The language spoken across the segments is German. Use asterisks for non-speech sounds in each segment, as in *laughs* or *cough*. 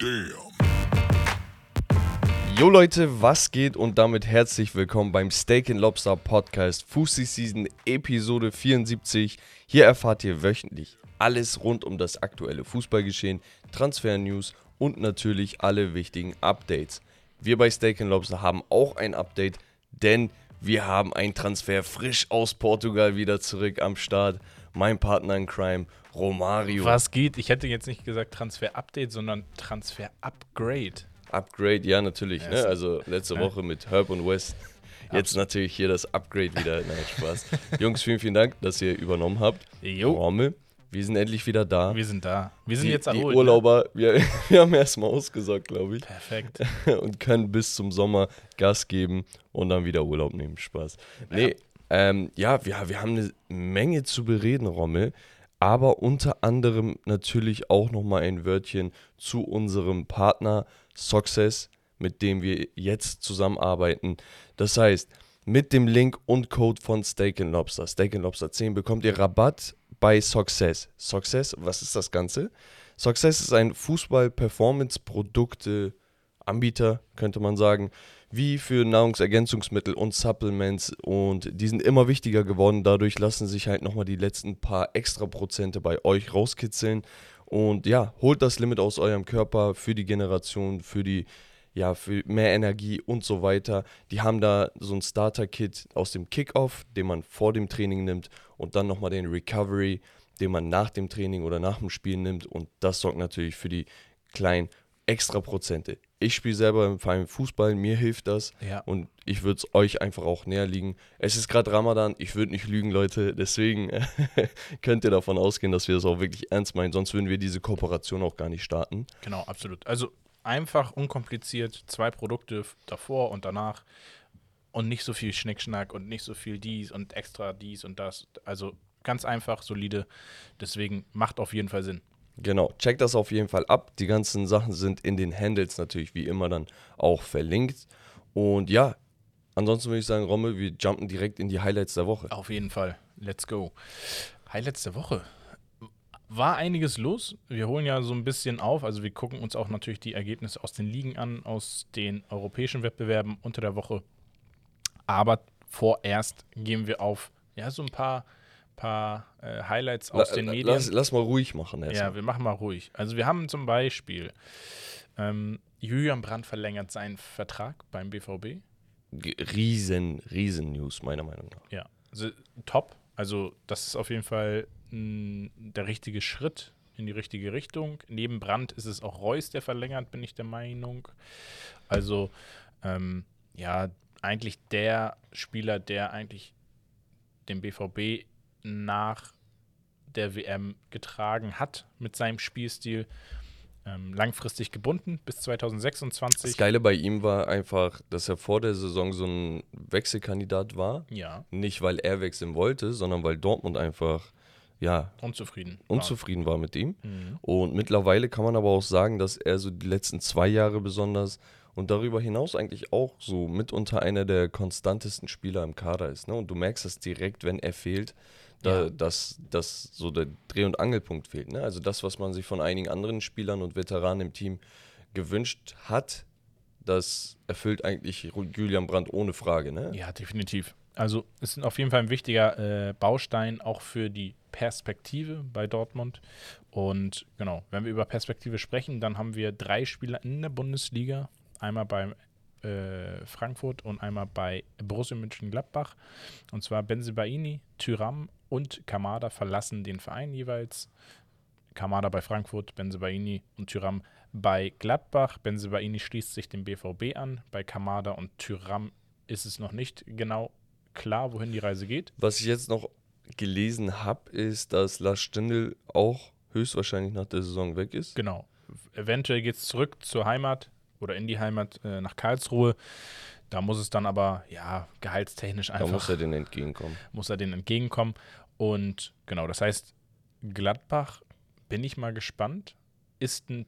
Damn. Jo Leute, was geht und damit herzlich willkommen beim Steak and Lobster Podcast Fussi Season Episode 74. Hier erfahrt ihr wöchentlich alles rund um das aktuelle Fußballgeschehen, Transfer-News und natürlich alle wichtigen Updates. Wir bei Steak and Lobster haben auch ein Update, denn wir haben einen Transfer frisch aus Portugal wieder zurück am Start. Mein Partner in Crime, Romario. Was geht? Ich hätte jetzt nicht gesagt Transfer-Update, sondern Transfer-Upgrade. Upgrade, ja, natürlich. Ja, ne? Also letzte Ja. Woche mit Herb und West. Jetzt natürlich hier das Upgrade wieder. Nein, Spaß. *laughs* Jungs, vielen, vielen Dank, dass ihr übernommen habt. Jo, Rommel, wir sind endlich wieder da. wir sind da. Wir sind die, jetzt die erholt. Urlauber, wir, *laughs* wir haben erstmal ausgesorgt, glaube ich. Ne? Perfekt. *laughs* und können bis zum Sommer Gas geben und dann wieder Urlaub nehmen. Spaß. Nee, ähm, ja, wir, wir haben eine Menge zu bereden, Rommel. Aber unter anderem natürlich auch nochmal ein Wörtchen zu unserem Partner Success, mit dem wir jetzt zusammenarbeiten. Das heißt, mit dem Link und Code von Steak Lobster, Steak Lobster 10, bekommt ihr Rabatt bei Success. Success, was ist das Ganze? Success ist ein Fußball-Performance-Produkte-Anbieter, könnte man sagen, wie für Nahrungsergänzungsmittel und Supplements. Und die sind immer wichtiger geworden. Dadurch lassen sich halt nochmal die letzten paar extra Prozente bei euch rauskitzeln. Und ja, holt das Limit aus eurem Körper für die Generation, für die ja, für mehr Energie und so weiter. Die haben da so ein Starter-Kit aus dem Kickoff, den man vor dem Training nimmt und dann nochmal den Recovery, den man nach dem Training oder nach dem Spiel nimmt und das sorgt natürlich für die kleinen extra Prozente. Ich spiele selber im Verein Fußball, mir hilft das Ja. und ich würde es euch einfach auch näher liegen. Es ist gerade Ramadan, ich würde nicht lügen, Leute, deswegen *laughs* könnt ihr davon ausgehen, dass wir das auch wirklich ernst meinen, sonst würden wir diese Kooperation auch gar nicht starten. Genau, absolut. Also einfach, unkompliziert, zwei Produkte davor und danach und nicht so viel Schnickschnack und nicht so viel dies und extra dies und das. Also ganz einfach, solide. Deswegen macht auf jeden Fall Sinn. Genau, checkt das auf jeden Fall ab. Die ganzen Sachen sind in den Handles natürlich wie immer dann auch verlinkt. Und ja, ansonsten würde ich sagen, Rommel, wir jumpen direkt in die Highlights der Woche. Auf jeden Fall. Let's go. Highlights der Woche. War einiges los. Wir holen ja so ein bisschen auf. Also wir gucken uns auch natürlich die Ergebnisse aus den Ligen an, aus den europäischen Wettbewerben unter der Woche. Aber vorerst gehen wir auf ja so ein paar, paar äh, Highlights aus La- den Medien. Lass, lass mal ruhig machen erst. Ja, wir machen mal ruhig. Also wir haben zum Beispiel ähm, Julian Brandt verlängert seinen Vertrag beim BVB. Riesen, riesen News, meiner Meinung nach. Ja, also, top. Also das ist auf jeden Fall mh, der richtige Schritt in die richtige Richtung. Neben Brandt ist es auch Reus, der verlängert, bin ich der Meinung. Also ähm, ja, eigentlich der Spieler, der eigentlich den BVB nach der WM getragen hat mit seinem Spielstil. Ähm, langfristig gebunden bis 2026. Das Geile bei ihm war einfach, dass er vor der Saison so ein Wechselkandidat war. Ja, Nicht, weil er wechseln wollte, sondern weil Dortmund einfach, ja, unzufrieden. war. unzufrieden war mit ihm. Mhm. Und mittlerweile kann man aber auch sagen, dass er so die letzten zwei Jahre besonders und darüber hinaus eigentlich auch so mitunter einer der konstantesten Spieler im Kader ist. Ne? Und du merkst das direkt, wenn er fehlt, da, Ja. dass, dass so der Dreh- und Angelpunkt fehlt. Ne? Also das, was man sich von einigen anderen Spielern und Veteranen im Team gewünscht hat, das erfüllt eigentlich Julian Brandt ohne Frage. Ne? Ja, definitiv. Also es ist auf jeden Fall ein wichtiger äh, Baustein auch für die Perspektive bei Dortmund. Und genau, wenn wir über Perspektive sprechen, dann haben wir drei Spieler in der Bundesliga. Einmal bei äh, Frankfurt und einmal bei Borussia Mönchengladbach. Und zwar Benzebaini, Tyram und Kamada verlassen den Verein jeweils. Kamada bei Frankfurt, Benzebaini und Tyram bei Gladbach. Benzebaini schließt sich dem BVB an. Bei Kamada und Tyram ist es noch nicht genau klar, wohin die Reise geht. Was ich jetzt noch gelesen habe, ist, dass Lars Stindl auch höchstwahrscheinlich nach der Saison weg ist. Genau. Eventuell geht es zurück zur Heimat oder in die Heimat äh, nach Karlsruhe. Da muss es dann aber, ja, gehaltstechnisch Da einfach, muss er den entgegenkommen. muss er denen entgegenkommen. Und genau, das heißt, Gladbach, bin ich mal gespannt, ist ein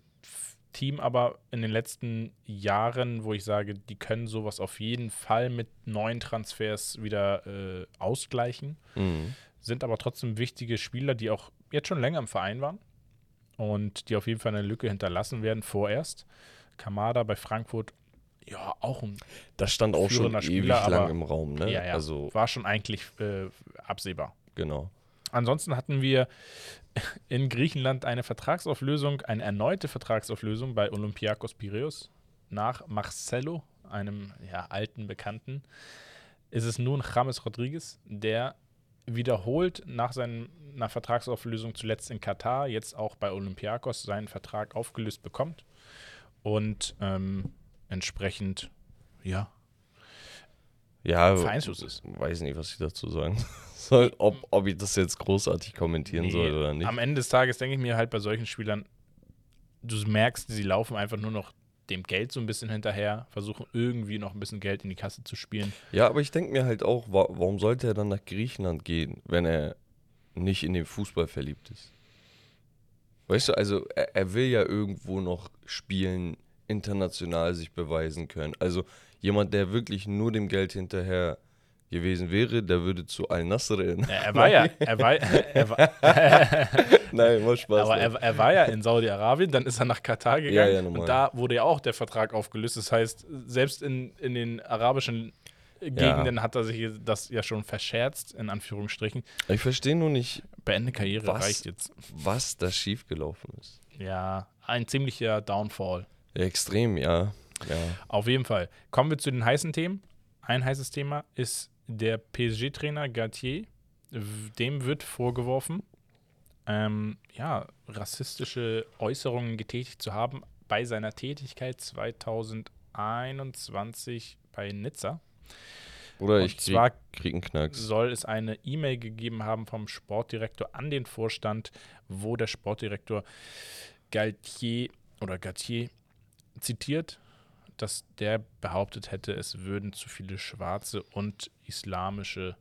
Team aber in den letzten Jahren, wo ich sage, die können sowas auf jeden Fall mit neuen Transfers wieder äh, ausgleichen, Mhm. sind aber trotzdem wichtige Spieler, die auch jetzt schon länger im Verein waren und die auf jeden Fall eine Lücke hinterlassen werden, vorerst. Kamada bei Frankfurt, ja, auch ein Das stand auch schon ewig Spieler, lang aber- im Raum, ne? ja, ja, Also, war schon eigentlich äh, absehbar. Genau. Ansonsten hatten wir *laughs* in Griechenland eine Vertragsauflösung, eine erneute Vertragsauflösung bei Olympiakos Piraeus. Nach Marcelo, einem ja, alten Bekannten, ist es nun James Rodriguez, der wiederholt nach seiner Vertragsauflösung zuletzt in Katar, jetzt auch bei Olympiakos, seinen Vertrag aufgelöst bekommt. Und ähm, entsprechend, ja, Ja, Vereinslos ist. weiß nicht, was ich dazu sagen *laughs* soll. Ob, ob ich das jetzt großartig kommentieren Nee, soll oder nicht. Am Ende des Tages denke ich mir halt bei solchen Spielern, du merkst, sie laufen einfach nur noch dem Geld so ein bisschen hinterher, versuchen irgendwie noch ein bisschen Geld in die Kasse zu spielen. Ja, aber ich denke mir halt auch, wa warum sollte er dann nach Griechenland gehen, wenn er nicht in den Fußball verliebt ist? Weißt du, also er, er will ja irgendwo noch spielen, international sich beweisen können. Also jemand, der wirklich nur dem Geld hinterher gewesen wäre, der würde zu Al-Nasr in. Er, er war ja, er war, *laughs* er war, *laughs* Nein, war Spaß. aber ne? er, er war ja in Saudi-Arabien, dann ist er nach Katar gegangen Ja, ja, und da wurde ja auch der Vertrag aufgelöst. Das heißt, selbst in, in den arabischen Gegenden hat er sich das ja schon verscherzt, in Anführungsstrichen. ich verstehe nur nicht, Beende Karriere Was? reicht jetzt. was da schiefgelaufen ist. Ja, ein ziemlicher Downfall. Extrem, ja. Ja. Auf jeden Fall. Kommen wir zu den heißen Themen. Ein heißes Thema ist der PSG-Trainer Gatier. Dem wird vorgeworfen, ähm, ja, rassistische Äußerungen getätigt zu haben bei seiner Tätigkeit 2021 bei Nizza. Oder Und ich krieg, zwar krieg einen Knacks. soll es eine E-Mail gegeben haben vom Sportdirektor an den Vorstand, wo der Sportdirektor Galtier oder Gatier zitiert, dass der behauptet hätte, es würden zu viele schwarze und islamische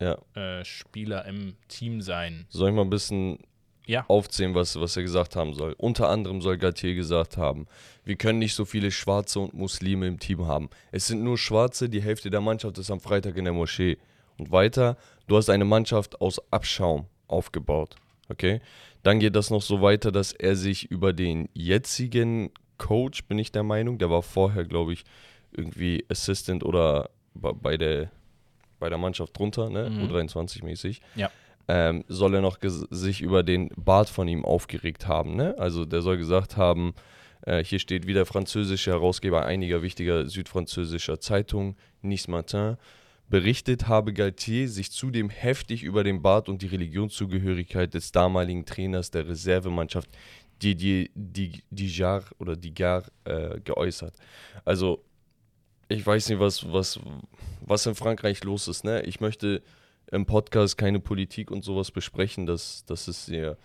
Ja. äh, Spieler im Team sein. Soll ich mal ein bisschen Ja. aufzählen, was, was er gesagt haben soll? Unter anderem soll Gatier gesagt haben, wir können nicht so viele Schwarze und Muslime im Team haben. Es sind nur Schwarze, die Hälfte der Mannschaft ist am Freitag in der Moschee. Und weiter, du hast eine Mannschaft aus Abschaum aufgebaut. Okay? Dann geht das noch so weiter, dass er sich über den jetzigen Coach, bin ich der Meinung, der war vorher, glaube ich, irgendwie Assistant oder bei- der, bei der Mannschaft drunter, ne? Mhm. U23-mäßig Ja. ähm, soll er noch sich über den Bart von ihm aufgeregt haben. Ne? Also der soll gesagt haben, äh, hier steht wie der französische Herausgeber einiger wichtiger südfranzösischer Zeitungen, Nice Matin, berichtet habe Galtier sich zudem heftig über den Bart und die Religionszugehörigkeit des damaligen Trainers der Reservemannschaft Didier Di- Dijar oder Digar äh, geäußert. Also ich weiß nicht, was, was, was in Frankreich los ist. Ne? Ich möchte im Podcast keine Politik und sowas besprechen. Das, das ist sehr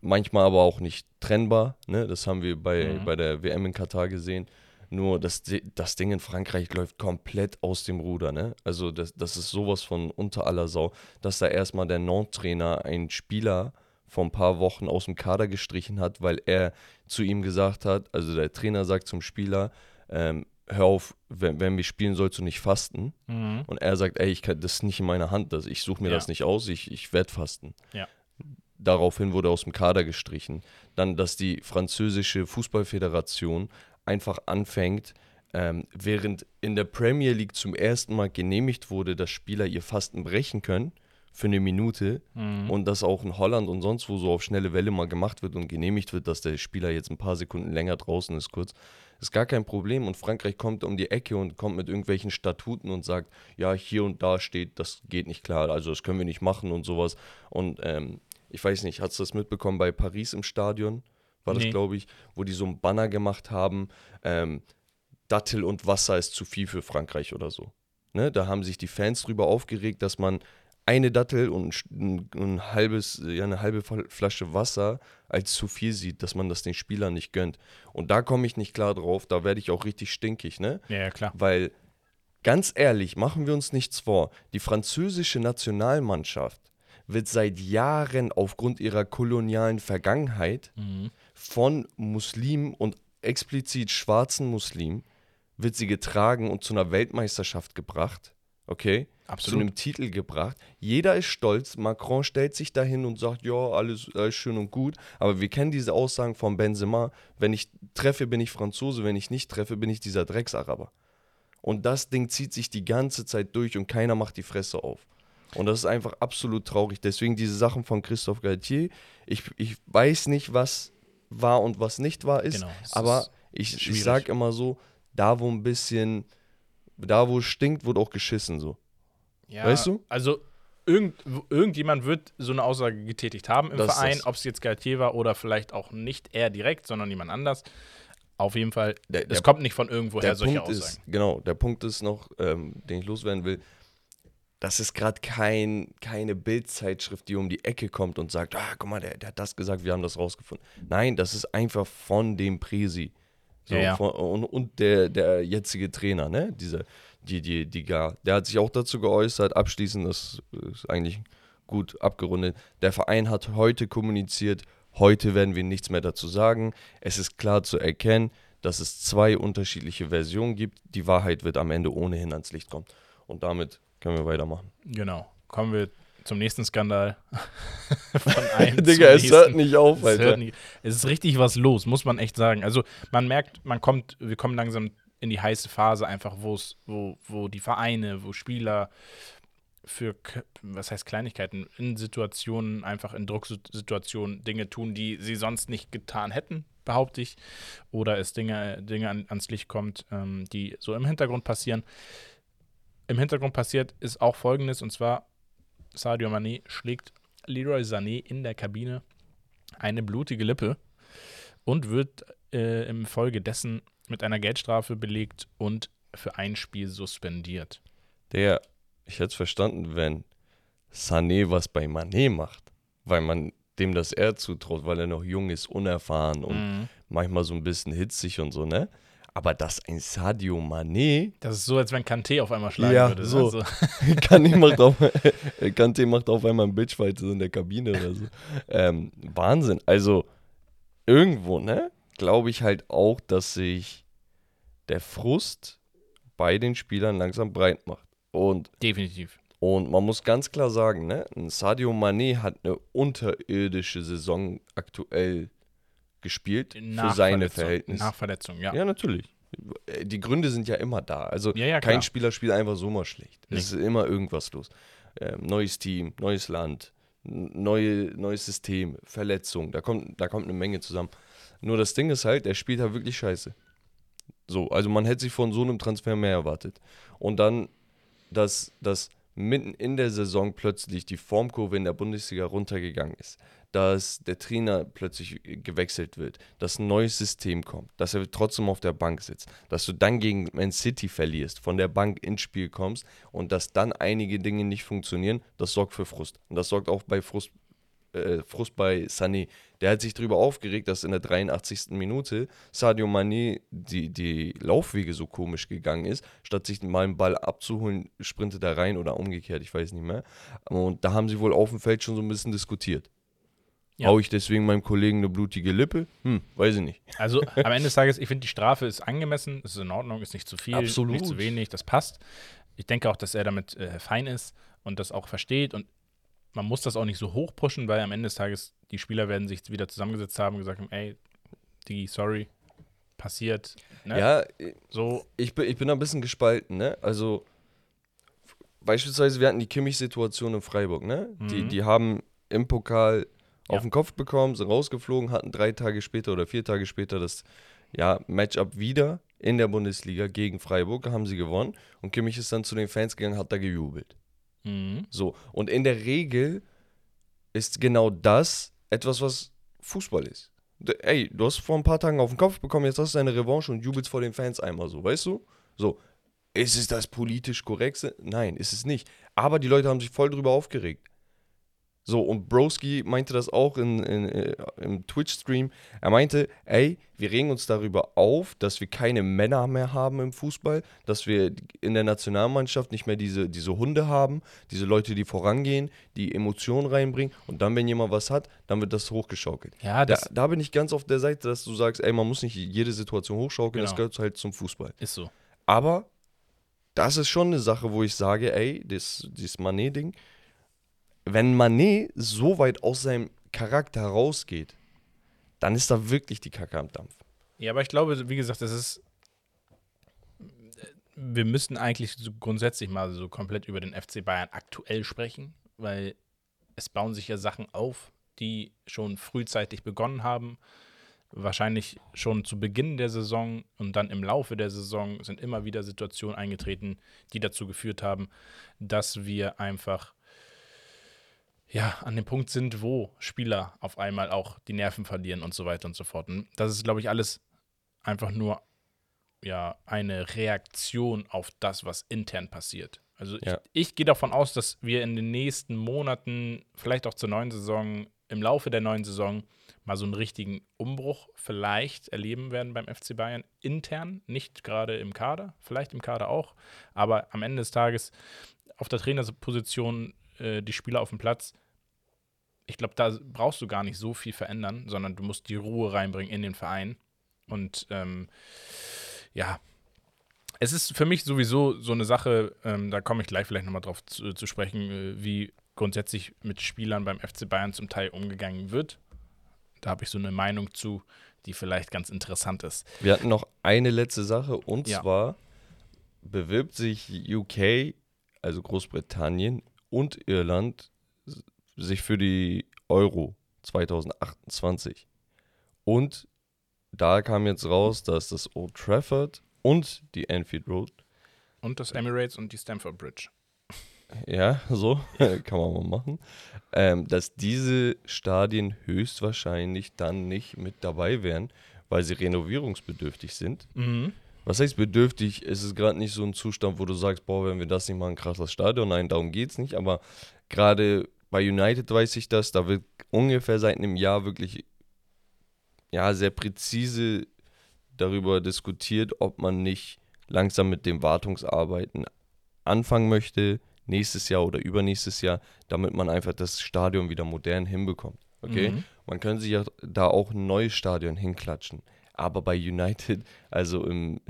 manchmal aber auch nicht trennbar. Ne? Das haben wir bei, Mhm. bei der WM in Katar gesehen. Nur das, das Ding in Frankreich läuft komplett aus dem Ruder. Ne? Also das, das ist sowas von unter aller Sau, dass da erstmal der Nantes-Trainer einen Spieler vor ein paar Wochen aus dem Kader gestrichen hat, weil er zu ihm gesagt hat, also der Trainer sagt zum Spieler, ähm, hör auf, wenn, wenn wir spielen, sollst du nicht fasten. Mhm. Und er sagt, ey, ich kann, das ist nicht in meiner Hand, das, ich suche mir Ja. das nicht aus, ich, ich werde fasten. Ja. Daraufhin wurde aus dem Kader gestrichen. Dann, dass die französische Fußballföderation einfach anfängt, ähm, während in der Premier League zum ersten Mal genehmigt wurde, dass Spieler ihr Fasten brechen können für eine Minute Mhm. und das auch in Holland und sonst wo so auf schnelle Welle mal gemacht wird und genehmigt wird, dass der Spieler jetzt ein paar Sekunden länger draußen ist kurz, ist gar kein Problem. Und Frankreich kommt um die Ecke und kommt mit irgendwelchen Statuten und sagt, ja, hier und da steht, das geht nicht klar, also das können wir nicht machen und sowas. Und ähm, ich weiß nicht, hast du das mitbekommen bei Paris im Stadion? War das, Nee. glaube ich, wo die so einen Banner gemacht haben, ähm, Dattel und Wasser ist zu viel für Frankreich oder so. Ne? Da haben sich die Fans drüber aufgeregt, dass man eine Dattel und ein, ein, halbes, ja, eine halbe Fl- Flasche Wasser als zu viel sieht, dass man das den Spielern nicht gönnt. Und da komme ich nicht klar drauf, da werde ich auch richtig stinkig, ne? Ja, ja, klar. Weil, ganz ehrlich, machen wir uns nichts vor, die französische Nationalmannschaft wird seit Jahren aufgrund ihrer kolonialen Vergangenheit Mhm. von Muslimen und explizit schwarzen Muslimen wird sie getragen und zu einer Weltmeisterschaft gebracht. Okay? Absolut. zu einem Titel gebracht. Jeder ist stolz. Macron stellt sich dahin und sagt, ja, alles, alles schön und gut. Aber wir kennen diese Aussagen von Benzema. Wenn ich treffe, bin ich Franzose. Wenn ich nicht treffe, bin ich dieser Drecksaraber. Und das Ding zieht sich die ganze Zeit durch und keiner macht die Fresse auf. Und das ist einfach absolut traurig. Deswegen diese Sachen von Christophe Galtier. Ich, ich weiß nicht, was war und was nicht wahr ist. Genau, aber ist ich, ich schwierig. sag immer so, da wo ein bisschen, da wo es stinkt, wird auch geschissen so. Ja, Weißt du? Also irgend, irgendjemand wird so eine Aussage getätigt haben im Das Verein, ob es jetzt Galtier war oder vielleicht auch nicht er direkt, sondern jemand anders. Auf jeden Fall, Der- es der- kommt nicht von irgendwoher der solche Punkt Aussagen. ist, genau, der Punkt ist noch, ähm, den ich loswerden will, das ist gerade kein, keine Bildzeitschrift, die um die Ecke kommt und sagt, ah, guck mal, der, der hat das gesagt, wir haben das rausgefunden. Nein, das ist einfach von dem Presi. So, Ja, ja. Von, und und der, der jetzige Trainer, ne? Dieser, die, die, die gar, der hat sich auch dazu geäußert, abschließend, das ist eigentlich gut abgerundet. Der Verein hat heute kommuniziert, heute werden wir nichts mehr dazu sagen. Es ist klar zu erkennen, dass es zwei unterschiedliche Versionen gibt. Die Wahrheit wird am Ende ohnehin ans Licht kommen. Und damit können wir weitermachen. Genau. Kommen wir zum nächsten Skandal. *laughs* Von *laughs* einem Digga, es hört nicht auf, Es, Alter. hört nicht, es ist richtig was los, muss man echt sagen. Also man merkt, man kommt, wir kommen langsam in die heiße Phase einfach, wo es, wo, wo die Vereine, wo Spieler für, was heißt Kleinigkeiten, in Situationen, einfach in Drucksituationen Dinge tun, die sie sonst nicht getan hätten, behaupte ich. Oder es Dinge, Dinge an, ans Licht kommt, ähm, die so im Hintergrund passieren. Im Hintergrund passiert ist auch folgendes, und zwar Sadio Mané schlägt Leroy Sané in der Kabine eine blutige Lippe und wird äh, im Folge dessen mit einer Geldstrafe belegt und für ein Spiel suspendiert. Der, ich hätte es verstanden, wenn Sané was bei Mané macht, weil man dem das eher zutraut, weil er noch jung ist, unerfahren und Mhm. manchmal so ein bisschen hitzig und so, ne? Aber dass ein Sadio Mané, Das ist so, als wenn Kanté auf einmal schlagen Ja, würde. so. Also, *laughs* Kanté macht auf, *laughs* Kanté macht auf einmal einen Bitchfight in der Kabine oder so. *laughs* Ähm, Wahnsinn. Also irgendwo, ne? Glaube ich halt auch, dass sich der Frust bei den Spielern langsam breit macht. Und definitiv. Und man muss ganz klar sagen, ne, ein Sadio Mané hat eine unterirdische Saison aktuell gespielt für seine. Verhältnisse. Nach Verletzung, ja. ja, natürlich. Die Gründe sind ja immer da. Also Ja, ja, kein. Spieler spielt einfach so mal schlecht. Nee. Es ist immer irgendwas los. Ähm, neues Team, neues Land, neue, neues System, Verletzung, da kommt, da kommt eine Menge zusammen. Nur das Ding ist halt, der spielt halt wirklich scheiße. So, also man hätte sich von so einem Transfer mehr erwartet. Und dann, dass, dass mitten in der Saison plötzlich die Formkurve in der Bundesliga runtergegangen ist, dass der Trainer plötzlich gewechselt wird, dass ein neues System kommt, dass er trotzdem auf der Bank sitzt, dass du dann gegen Man City verlierst, von der Bank ins Spiel kommst und dass dann einige Dinge nicht funktionieren, das sorgt für Frust. Und das sorgt auch bei Frust, äh, Frust bei Sané. Der hat sich darüber aufgeregt, dass in der 83. Minute Sadio Mané die, die Laufwege so komisch gegangen ist. Statt sich mal einen Ball abzuholen, sprintet er rein oder umgekehrt, ich weiß nicht mehr. Und da haben sie wohl auf dem Feld schon so ein bisschen diskutiert. Ja. Hau ich deswegen meinem Kollegen eine blutige Lippe? Hm, weiß ich nicht. Also *laughs* am Ende des Tages, ich finde, die Strafe ist angemessen, ist in Ordnung, ist nicht zu viel, Absolut. nicht zu wenig, das passt. Ich denke auch, dass er damit äh, fein ist und das auch versteht und man muss das auch nicht so hoch pushen, weil am Ende des Tages die Spieler werden sich wieder zusammengesetzt haben und gesagt haben, ey, Digi, sorry, passiert. Ne? Ja, So, ich bin, ich bin da ein bisschen gespalten, ne? Also, beispielsweise, wir hatten die Kimmich-Situation in Freiburg, ne? Die, Mhm. die haben im Pokal Ja. auf den Kopf bekommen, sind rausgeflogen, hatten drei Tage später oder vier Tage später das ja, Matchup wieder in der Bundesliga gegen Freiburg, haben sie gewonnen und Kimmich ist dann zu den Fans gegangen, hat da gejubelt. Mhm. So, und in der Regel ist genau das etwas, was Fußball ist. Ey, du hast vor ein paar Tagen auf den Kopf bekommen, jetzt hast du deine Revanche und jubelst vor den Fans einmal so, weißt du? So, ist es das politisch korrekte? Nein, ist es nicht. Aber die Leute haben sich voll drüber aufgeregt. So, und Broski meinte das auch in, in, äh, im Twitch-Stream. Er meinte, ey, wir regen uns darüber auf, dass wir keine Männer mehr haben im Fußball, dass wir in der Nationalmannschaft nicht mehr diese, diese Hunde haben, diese Leute, die vorangehen, die Emotionen reinbringen. Und dann, wenn jemand was hat, dann wird das hochgeschaukelt. ja, Da, das da bin ich ganz auf der Seite, dass du sagst, ey, man muss nicht jede Situation hochschaukeln, das Genau. gehört halt zum Fußball. ist so. Aber das ist schon eine Sache, wo ich sage, ey, das, dieses Manet-Ding, wenn Manet so weit aus seinem Charakter herausgeht, dann ist da wirklich die Kacke am Dampf. Ja, aber ich glaube, wie gesagt, das ist. Wir müssten eigentlich so grundsätzlich mal so komplett über den FC Bayern aktuell sprechen, weil es bauen sich ja Sachen auf, die schon frühzeitig begonnen haben. Wahrscheinlich schon zu Beginn der Saison und dann im Laufe der Saison sind immer wieder Situationen eingetreten, die dazu geführt haben, dass wir einfach ja, an dem Punkt sind, wo Spieler auf einmal auch die Nerven verlieren und so weiter und so fort. Und das ist, glaube ich, alles einfach nur ja, eine Reaktion auf das, was intern passiert. Also Ja. ich, ich gehe davon aus, dass wir in den nächsten Monaten, vielleicht auch zur neuen Saison, im Laufe der neuen Saison mal so einen richtigen Umbruch vielleicht erleben werden beim FC Bayern intern, nicht gerade im Kader, vielleicht im Kader auch, aber am Ende des Tages auf der Trainerposition äh, die Spieler auf dem Platz. Ich glaube, da brauchst du gar nicht so viel verändern, sondern du musst die Ruhe reinbringen in den Verein. Und ähm, ja, es ist für mich sowieso so eine Sache, ähm, da komme ich gleich vielleicht nochmal drauf zu, zu sprechen, äh, wie grundsätzlich mit Spielern beim FC Bayern zum Teil umgegangen wird. Da habe ich so eine Meinung zu, die vielleicht ganz interessant ist. Wir hatten noch eine letzte Sache und Ja. zwar bewirbt sich UK, also Großbritannien und Irland, sich für die Euro 2028. Und da kam jetzt raus, dass das Old Trafford und die Anfield Road, Und das Emirates und die Stamford Bridge. ja, so *laughs* kann man mal machen, ähm, dass diese Stadien höchstwahrscheinlich dann nicht mit dabei wären, weil sie renovierungsbedürftig sind. Mhm. Was heißt bedürftig? Es ist gerade nicht so ein Zustand, wo du sagst, boah, wenn wir das nicht machen, krasses Stadion. Nein, darum geht es nicht. Aber gerade bei United weiß ich das, da wird ungefähr seit einem Jahr wirklich ja, sehr präzise darüber diskutiert, ob man nicht langsam mit den Wartungsarbeiten anfangen möchte, nächstes Jahr oder übernächstes Jahr, damit man einfach das Stadion wieder modern hinbekommt. Okay? Mhm. Man kann sich ja da auch ein neues Stadion hinklatschen. Aber bei United, also im,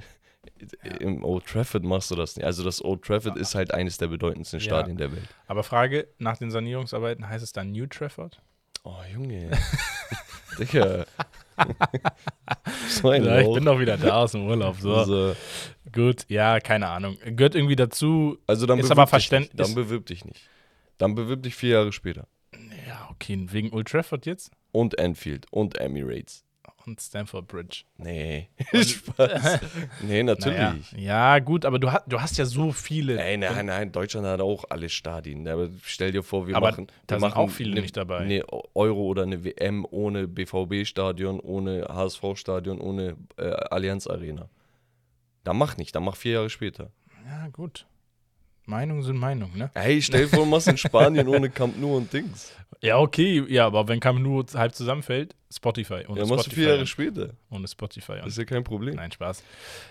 im Old Trafford machst du das nicht. Also das Old Trafford ist halt eines der bedeutendsten Ja. Stadien der Welt. Aber Frage, nach den Sanierungsarbeiten heißt es dann New Trafford? Oh, Junge. *laughs* Digga. *laughs* so ein Ja, ich bin doch wieder da aus dem Urlaub. So, also, gut, ja, keine Ahnung. Gehört irgendwie dazu. also dann Ist aber dich verständ- nicht. Dann bewirb dich nicht. Dann bewirb dich vier Jahre später. Ja, okay, wegen Old Trafford jetzt Und Anfield und Emirates. Und Stamford Bridge. Nee. *laughs* *laughs* Spaß. Nee, natürlich. Naja, ja, gut, aber du, hast du hast ja so viele. Ey, nein, nein, Deutschland hat auch alle Stadien. Aber stell dir vor, wir Aber machen, da wir sind machen auch viele eine, nicht dabei. Eine Euro oder eine WM ohne BVB-Stadion, ohne HSV-Stadion, ohne äh, Allianz Arena. Da mach nicht, da mach vier Jahre später. Ja, gut. Meinungen sind Meinungen, ne? Hey, stell dir vor, du machst in Spanien ohne Camp Nou und Dings. Ja, okay, ja, aber wenn Camp nur halb zusammenfällt, Spotify. Ohne Ja, machst du Spotify. vier Jahre später. ohne Spotify. Das ist ja kein Problem. Nein, Spaß.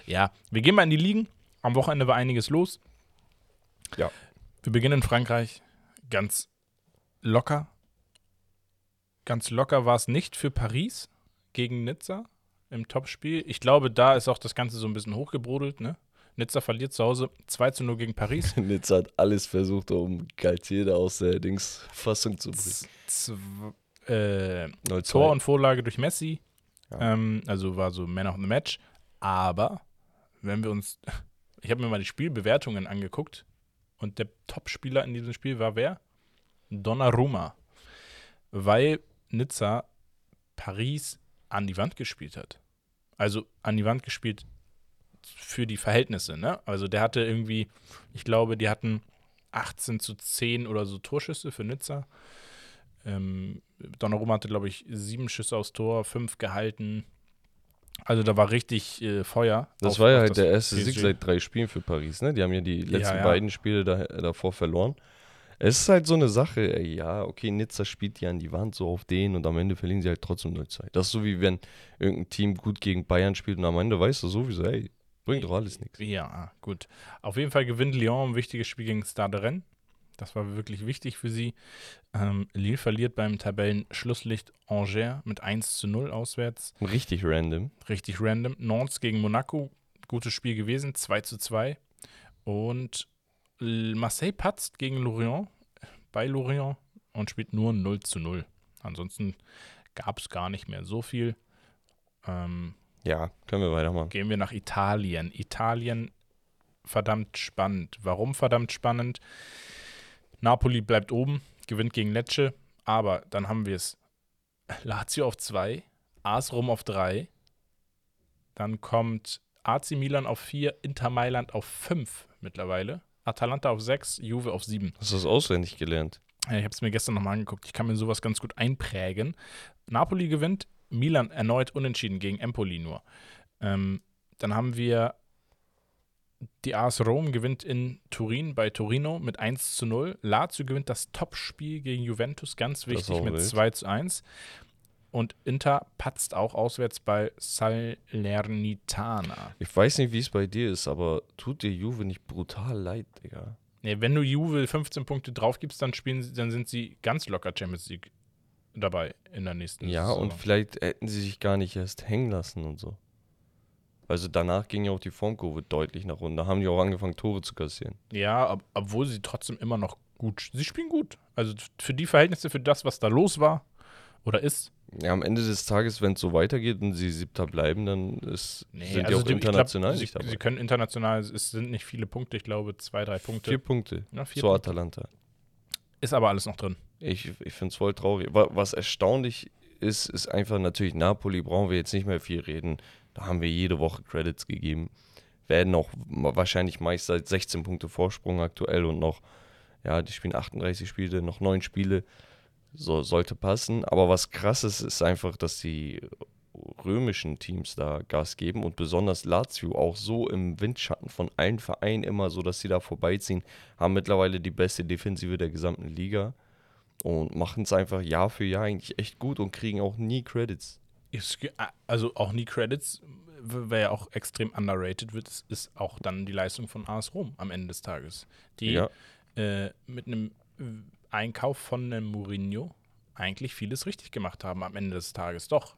Ja, wir gehen mal in die Ligen. Am Wochenende war einiges los. Ja. Wir beginnen in Frankreich ganz locker. Ganz locker war es nicht für Paris gegen Nizza im Topspiel. Ich glaube, da ist auch das Ganze so ein bisschen hochgebrodelt. Ne? Nizza verliert zu Hause 2 zu 0 gegen Paris. *laughs* Nizza hat alles versucht, um Galtier da aus der Dings-Fassung zu bringen. Äh, 0-2. Tor und Vorlage durch Messi. Ja. Ähm, also war so Man of the Match. Aber wenn wir uns, *laughs* ich habe mir mal die Spielbewertungen angeguckt und der Topspieler in diesem Spiel war wer? Donnarumma. Weil Nizza Paris an die Wand gespielt hat. Also an die Wand gespielt für die Verhältnisse, ne? Also der hatte irgendwie, ich glaube, die hatten 18 zu 10 oder so Torschüsse für Nizza. Ähm, Donnarumma hatte, glaube ich, sieben Schüsse aufs Tor, fünf gehalten. Also da war richtig äh, Feuer. Das auf- war ja halt der erste PSG. Sieg seit drei Spielen für Paris, ne? Die haben ja die letzten ja. beiden Spiele da, davor verloren. Es ist halt so eine Sache, ey, ja, okay, Nizza spielt die an die Wand so auf den und am Ende verlieren sie halt trotzdem 0-2. Das ist so wie wenn irgendein Team gut gegen Bayern spielt und am Ende weißt du sowieso, ey, bringt doch alles nichts. Ja, gut. Auf jeden Fall gewinnt Lyon ein wichtiges Spiel gegen Stade Rennes. Das war wirklich wichtig für sie. Ähm, Lille verliert beim Tabellenschlusslicht Angers mit 1 zu 0 auswärts. Richtig random. Richtig random. Nantes gegen Monaco, gutes Spiel gewesen, 2 zu 2. Und Marseille patzt gegen Lorient, bei Lorient und spielt nur 0 zu 0. Ansonsten gab es gar nicht mehr so viel. Ähm, ja, können wir weitermachen. Gehen wir nach Italien. Italien verdammt spannend. Warum verdammt spannend? Napoli bleibt oben, gewinnt gegen Lecce, aber dann haben wir es Lazio auf 2, AS Rom auf 3, dann kommt AC Milan auf 4, Inter Mailand auf 5 mittlerweile, Atalanta auf 6, Juve auf 7. Hast du das auswendig gelernt? Ich habe es mir gestern nochmal angeguckt. Ich kann mir sowas ganz gut einprägen. Napoli gewinnt, Milan erneut unentschieden gegen Empoli nur. Ähm, dann haben wir die AS Rom gewinnt in Turin bei Torino mit 1 zu 0. Lazio gewinnt das Topspiel gegen Juventus, ganz wichtig, mit wild. 2 zu 1. Und Inter patzt auch auswärts bei Salernitana. Ich weiß nicht, wie es bei dir ist, aber tut dir Juve nicht brutal leid, Digga? Nee, wenn du Juve 15 Punkte drauf gibst, dann spielen sie, dann sind sie ganz locker Champions League dabei in der nächsten Ja, Saison. und vielleicht hätten sie sich gar nicht erst hängen lassen und so. Also danach ging ja auch die Formkurve deutlich nach unten. Da haben die auch angefangen, Tore zu kassieren. Ja, ob, obwohl sie trotzdem immer noch gut. Sie spielen gut. Also für die Verhältnisse, für das, was da los war oder ist. Ja, am Ende des Tages, wenn es so weitergeht und sie siebter bleiben, dann ist, nee, sind also die auch die, international glaub, nicht dabei. Sie, sie können international, es sind nicht viele Punkte, ich glaube zwei, drei Punkte. Vier Punkte ja, vier zu Punkte. Atalanta. Ist aber alles noch drin. Ich, ich finde es voll traurig. Was erstaunlich ist, ist einfach natürlich Napoli, brauchen wir jetzt nicht mehr viel reden. Da haben wir jede Woche Credits gegeben. Werden auch wahrscheinlich meist seit 16 Punkte Vorsprung aktuell und noch, ja, die spielen 38 Spiele, noch 9 Spiele. So, sollte passen. Aber was krass ist, ist einfach, dass die römischen Teams da Gas geben und besonders Lazio auch so im Windschatten von allen Vereinen immer so, dass sie da vorbeiziehen, haben mittlerweile die beste Defensive der gesamten Liga und machen es einfach Jahr für Jahr eigentlich echt gut und kriegen auch nie Credits also auch nie Credits, wer ja auch extrem underrated wird, ist, auch dann die Leistung von AS Rom am Ende des Tages. Die ja. äh, mit einem Einkauf von einem Mourinho eigentlich vieles richtig gemacht haben am Ende des Tages. Doch,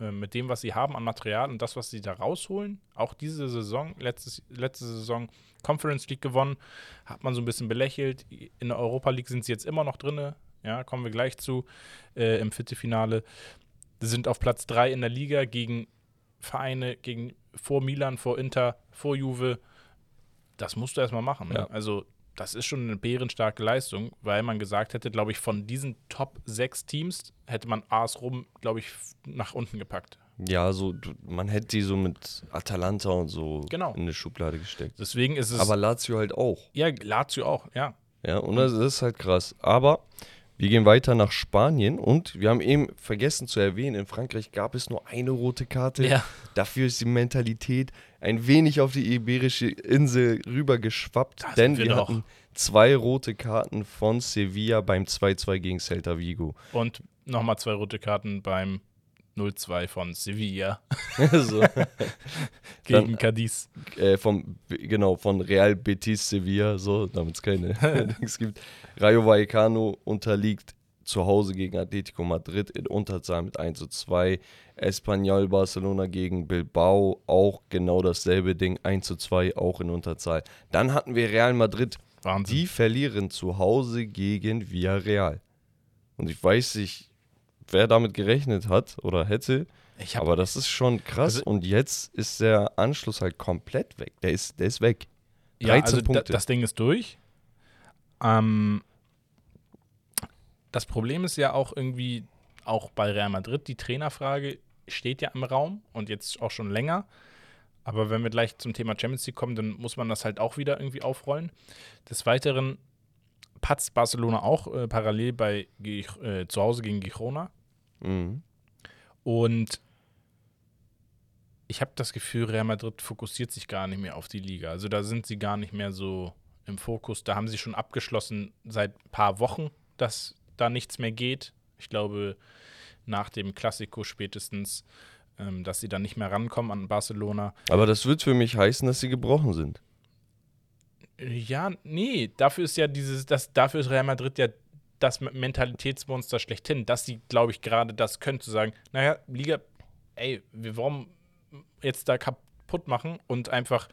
äh, mit dem, was sie haben an Material und das, was sie da rausholen, auch diese Saison, letztes, letzte Saison Conference League gewonnen, hat man so ein bisschen belächelt. In der Europa League sind sie jetzt immer noch drin. Ja, kommen wir gleich zu äh, im Viertelfinale sind auf Platz 3 in der Liga gegen Vereine, gegen vor Milan, vor Inter, vor Juve. Das musst du erstmal machen. Ne? Ja. Also, das ist schon eine bärenstarke Leistung, weil man gesagt hätte, glaube ich, von diesen Top 6 Teams hätte man AS Rom, glaube ich, nach unten gepackt. Ja, so man hätte die so mit Atalanta und so genau. in eine Schublade gesteckt. Deswegen ist es. Aber Lazio halt auch. Ja, Lazio auch, ja. Ja, und das ist halt krass. Aber wir gehen weiter nach Spanien und wir haben eben vergessen zu erwähnen, in Frankreich gab es nur eine rote Karte. Ja. Dafür ist die Mentalität ein wenig auf die Iberische Insel rübergeschwappt, das denn wir, wir hatten zwei rote Karten von Sevilla beim 2-2 gegen Celta Vigo. Und nochmal zwei rote Karten beim 0-2 von Sevilla. *laughs* so. *laughs* Gegen Dann, Cadiz. Äh, vom, genau, von Real Betis Sevilla, so, damit es keine *laughs* Dings gibt. Rayo Vallecano unterliegt zu Hause gegen Atletico Madrid in Unterzahl mit 1 zu 2. Espanyol Barcelona gegen Bilbao, auch genau dasselbe Ding, 1 zu 2, auch in Unterzahl. Dann hatten wir Real Madrid. Wahnsinn. Die verlieren zu Hause gegen Villarreal. Und ich weiß nicht, wer damit gerechnet hat oder hätte. Aber das ist schon krass. Also, und jetzt ist der Anschluss halt komplett weg. Der ist, der ist weg. 13 ja, also Punkte. das Ding ist durch. Ähm, das Problem ist ja auch irgendwie, auch bei Real Madrid, die Trainerfrage steht ja im Raum und jetzt auch schon länger. Aber wenn wir gleich zum Thema Champions League kommen, dann muss man das halt auch wieder irgendwie aufrollen. Des Weiteren patzt Barcelona auch äh, parallel bei äh, zu Hause gegen Girona. Mhm. Und ich habe das Gefühl, Real Madrid fokussiert sich gar nicht mehr auf die Liga. Also da sind sie gar nicht mehr so im Fokus. Da haben sie schon abgeschlossen seit ein paar Wochen, dass da nichts mehr geht. Ich glaube, nach dem Klassiko spätestens, ähm, dass sie dann nicht mehr rankommen an Barcelona. Aber das wird für mich heißen, dass sie gebrochen sind. Ja, nee, dafür ist ja dieses, das, dafür ist Real Madrid ja das Mentalitätsmonster schlechthin, dass sie, glaube ich, gerade das können, zu sagen, naja, Liga, ey, wir wollen jetzt da kaputt machen und einfach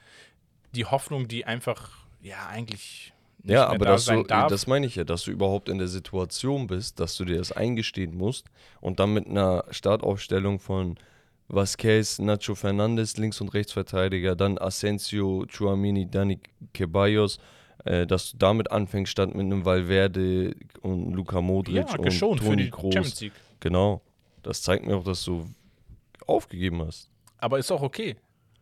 die Hoffnung, die einfach ja eigentlich nicht Ja, aber da dass du, darf. das meine ich ja, dass du überhaupt in der Situation bist, dass du dir das eingestehen musst und dann mit einer Startaufstellung von Vasquez, Nacho Fernandes, Links- und Rechtsverteidiger, dann Asensio, Chuamini, Dani Ceballos, äh, dass du damit anfängst, statt mit einem Valverde und Luka Modric ja, und geschont für Toni die Kroos. Champions League. Genau. Das zeigt mir auch, dass du aufgegeben hast. Aber ist auch okay.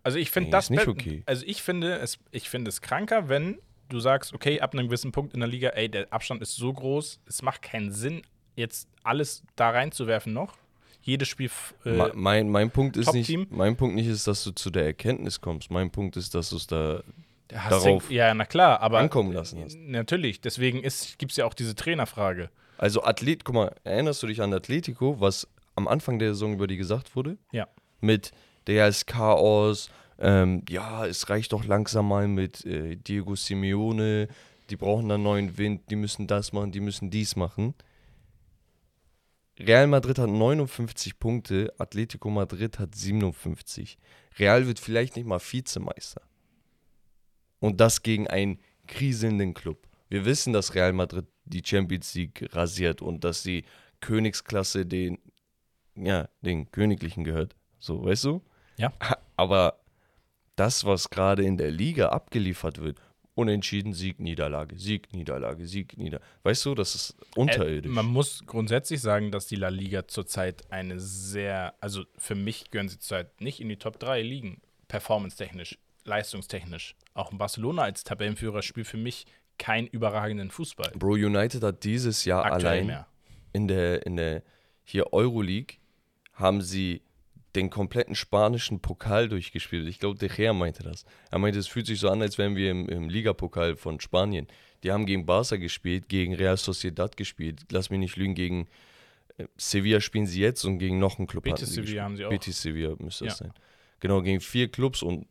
Also ich finde Nee, das nicht okay. Also ich finde es, ich finde es kranker, wenn du sagst, okay, ab einem gewissen Punkt in der Liga, ey, der Abstand ist so groß, es macht keinen Sinn, jetzt alles da reinzuwerfen noch. Jedes Spiel. Äh, Me- mein, mein Punkt ist nicht, mein Punkt nicht ist, dass du zu der Erkenntnis kommst. Mein Punkt ist, dass du es da darauf du, ja, na klar, aber. ankommen lassen hast. Natürlich, deswegen gibt es ja auch diese Trainerfrage. Also Athlet, guck mal, erinnerst du dich an Atletico, was am Anfang der Saison über die gesagt wurde? Ja. Mit der ist Chaos, ähm, ja, es reicht doch langsam mal mit äh, Diego Simeone, die brauchen dann neuen Wind, die müssen das machen, die müssen dies machen. Real Madrid hat 59 Punkte, Atletico Madrid hat 57. Real wird vielleicht nicht mal Vizemeister. Und das gegen einen kriselnden Club. Wir wissen, dass Real Madrid die Champions League rasiert und dass die Königsklasse den, ja, den Königlichen gehört. So, weißt du? Ja. Aber das, was gerade in der Liga abgeliefert wird, unentschieden, Sieg, Niederlage, Sieg, Niederlage, Sieg, Niederlage. Weißt du, das ist unterirdisch. Äh, man muss grundsätzlich sagen, dass die La Liga zurzeit eine sehr, also für mich gehören sie zurzeit nicht in die Top 3 Ligen, performance-technisch, leistungstechnisch. Auch in Barcelona als Tabellenführer spielt für mich keinen überragenden Fußball. Bro, United hat dieses Jahr Aktuell allein mehr. in der, in der hier Euroleague haben sie den kompletten spanischen Pokal durchgespielt. Ich glaube, De Gea meinte das. Er meinte, es fühlt sich so an, als wären wir im, im Ligapokal von Spanien. Die haben gegen Barca gespielt, gegen Real Sociedad gespielt. Lass mich nicht lügen, gegen äh, Sevilla spielen sie jetzt und gegen noch einen Club Betis Sevilla haben sie auch. Betis Sevilla müsste das Ja. sein. Genau, gegen vier Clubs und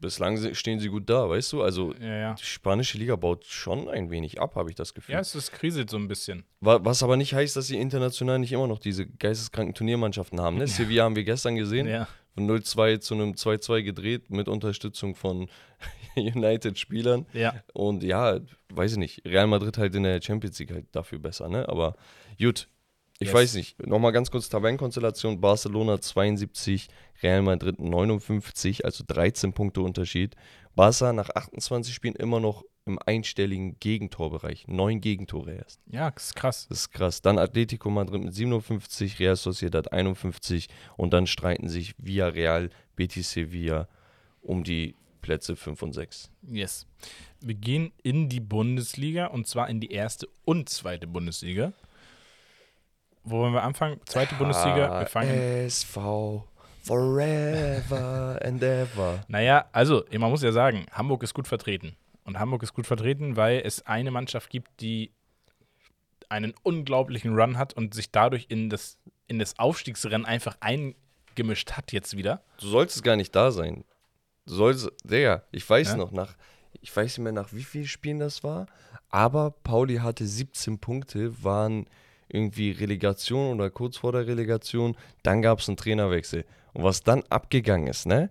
bislang stehen sie gut da, weißt du? Also Ja, ja. die spanische Liga baut schon ein wenig ab, habe ich das Gefühl. Ja, es ist kriselt so ein bisschen. Wa- Was aber nicht heißt, dass sie international nicht immer noch diese geisteskranken Turniermannschaften haben. Ne? Sevilla haben wir gestern gesehen, Ja. von 0-2 zu einem 2-2 gedreht mit Unterstützung von *laughs* United-Spielern. Ja. Und ja, weiß ich nicht, Real Madrid halt in der Champions League halt dafür besser, ne? Aber gut, ich Yes. weiß nicht. Nochmal ganz kurz Tabellenkonstellation. Barcelona 72, Real Madrid 59, also 13 Punkte Unterschied. Barca nach 28 Spielen immer noch im einstelligen Gegentorbereich. Neun Gegentore erst. Ja, das ist krass. Das ist krass. Dann Atletico Madrid mit 57, Real Sociedad 51 und dann streiten sich Villarreal, Betis Sevilla um die Plätze 5 und 6. Yes. Wir gehen in die Bundesliga und zwar in die erste und zweite Bundesliga. Wo wollen wir anfangen? Zweite Bundesliga. Wir fangen. SV Forever and ever. Naja, also, man muss ja sagen, Hamburg ist gut vertreten. Und Hamburg ist gut vertreten, weil es eine Mannschaft gibt, die einen unglaublichen Run hat und sich dadurch in das, in das Aufstiegsrennen einfach eingemischt hat jetzt wieder. Du solltest gar nicht da sein. Du solltest, Digga, ich weiß Ja? noch, nach, ich weiß nicht mehr nach wie vielen Spielen das war, aber Pauli hatte 17 Punkte, waren irgendwie Relegation oder kurz vor der Relegation, dann gab es einen Trainerwechsel. Und was dann abgegangen ist, ne?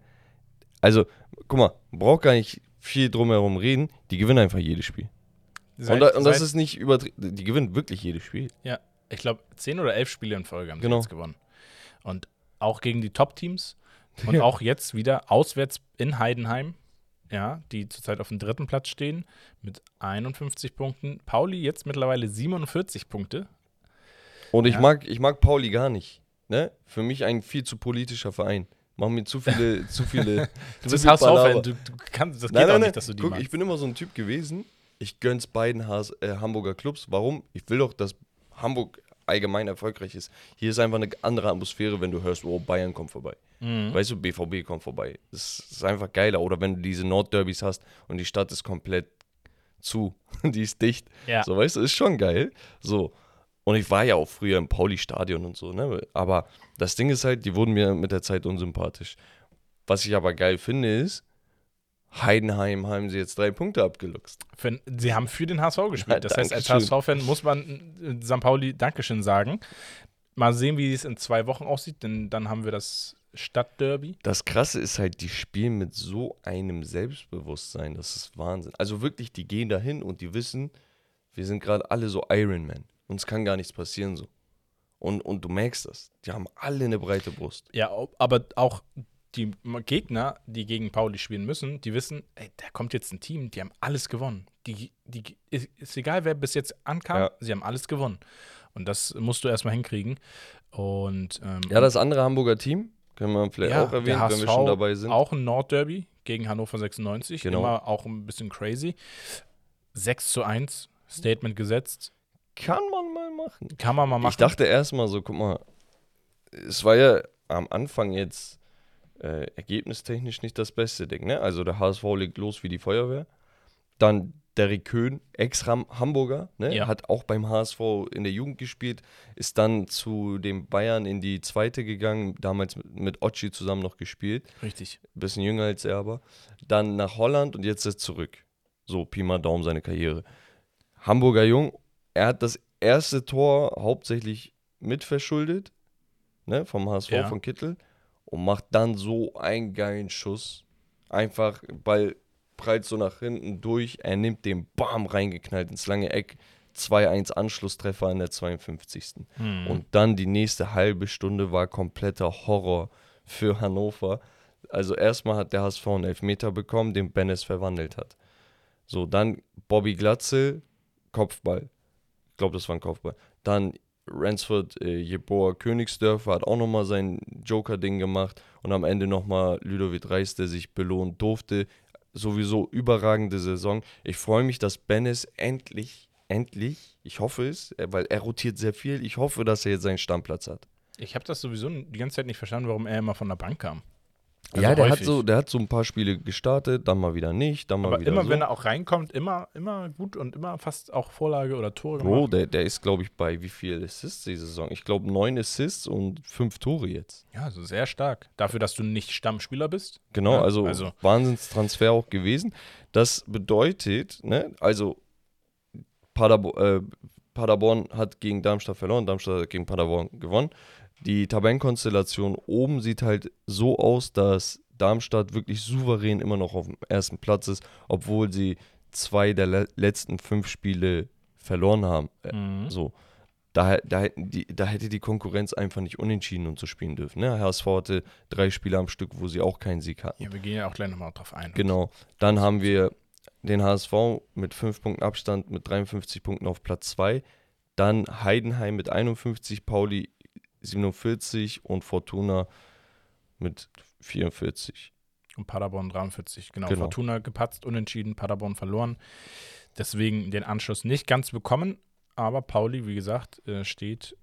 Also, guck mal, braucht gar nicht viel drumherum reden, die gewinnen einfach jedes Spiel. Seit, und, da, und das ist nicht übertrieben, die gewinnen wirklich jedes Spiel. ja, ich glaube, zehn oder elf Spiele in Folge haben sie Genau. jetzt gewonnen. Und auch gegen die Top-Teams *laughs* und auch jetzt wieder auswärts in Heidenheim, ja, die zurzeit auf dem dritten Platz stehen mit 51 Punkten. Pauli jetzt mittlerweile 47 Punkte. Und ich Ja. mag, ich mag Pauli gar nicht. Ne? Für mich ein viel zu politischer Verein. Machen mir zu viele, *laughs* zu viele. Du bist HSV-Fan, du, du kannst, das geht Nein, auch nein, nein. nicht, dass du die Guck, magst. ich bin immer so ein Typ gewesen. Ich gönn's beiden HS, äh, Hamburger Clubs. Warum? Ich will doch, dass Hamburg allgemein erfolgreich ist. Hier ist einfach eine andere Atmosphäre, wenn du hörst, oh, Bayern kommt vorbei. Mhm. Weißt du, BVB kommt vorbei. Das ist einfach geiler. Oder wenn du diese Nordderbys hast und die Stadt ist komplett zu, *laughs* die ist dicht. Ja. So, weißt du, ist schon geil. So. Und ich war ja auch früher im Pauli-Stadion und so, ne? Aber das Ding ist halt, die wurden mir mit der Zeit unsympathisch. Was ich aber geil finde, ist, Heidenheim haben sie jetzt drei Punkte abgeluchst. Für, sie haben für den HSV gespielt. Ja, Das heißt, als. HSV-Fan muss man äh, St. Pauli Dankeschön sagen. Mal sehen, wie es in zwei Wochen aussieht, denn dann haben wir das Stadtderby. Das Krasse ist halt, die spielen mit so einem Selbstbewusstsein, das ist Wahnsinn. Also wirklich, die gehen dahin und die wissen, wir sind gerade alle so Iron Man. Uns kann gar nichts passieren so. Und, und du merkst das. Die haben alle eine breite Brust. Ja, aber auch die Gegner, die gegen Pauli spielen müssen, die wissen, ey, da kommt jetzt ein Team, die haben alles gewonnen. Die, die, ist, ist egal, wer bis jetzt ankam, Ja. sie haben alles gewonnen. Und das musst du erstmal hinkriegen. Und ähm, Ja, das andere Hamburger Team, können wir vielleicht ja, auch erwähnen, der wenn wir HSV schon dabei sind. Auch ein Nordderby gegen Hannover 96. Genau. Immer auch ein bisschen crazy. 6 zu 1, Statement gesetzt. Kann man mal machen. Kann man mal machen. Ich dachte erstmal so, guck mal, es war ja am Anfang jetzt äh, ergebnistechnisch nicht das beste Ding, ne? Also der HSV legt los wie die Feuerwehr. Dann Derrick Köhn, Ex-Hamburger, ne? Ja. hat auch beim HSV in der Jugend gespielt, ist dann zu den Bayern in die zweite gegangen, damals mit, mit Ochi zusammen noch gespielt, Richtig. bisschen jünger als er aber. Dann nach Holland und jetzt ist er zurück. So, Pi mal Daumen seine Karriere. Hamburger Jung, er hat das erste Tor hauptsächlich mitverschuldet, ne, vom HSV, Ja. von Kittel, und macht dann so einen geilen Schuss. Einfach, Ball prallt so nach hinten durch, er nimmt den Bam reingeknallt ins lange Eck. 2-1 Anschlusstreffer in der 52. Hm. Und dann die nächste halbe Stunde war kompletter Horror für Hannover. Also erstmal hat der HSV einen Elfmeter bekommen, den Bennis verwandelt hat. So, dann Bobby Glatzel, Kopfball. Ich glaube, das war ein Kopfball. Dann Ransford äh, Jeboa Königsdörfer hat auch nochmal sein Joker-Ding gemacht und am Ende nochmal Ludovic Reis, der sich belohnt durfte. Sowieso überragende Saison. Ich freue mich, dass Bennis endlich, endlich, ich hoffe es, äh, weil er rotiert sehr viel, ich hoffe, dass er jetzt seinen Stammplatz hat. Ich habe das sowieso die ganze Zeit nicht verstanden, warum er immer von der Bank kam. Ja, der hat, so, der hat so ein paar Spiele gestartet, dann mal wieder nicht, dann mal Aber wieder immer, so. wenn er auch reinkommt, immer, immer gut und immer fast auch Vorlage oder Tore gemacht. Bro, der, der ist, glaube ich, bei wie viel Assists die Saison? Ich glaube, neun Assists und fünf Tore jetzt. Ja, also sehr stark. Dafür, dass du nicht Stammspieler bist. Genau, Ja, also, also- Wahnsinnstransfer auch gewesen. Das bedeutet, ne, also Paderbo äh, Paderborn hat gegen Darmstadt verloren, Darmstadt hat gegen Paderborn gewonnen. Die Tabellenkonstellation oben sieht halt so aus, dass Darmstadt wirklich souverän immer noch auf dem ersten Platz ist, obwohl sie zwei der le letzten fünf Spiele verloren haben. Äh, Mhm. So. Da, da, die, da hätte die Konkurrenz einfach nicht unentschieden und so spielen dürfen. Ne? HSV hatte drei Spiele am Stück, wo sie auch keinen Sieg hatten. Ja, wir gehen ja auch gleich nochmal drauf ein. Genau. Dann haben wir den HSV mit 5 Punkten Abstand mit 53 Punkten auf Platz 2. Dann Heidenheim mit 51, Pauli 47 und Fortuna mit 44. Und Paderborn 43. Genau. Genau. Fortuna gepatzt, unentschieden, Paderborn verloren. Deswegen den Anschluss nicht ganz bekommen. Aber Pauli, wie gesagt, äh, steht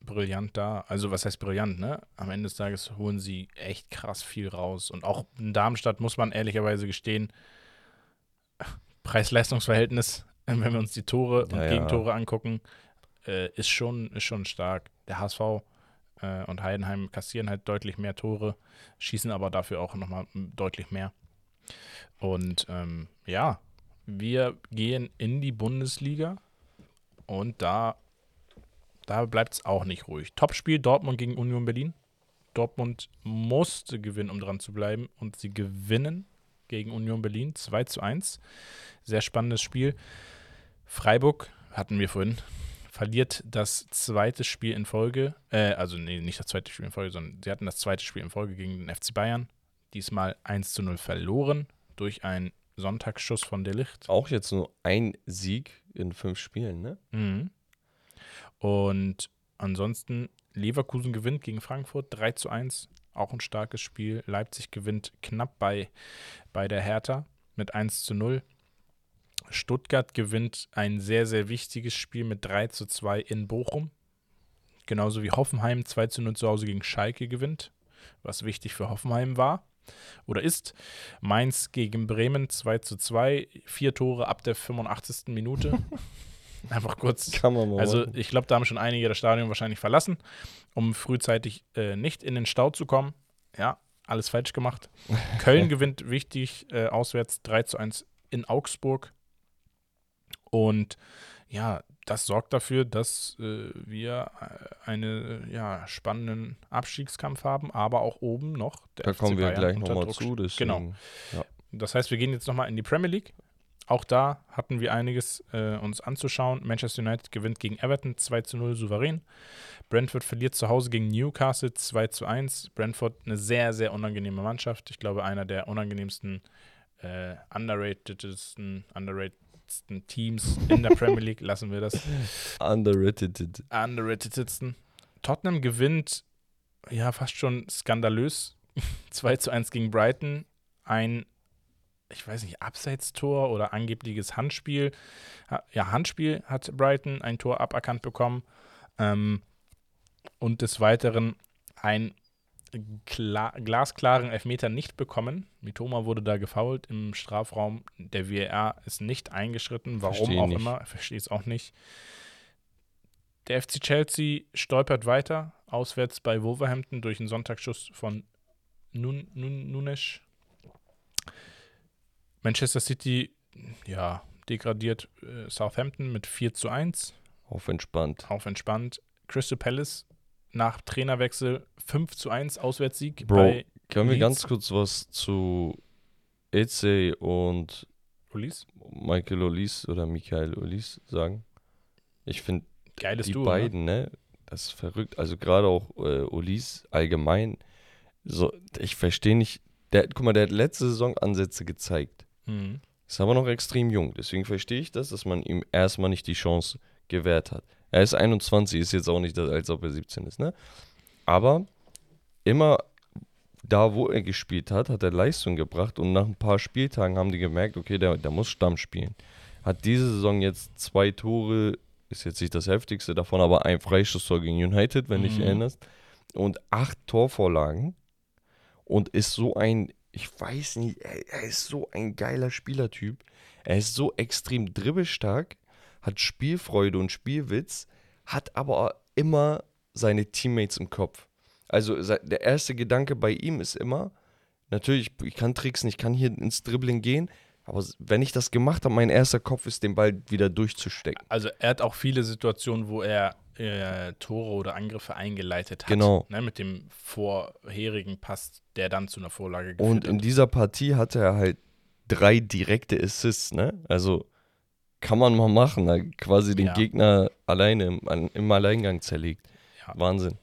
brillant da. Also, was heißt brillant, ne? Am Ende des Tages holen sie echt krass viel raus. Und auch in Darmstadt muss man ehrlicherweise gestehen, *laughs* Preis-Leistungs-Verhältnis, *laughs* wenn wir uns die Tore und Ja, ja. Gegentore angucken, äh, ist, schon, ist schon stark. Der HSV äh, und Heidenheim kassieren halt deutlich mehr Tore, schießen aber dafür auch nochmal deutlich mehr. Und ähm, ja, wir gehen in die Bundesliga und da, da bleibt es auch nicht ruhig. Topspiel Dortmund gegen Union Berlin. Dortmund musste gewinnen, um dran zu bleiben und sie gewinnen gegen Union Berlin 2 zu 1. Sehr spannendes Spiel. Freiburg, hatten wir vorhin, verliert das zweite Spiel in Folge. Äh, also, nee, nicht das zweite Spiel in Folge, sondern sie hatten das zweite Spiel in Folge gegen den FC Bayern. Diesmal 1 zu 0 verloren durch einen Sonntagsschuss von Delicht. Auch jetzt nur ein Sieg in fünf Spielen, ne? Mhm. Und ansonsten, Leverkusen gewinnt gegen Frankfurt 3 zu 1. Auch ein starkes Spiel. Leipzig gewinnt knapp bei, bei der Hertha mit 1 zu 0. Stuttgart gewinnt ein sehr, sehr wichtiges Spiel mit 3 zu 2 in Bochum. Genauso wie Hoffenheim 2 zu 0 zu Hause gegen Schalke gewinnt, was wichtig für Hoffenheim war oder ist. Mainz gegen Bremen 2 zu 2, vier Tore ab der 85. Minute. *laughs* Einfach kurz. Kann man mal Also ich glaube, da haben schon einige das Stadion wahrscheinlich verlassen, um frühzeitig äh, nicht in den Stau zu kommen. Ja, alles falsch gemacht. *laughs* Köln gewinnt wichtig äh, auswärts 3 zu 1 in Augsburg. Und ja, das sorgt dafür, dass äh, wir äh, einen ja, spannenden Abstiegskampf haben, aber auch oben noch. da FC kommen wir Bayern gleich nochmal zu. Deswegen, genau. Ja. Das heißt, wir gehen jetzt nochmal in die Premier League. Auch da hatten wir einiges äh, uns anzuschauen. Manchester United gewinnt gegen Everton 2 zu 0 souverän. Brentford verliert zu Hause gegen Newcastle 2 zu 1. Brentford eine sehr, sehr unangenehme Mannschaft. Ich glaube, einer der unangenehmsten, äh, underratedsten, underratedsten Teams in der Premier League. Lassen wir das. *laughs* Underrated. Underratedsten. Tottenham gewinnt ja fast schon skandalös *laughs* 2 zu 1 gegen Brighton. Ein ich weiß nicht, Abseitstor oder angebliches Handspiel. Ja, Handspiel hat Brighton ein Tor aberkannt bekommen. Ähm, und des Weiteren ein klar, glasklaren Elfmeter nicht bekommen. Mitoma wurde da gefault im Strafraum. Der WR ist nicht eingeschritten, warum Versteh auch nicht. immer. Verstehe es auch nicht. Der FC Chelsea stolpert weiter, auswärts bei Wolverhampton durch einen Sonntagsschuss von Nun, Nun, Nunes. Manchester City, ja, degradiert äh, Southampton mit 4 zu 1. Auf entspannt. Auf entspannt. Crystal Palace nach Trainerwechsel 5 zu 1 Auswärtssieg. Bro, können wir ganz kurz was zu Eze und Ulis? Michael Ulis oder Michael Ulis sagen? Ich finde, die Duo, beiden, ne? ne? Das ist verrückt. Also gerade auch äh, Ulis allgemein. So, ich verstehe nicht. Der, guck mal, der hat letzte Saison Ansätze gezeigt. Mhm. Ist aber noch extrem jung. Deswegen verstehe ich das, dass man ihm erstmal nicht die Chance gewährt hat. Er ist 21, ist jetzt auch nicht, als ob er 17 ist, ne? Aber immer da, wo er gespielt hat, hat er Leistung gebracht und nach ein paar Spieltagen haben die gemerkt, okay, der, der muss Stamm spielen. Hat diese Saison jetzt zwei Tore, ist jetzt nicht das heftigste davon, aber ein Freischusstor gegen United, wenn mhm. dich erinnerst, und acht Torvorlagen und ist so ein ich weiß nicht, er, er, ist so ein geiler Spielertyp. Er ist so extrem dribbelstark, hat Spielfreude und Spielwitz, hat aber immer seine Teammates im Kopf. Also der erste Gedanke bei ihm ist immer, natürlich, ich kann tricksen, ich kann hier ins Dribbling gehen, aber wenn ich das gemacht habe, mein erster Kopf ist, den Ball wieder durchzustecken. Also er hat auch viele Situationen, wo er äh, Tore oder Angriffe eingeleitet hat. Genau. Ne, mit dem vorherigen Pass, der dann zu einer Vorlage geführt Und in hat. dieser Partie hatte er halt drei direkte Assists, ne? Also kann man mal machen, ne? quasi den ja. Gegner alleine im, im Alleingang zerlegt. Ja. Wahnsinn.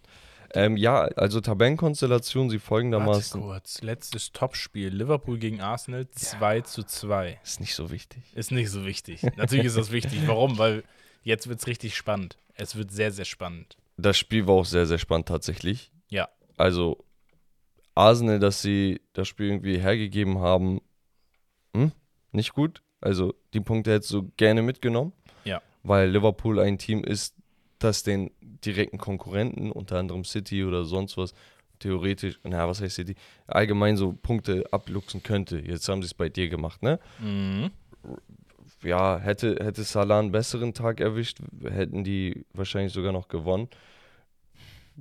Ähm, ja, also Tabellenkonstellation, sie folgendermaßen. Warte kurz, letztes Topspiel. Liverpool gegen Arsenal 2 ja. zu 2. Ist nicht so wichtig. Ist nicht so wichtig. Natürlich ist das wichtig. Warum? Weil jetzt wird es richtig spannend. Es wird sehr, sehr spannend. Das Spiel war auch sehr, sehr spannend tatsächlich. Ja. Also, Arsenal, dass sie das Spiel irgendwie hergegeben haben, hm, nicht gut. Also, die Punkte hättest du gerne mitgenommen. Ja. Weil Liverpool ein Team ist, das den direkten Konkurrenten, unter anderem City oder sonst was, theoretisch, naja, was heißt City, allgemein so Punkte abluchsen könnte. Jetzt haben sie es bei dir gemacht, ne? Mhm ja, hätte, hätte Salah einen besseren Tag erwischt, hätten die wahrscheinlich sogar noch gewonnen.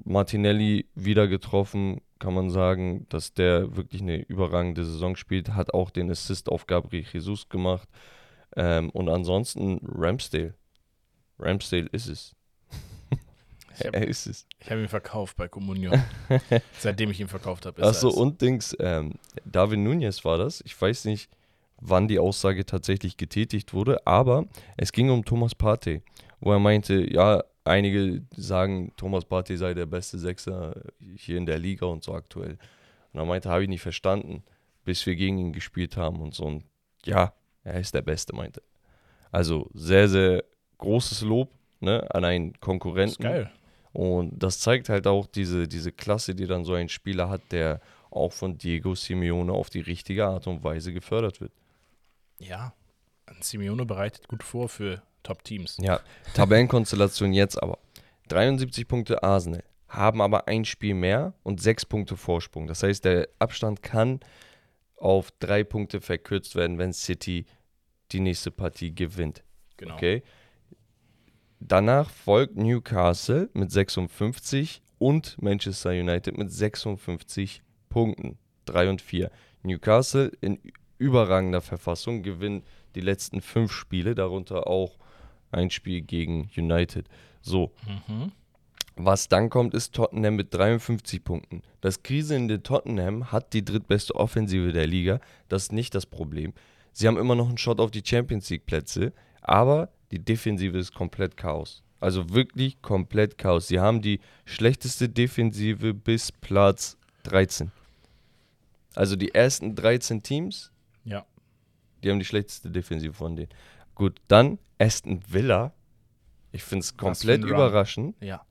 Martinelli wieder getroffen, kann man sagen, dass der wirklich eine überragende Saison spielt, hat auch den Assist auf Gabriel Jesus gemacht. Ähm, und ansonsten Ramsdale. Ramsdale ist es. Hab, *laughs* er ist es. Ich habe ihn verkauft bei Communion. *laughs* Seitdem ich ihn verkauft habe. Achso, und Dings, ähm, David Nunez war das. Ich weiß nicht, wann die Aussage tatsächlich getätigt wurde, aber es ging um Thomas Partey, wo er meinte, ja, einige sagen, Thomas Partey sei der beste Sechser hier in der Liga und so aktuell. Und er meinte, habe ich nicht verstanden, bis wir gegen ihn gespielt haben und so. Und ja, er ist der Beste, meinte. Also sehr, sehr großes Lob ne, an einen Konkurrenten. Das ist geil. Und das zeigt halt auch diese, diese Klasse, die dann so ein Spieler hat, der auch von Diego Simeone auf die richtige Art und Weise gefördert wird. Ja, Simeone bereitet gut vor für Top-Teams. Ja, Tabellenkonstellation jetzt aber. 73 Punkte Arsenal, haben aber ein Spiel mehr und sechs Punkte Vorsprung. Das heißt, der Abstand kann auf drei Punkte verkürzt werden, wenn City die nächste Partie gewinnt. Genau. Okay. Danach folgt Newcastle mit 56 und Manchester United mit 56 Punkten. 3 und 4. Newcastle in überragender Verfassung, gewinnen die letzten fünf Spiele, darunter auch ein Spiel gegen United. So, Mhm. was dann kommt, ist Tottenham mit 53 Punkten. Das kriselnde Tottenham hat die drittbeste Offensive der Liga. Das ist nicht das Problem. Sie haben immer noch einen Shot auf die Champions League Plätze, aber die Defensive ist komplett Chaos. Also wirklich komplett Chaos. Sie haben die schlechteste Defensive bis Platz 13. Also die ersten 13 Teams, Ja. die haben die schlechteste Defensive von denen. Gut, dann Aston Villa. Ich finde es komplett überraschend Ja.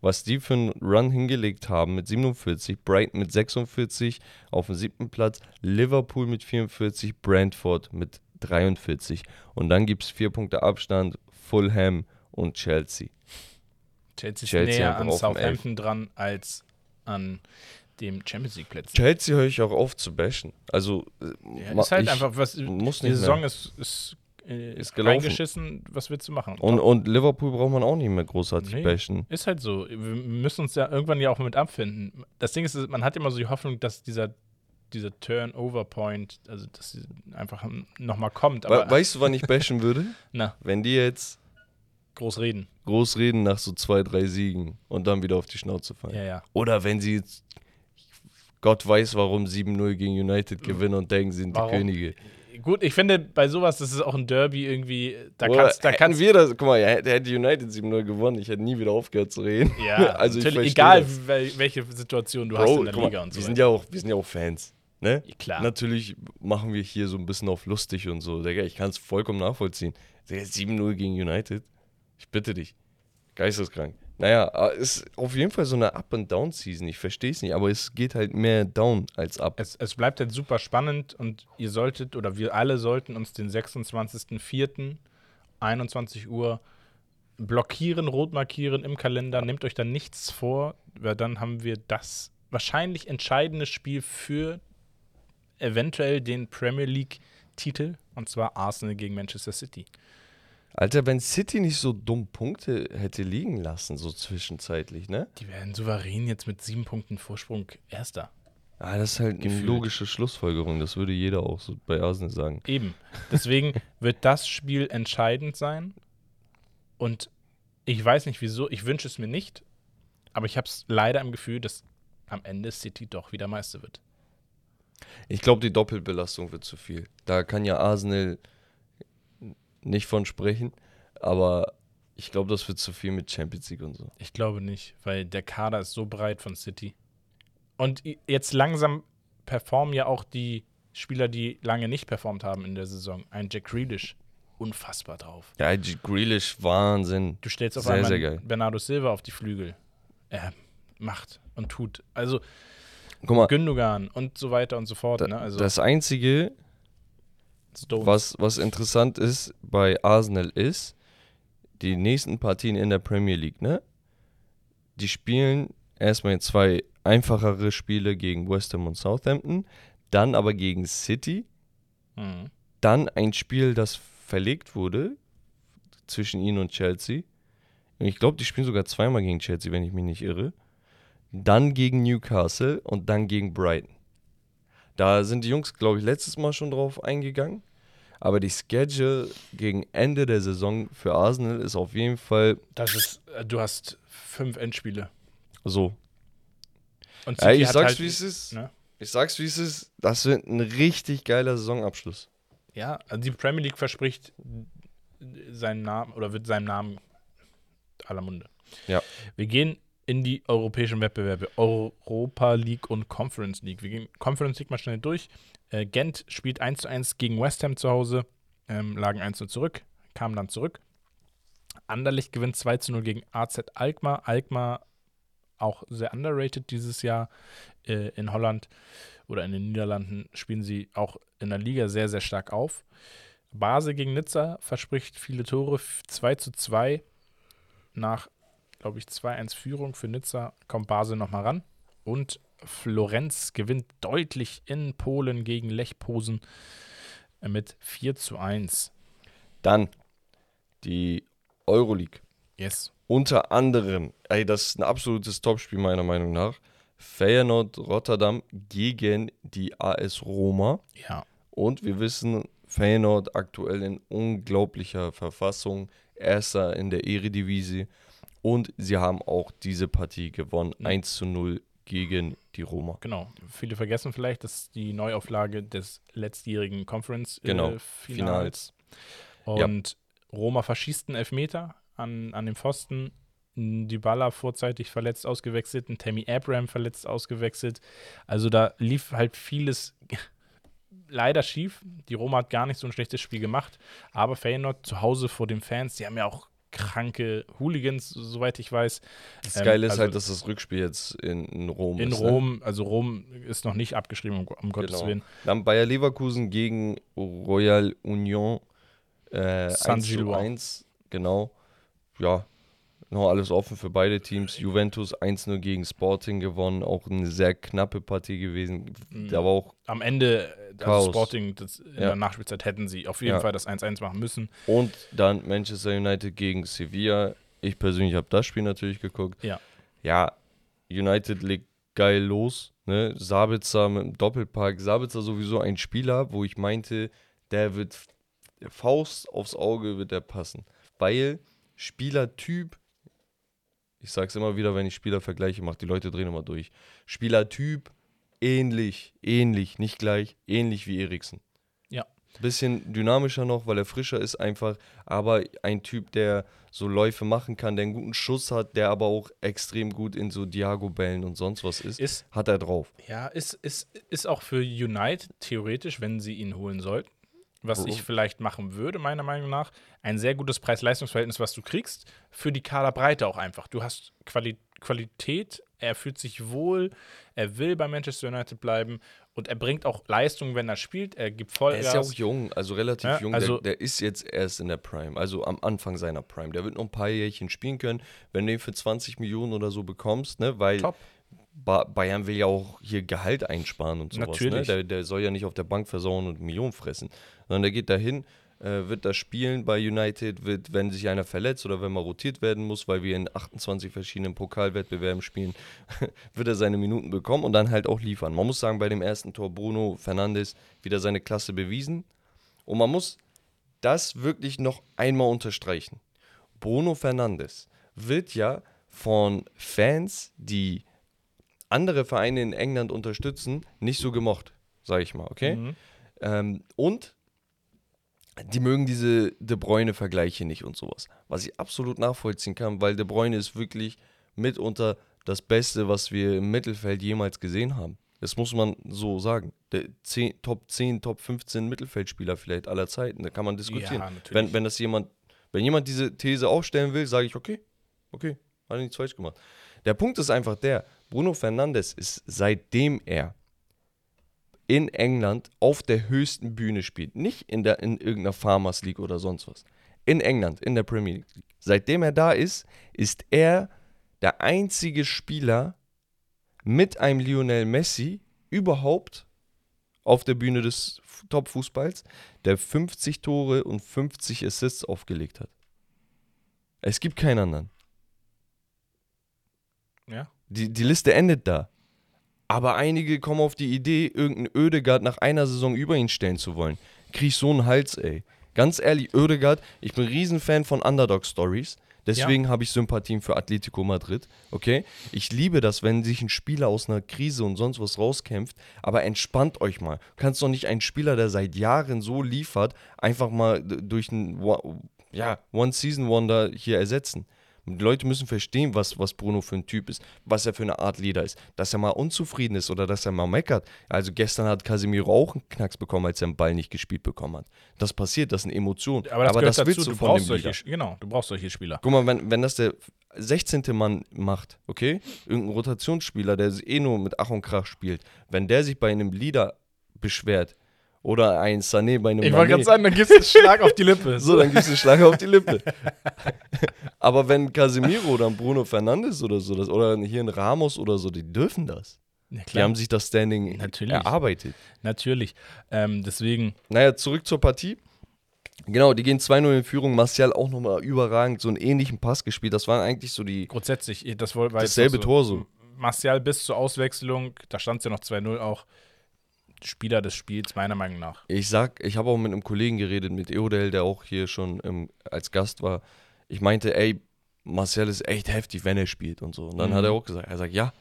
was die für einen Run hingelegt haben mit 47, Brighton mit 46 auf dem siebten Platz, Liverpool mit 44, Brentford mit 43. Und dann gibt es vier Punkte Abstand, Fulham und Chelsea. Chelsea ist Chelsea näher an Southampton dran als an dem Champions League Plätzen. Chelsea höre ich auch auf zu bashen. Also, äh, Ja, ist halt ich einfach was. muss die nicht Saison mehr. ist, ist, äh, Ist gelaufen. reingeschissen. Was willst du machen? Und, und Liverpool braucht man auch nicht mehr großartig Nee. bashen. Ist halt so. Wir müssen uns ja irgendwann ja auch mit abfinden. Das Ding ist, man hat immer so die Hoffnung, dass dieser, dieser Turnover-Point, also dass sie einfach nochmal kommt. Aber weißt du, wann ich bashen würde? *laughs* na, Wenn die jetzt groß reden. groß reden nach so zwei, drei Siegen und dann wieder auf die Schnauze fallen. Ja, ja. Oder wenn sie jetzt, Gott weiß warum, 7-0 gegen United gewinnen und denken, sie sind Warum? die Könige. Gut, ich finde, bei sowas, das ist auch ein Derby irgendwie, da Oder kannst da kannst wir das, guck mal, hätte hätte United 7-0 gewonnen, ich hätte nie wieder aufgehört zu reden. Ja, *laughs* also ich natürlich, egal das. wel- welche Situation du hast Bro, in der guck mal, Liga und so wir, sind ja auch, wir sind ja auch Fans. Ne? Klar. Natürlich machen wir hier so ein bisschen auf lustig und so. Digga, ich kann es vollkommen nachvollziehen. Digga, 7-0 gegen United. Ich bitte dich. Geisteskrank. Naja, äh, ist auf jeden Fall so eine Up-and-Down-Season. Ich verstehe es nicht, aber es geht halt mehr down als up. Es, es bleibt jetzt super spannend und ihr solltet oder wir alle sollten uns den 26.04. 21 Uhr blockieren, rot markieren im Kalender. Nehmt euch da nichts vor, weil dann haben wir das wahrscheinlich entscheidende Spiel für eventuell den Premier League-Titel und zwar Arsenal gegen Manchester City. Alter, wenn City nicht so dumm Punkte hätte liegen lassen, so zwischenzeitlich, ne? Die werden souverän jetzt mit sieben Punkten Vorsprung Erster. Ah, das ist halt eine logische Schlussfolgerung. Das würde jeder auch so bei Arsenal sagen. Eben. Deswegen *laughs* wird das Spiel entscheidend sein. Und ich weiß nicht wieso, ich wünsche es mir nicht, aber ich habe es leider im Gefühl, dass am Ende City doch wieder Meister wird. Ich glaube, die Doppelbelastung wird zu viel. Da kann ja Arsenal nicht von sprechen, aber ich glaube, das wird zu viel mit Champions League und so. Ich glaube nicht, weil der Kader ist so breit von City. Und jetzt langsam performen ja auch die Spieler, die lange nicht performt haben in der Saison. Ein Jack Grealish, unfassbar drauf. Ja, G- Grealish, Wahnsinn. Du stellst auf Sehr, einmal sehr. Bernardo Silva auf die Flügel. Er macht und tut. Also Guck mal, Gündogan und so weiter und so fort. da, ne? Also das Einzige, Stones. was, was interessant ist bei Arsenal ist, die nächsten Partien in der Premier League, ne? Die spielen erstmal zwei einfachere Spiele gegen West Ham und Southampton, dann aber gegen City, Mhm. dann ein Spiel, das verlegt wurde zwischen ihnen und Chelsea. Ich glaube, die spielen sogar zweimal gegen Chelsea, wenn ich mich nicht irre. Dann gegen Newcastle und dann gegen Brighton. Da sind die Jungs, glaube ich, letztes Mal schon drauf eingegangen. Aber die Schedule gegen Ende der Saison für Arsenal ist auf jeden Fall Das ist, äh, du hast fünf Endspiele. so. Und Ja, ich sag's, halt- wie es ist. ne? Ich sag's, wie es ist. Das wird ein richtig geiler Saisonabschluss. Ja, also die Premier League verspricht seinen Namen oder wird seinem Namen aller Munde. Ja. Wir gehen in die europäischen Wettbewerbe, Europa League und Conference League. Wir gehen Conference League mal schnell durch. Äh, Gent spielt 1 zu 1 gegen West Ham zu Hause, ähm, lagen 1 zu zurück, kamen dann zurück. Anderlicht gewinnt 2 zu 0 gegen AZ Alkmaar. Alkmaar auch sehr underrated dieses Jahr äh, in Holland oder in den Niederlanden spielen sie auch in der Liga sehr, sehr stark auf. Basel gegen Nizza verspricht viele Tore, f- 2 zu 2 nach, glaube ich, 2-1 Führung für Nizza kommt Basel nochmal ran. Und Florenz gewinnt deutlich in Polen gegen Lech Posen äh, mit 4 zu 1. Dann die Euroleague. Yes. Unter anderem, ey, das ist ein absolutes Topspiel meiner Meinung nach. Feyenoord Rotterdam gegen die AS Roma. Ja. Und wir wissen, Feyenoord aktuell in unglaublicher Verfassung. Erster in der Eredivisie. Und sie haben auch diese Partie gewonnen. Mhm. 1 zu 0 gegen die Roma. Genau. Viele vergessen vielleicht, dass die Neuauflage des letztjährigen Conference äh, Genau. Finals. Und Roma verschießt einen Elfmeter an, an den Pfosten. Dybala vorzeitig verletzt ausgewechselt, ein Tammy Abraham verletzt ausgewechselt. Also da lief halt vieles *laughs* leider schief. Die Roma hat gar nicht so ein schlechtes Spiel gemacht, aber Feyenoord zu Hause vor den Fans, die haben ja auch kranke Hooligans, soweit ich weiß. Das Ähm, Geile ist also halt, dass das Rückspiel jetzt in, in Rom In ist. ne? Rom, also Rom ist noch nicht abgeschrieben, um, um Gottes Genau. Willen. Dann Bayer Leverkusen gegen Royal Union äh, 1 zu Saint-Gilloise. 1. Genau. Ja, noch alles offen für beide Teams. Juventus 1-0 gegen Sporting gewonnen. Auch eine sehr knappe Partie gewesen. Mhm. Da war auch. Am Ende, äh, also. Sporting, das, in Ja. der Nachspielzeit hätten sie auf jeden Ja. Fall das 1-1 machen müssen. Und dann Manchester United gegen Sevilla. Ich persönlich habe das Spiel natürlich geguckt. Ja. Ja, United legt geil los. Ne? Sabitzer mit dem Doppelpack. Sabitzer sowieso ein Spieler, wo ich meinte, der wird der Faust aufs Auge wird der passen. Weil Spielertyp, ich sag's immer wieder, wenn ich Spielervergleiche mache, die Leute drehen immer durch. Spielertyp ähnlich, ähnlich, nicht gleich, ähnlich wie Eriksen. Ja. Bisschen dynamischer noch, weil er frischer ist einfach, aber ein Typ, der so Läufe machen kann, der einen guten Schuss hat, der aber auch extrem gut in so Diago-Bällen und sonst was ist, Ist, hat er drauf. ja, ist, ist, ist auch für United theoretisch, wenn sie ihn holen sollten, was Oh. ich vielleicht machen würde, meiner Meinung nach, ein sehr gutes Preis-Leistungs-Verhältnis, was du kriegst, für die Kaderbreite auch einfach. Du hast Quali Qualität, er fühlt sich wohl, er will bei Manchester United bleiben und er bringt auch Leistung, wenn er spielt, er gibt Er Vollgas. ist ja auch jung, also relativ Ja, jung. also- der, der ist jetzt erst in der Prime, also am Anfang seiner Prime. Der wird noch ein paar Jährchen spielen können, wenn du ihn für 20 Millionen oder so bekommst, ne? Weil Top. Ba Bayern will ja auch hier Gehalt einsparen und sowas. Natürlich. Ne? Der, der soll ja nicht auf der Bank versauen und Millionen fressen, sondern der geht dahin, äh, wird da spielen bei United, wird, wenn sich einer verletzt oder wenn mal rotiert werden muss, weil wir in 28 verschiedenen Pokalwettbewerben spielen, *laughs* wird er seine Minuten bekommen und dann halt auch liefern. Man muss sagen, bei dem ersten Tor Bruno Fernandes wieder seine Klasse bewiesen und man muss das wirklich noch einmal unterstreichen. Bruno Fernandes wird ja von Fans, die andere Vereine in England unterstützen, nicht so gemocht, sage ich mal, okay? Mhm. Ähm, und die mögen diese De Bruyne-Vergleiche nicht und sowas. Was ich absolut nachvollziehen kann, weil De Bruyne ist wirklich mitunter das Beste, was wir im Mittelfeld jemals gesehen haben. Das muss man so sagen. Der 10, Top 10, Top 15 Mittelfeldspieler vielleicht aller Zeiten. Da kann man diskutieren. Ja, wenn, wenn das jemand, wenn jemand diese These aufstellen will, sage ich, okay, okay, hat er nichts falsch gemacht. Der Punkt ist einfach der, Bruno Fernandes ist seitdem er in England auf der höchsten Bühne spielt, nicht in, der, in irgendeiner Farmers League oder sonst was, in England, in der Premier League. Seitdem er da ist, ist er der einzige Spieler mit einem Lionel Messi überhaupt auf der Bühne des Top-Fußballs, der 50 Tore und 50 Assists aufgelegt hat. Es gibt keinen anderen. Ja. Die, die Liste endet da. Aber einige kommen auf die Idee, irgendeinen Ödegard nach einer Saison über ihn stellen zu wollen. Krieg ich so einen Hals, ey. Ganz ehrlich, Ödegard, ich bin Riesenfan von Underdog-Stories. Deswegen habe ich Sympathien für Atletico Madrid, okay? Ich liebe das, wenn sich ein Spieler aus einer Krise und sonst was rauskämpft, aber entspannt euch mal. Du kannst doch nicht einen Spieler, der seit Jahren so liefert, einfach mal durch einen ja, One-Season-Wonder hier ersetzen. Die Leute müssen verstehen, was, was Bruno für ein Typ ist, was er für eine Art Leader ist. Dass er mal unzufrieden ist oder dass er mal meckert. Also gestern hat Casemiro auch einen Knacks bekommen, als er den Ball nicht gespielt bekommen hat. Das passiert, das sind Emotionen. Aber das gehört dazu, willst du, du von brauchst dem solche, Leader. genau, du brauchst solche Spieler. Guck mal, wenn, wenn das der 16. Mann macht, okay? Irgendein Rotationsspieler, der eh nur mit Ach und Krach spielt, wenn der sich bei einem Leader beschwert oder ein Sané bei einem Ich wollte gerade sagen, dann gibst du einen Schlag auf die Lippe. *laughs* so, dann gibst du einen Schlag auf die Lippe. *laughs* Aber wenn Casemiro oder ein Bruno Fernandes oder so, das, oder hier ein Ramos oder so, die dürfen das. Die haben sich das Standing Natürlich. erarbeitet. natürlich. Ähm, deswegen, Naja, zurück zur Partie. Genau, die gehen 2-0 in Führung. Martial auch nochmal überragend so einen ähnlichen Pass gespielt. Das waren eigentlich so die. grundsätzlich, das war Dasselbe noch Tor so. Martial bis zur Auswechslung, da stand es ja noch 2-0 auch. Spieler des Spiels, meiner Meinung nach. Ich sag, ich habe auch mit einem Kollegen geredet, mit Eodel, der auch hier schon ähm, als Gast war. Ich meinte, ey, Marcel ist echt heftig, wenn er spielt und so. Und dann Mhm. hat er auch gesagt, er sagt, ja,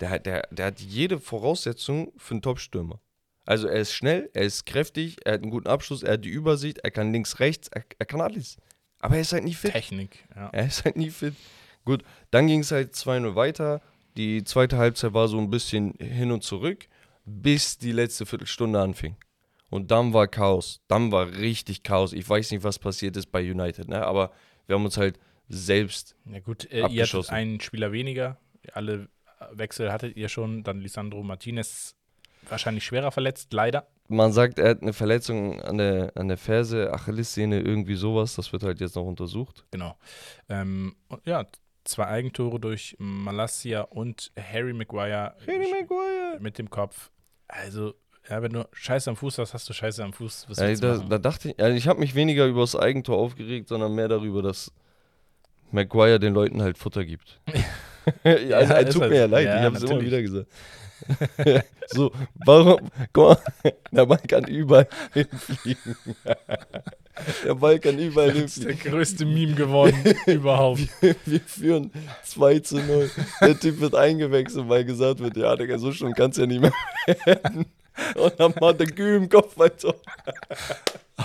der, hat- der, der hat jede Voraussetzung für einen Top-Stürmer. Also er ist schnell, er ist kräftig, er hat einen guten Abschluss, er hat die Übersicht, er kann links, rechts, er, er kann alles. Aber er ist halt nie fit. Technik, ja. Er ist halt nie fit. Gut, dann ging es halt 2-0 weiter. Die zweite Halbzeit war so ein bisschen hin und zurück, bis die letzte Viertelstunde anfing. Und dann war Chaos. Dann war richtig Chaos. Ich weiß nicht, was passiert ist bei United, ne? aber wir haben uns halt selbst. Ja gut, äh, ihr hattet Abgeschossen. einen Spieler weniger. Alle Wechsel hattet ihr schon. Dann Lisandro Martinez wahrscheinlich schwerer verletzt, leider. Man sagt, er hat eine Verletzung an der, an der Ferse, Achillessehne, irgendwie sowas. Das wird halt jetzt noch untersucht. Genau. Ähm, ja, zwei Eigentore durch Malassia und Harry Maguire Maguire. mit dem Kopf. Also, ja, wenn du Scheiße am Fuß hast, hast du Scheiße am Fuß. Was Ja, da, da dachte ich, also ich habe mich weniger über das Eigentor aufgeregt, sondern mehr darüber, dass Maguire den Leuten halt Futter gibt. *laughs* *laughs* ja, also, Ja, tut halt- mir ja leid, ja, ich habe es immer wieder gesagt. *laughs* so, warum? Guck mal, der Ball kann überall hinfliegen. der Ball kann überall Das ist der hinfliegen. größte Meme geworden *laughs* überhaupt. Wir führen 2 zu 0. Der Typ wird eingewechselt, weil gesagt wird, ja, Digga, so schon kannst ja nicht mehr werden. Und dann macht der Gü im Kopf weiter.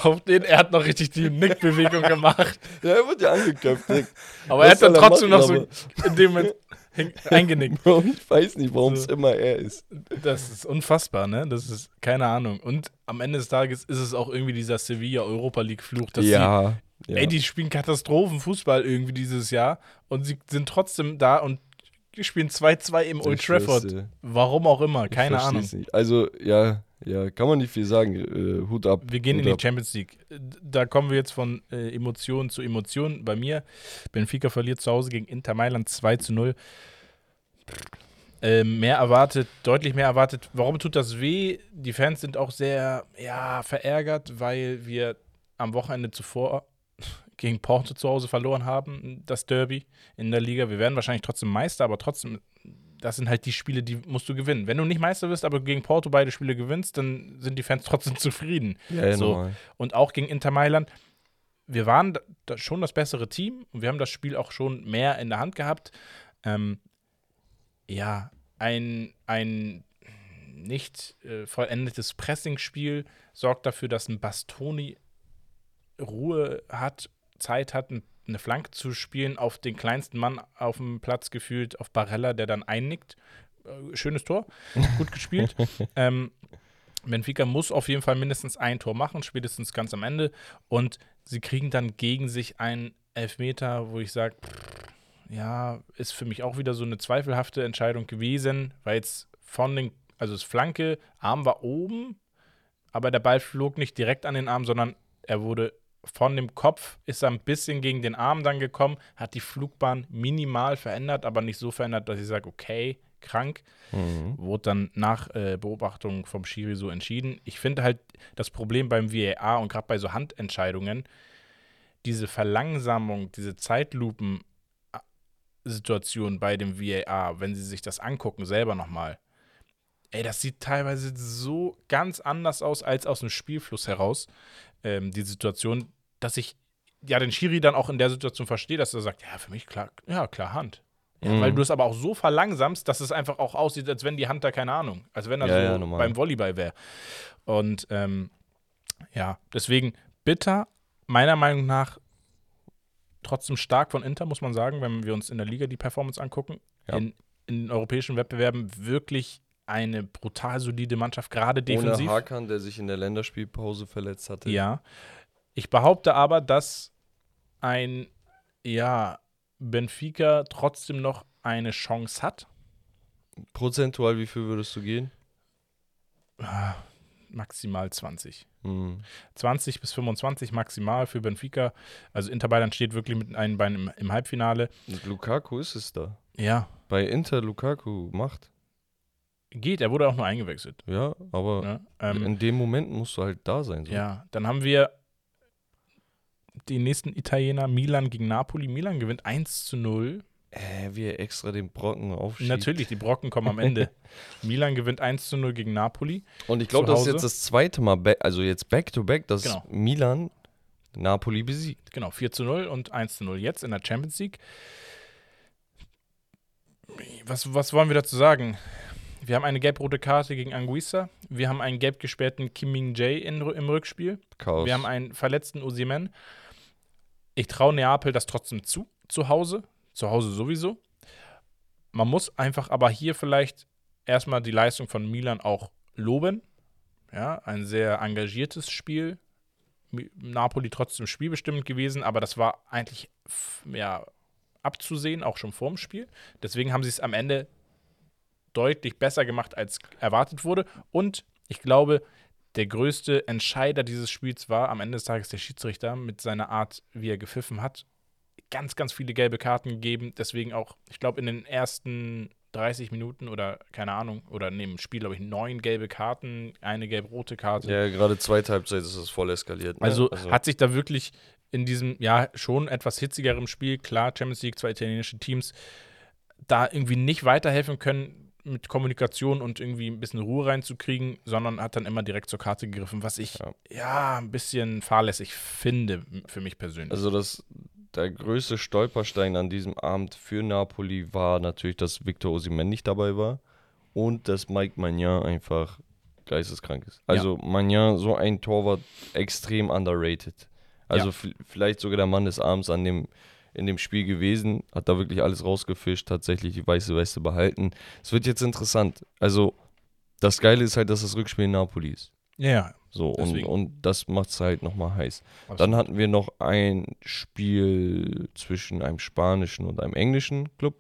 Auf den, er hat noch richtig die Nickbewegung gemacht. Ja, er wird ja angeköpft. Aber er Was hat dann er trotzdem machen, noch so in dem Moment *laughs* eingenickt. Bro, ich weiß nicht, warum es So. immer er ist. Das ist unfassbar, ne? Das ist keine Ahnung. Und am Ende des Tages ist es auch irgendwie dieser Sevilla Europa League Fluch, dass ja. sie, ey, die spielen Katastrophenfußball irgendwie dieses Jahr und sie sind trotzdem da und spielen 2-2 im Old Trafford. Warum auch immer, keine Ahnung. Nicht. Also, ja, ja, kann man nicht viel sagen. Äh, Hut ab. Wir gehen Hut in die ab. Champions League. Da kommen wir jetzt von äh, Emotion zu Emotion. Bei mir, Benfica verliert zu Hause gegen Inter Mailand 2 zu 0. Ähm, mehr erwartet, deutlich mehr erwartet. Warum tut das weh? Die Fans sind auch sehr ja, verärgert, weil wir am Wochenende zuvor *laughs* gegen Porto zu Hause verloren haben, das Derby in der Liga. Wir werden wahrscheinlich trotzdem Meister, aber trotzdem, das sind halt die Spiele, die musst du gewinnen. Wenn du nicht Meister wirst, aber gegen Porto beide Spiele gewinnst, dann sind die Fans trotzdem *laughs* zufrieden Ja, ja, So. normal. und auch gegen Inter Mailand. Wir waren da, da schon das bessere Team und wir haben das Spiel auch schon mehr in der Hand gehabt. Ähm, ja, ein, ein nicht äh, vollendetes Pressingspiel sorgt dafür, dass ein Bastoni Ruhe hat, Zeit hat, ein, eine Flanke zu spielen, auf den kleinsten Mann auf dem Platz gefühlt, auf Barella, der dann einnickt. Äh, schönes Tor, gut gespielt. *laughs* ähm, Benfica muss auf jeden Fall mindestens ein Tor machen, spätestens ganz am Ende. Und sie kriegen dann gegen sich einen Elfmeter, wo ich sage, ja, ist für mich auch wieder so eine zweifelhafte Entscheidung gewesen, weil jetzt von den, also das Flanke, Arm war oben, aber der Ball flog nicht direkt an den Arm, sondern er wurde von dem Kopf, ist er ein bisschen gegen den Arm dann gekommen, hat die Flugbahn minimal verändert, aber nicht so verändert, dass ich sage, okay, krank Mhm. wurde dann nach äh, Beobachtung vom Schiri so entschieden. Ich finde halt das Problem beim VAR und gerade bei so Handentscheidungen, diese Verlangsamung, diese Zeitlupen-Situation bei dem VAR, wenn sie sich das angucken, selber nochmal, ey, das sieht teilweise so ganz anders aus als aus dem Spielfluss heraus, ähm, die Situation, dass ich ja den Schiri dann auch in der Situation verstehe, dass er sagt, ja, für mich klar, ja, klar Hand. Ja, Mhm. Weil du es aber auch so verlangsamst, dass es einfach auch aussieht, als wenn die Hand da, keine Ahnung, als wenn er Ja, so ja, beim Volleyball wäre. Und ähm, ja, deswegen bitter, meiner Meinung nach trotzdem stark von Inter, muss man sagen, wenn wir uns in der Liga die Performance angucken. In, in den europäischen Wettbewerben wirklich eine brutal solide Mannschaft, gerade defensiv. Ohne Hakan, der sich in der Länderspielpause verletzt hatte. Ja. Ich behaupte aber, dass ein, ja, Benfica trotzdem noch eine Chance hat. Prozentual, wie viel würdest du gehen? Ah, Maximal 20. Mhm. 20 bis 25 maximal für Benfica. Also Inter Mailand steht wirklich mit einem Bein im, im Halbfinale. Und Lukaku ist es da. Ja, Bei Inter Lukaku macht. geht. Er wurde auch nur eingewechselt. Ja, aber Ne? Ähm, in dem Moment musst du halt da sein. So. ja, dann haben wir die nächsten Italiener, Milan gegen Napoli. Milan gewinnt 1 zu 0. Äh, wie er extra den Brocken aufschiebt. Natürlich, die Brocken kommen am Ende. *laughs* Milan gewinnt 1 zu 0 gegen Napoli. Und ich glaube, das ist jetzt das zweite Mal, also jetzt back-to-back, dass Genau. Milan Napoli besiegt. Genau, 4 zu 0 und 1 zu 0 jetzt in der Champions League. Was, was wollen wir dazu sagen? Wir haben eine gelb-rote Karte gegen Anguissa. Wir haben einen gelb gesperrten Kim Min-jae in, im Rückspiel. Chaos. Wir haben einen verletzten Osimen. Ich traue Neapel das trotzdem zu, zu Hause. Zu Hause sowieso. Man muss einfach aber hier vielleicht erstmal die Leistung von Milan auch loben. Ja, ein sehr engagiertes Spiel. Napoli trotzdem spielbestimmend gewesen, aber das war eigentlich ja, abzusehen, auch schon vorm Spiel. Deswegen haben sie es am Ende deutlich besser gemacht, als erwartet wurde. Und ich glaube, der größte Entscheider dieses Spiels war am Ende des Tages der Schiedsrichter mit seiner Art, wie er gepfiffen hat. Ganz, ganz viele gelbe Karten gegeben. Deswegen auch, ich glaube, in den ersten 30 Minuten oder keine Ahnung, oder neben dem Spiel, glaube ich, neun gelbe Karten, eine gelb-rote Karte. ja, gerade zweite Halbzeit ist es voll eskaliert. Ne? Also, hat sich da wirklich in diesem, ja, schon etwas hitzigeren Spiel, klar, Champions League, zwei italienische Teams, da irgendwie nicht weiterhelfen können mit Kommunikation und irgendwie ein bisschen Ruhe reinzukriegen, sondern hat dann immer direkt zur Karte gegriffen, was ich ja, Ja. ein bisschen fahrlässig finde für mich persönlich. Also das, der größte Stolperstein an diesem Abend für Napoli war natürlich, dass Victor Osimhen nicht dabei war und dass Mike Magnan einfach geisteskrank ist. Also Magnan, so ein Torwart, extrem underrated. Also Ja. vielleicht sogar der Mann des Abends an dem, in dem Spiel gewesen, hat da wirklich alles rausgefischt, tatsächlich die weiße Weste behalten. Es wird jetzt interessant. Also das Geile ist halt, dass das Rückspiel in Napoli ist. ja. So, und, Deswegen. und das macht es halt nochmal heiß. absolut. Dann hatten wir noch ein Spiel zwischen einem spanischen und einem englischen Club.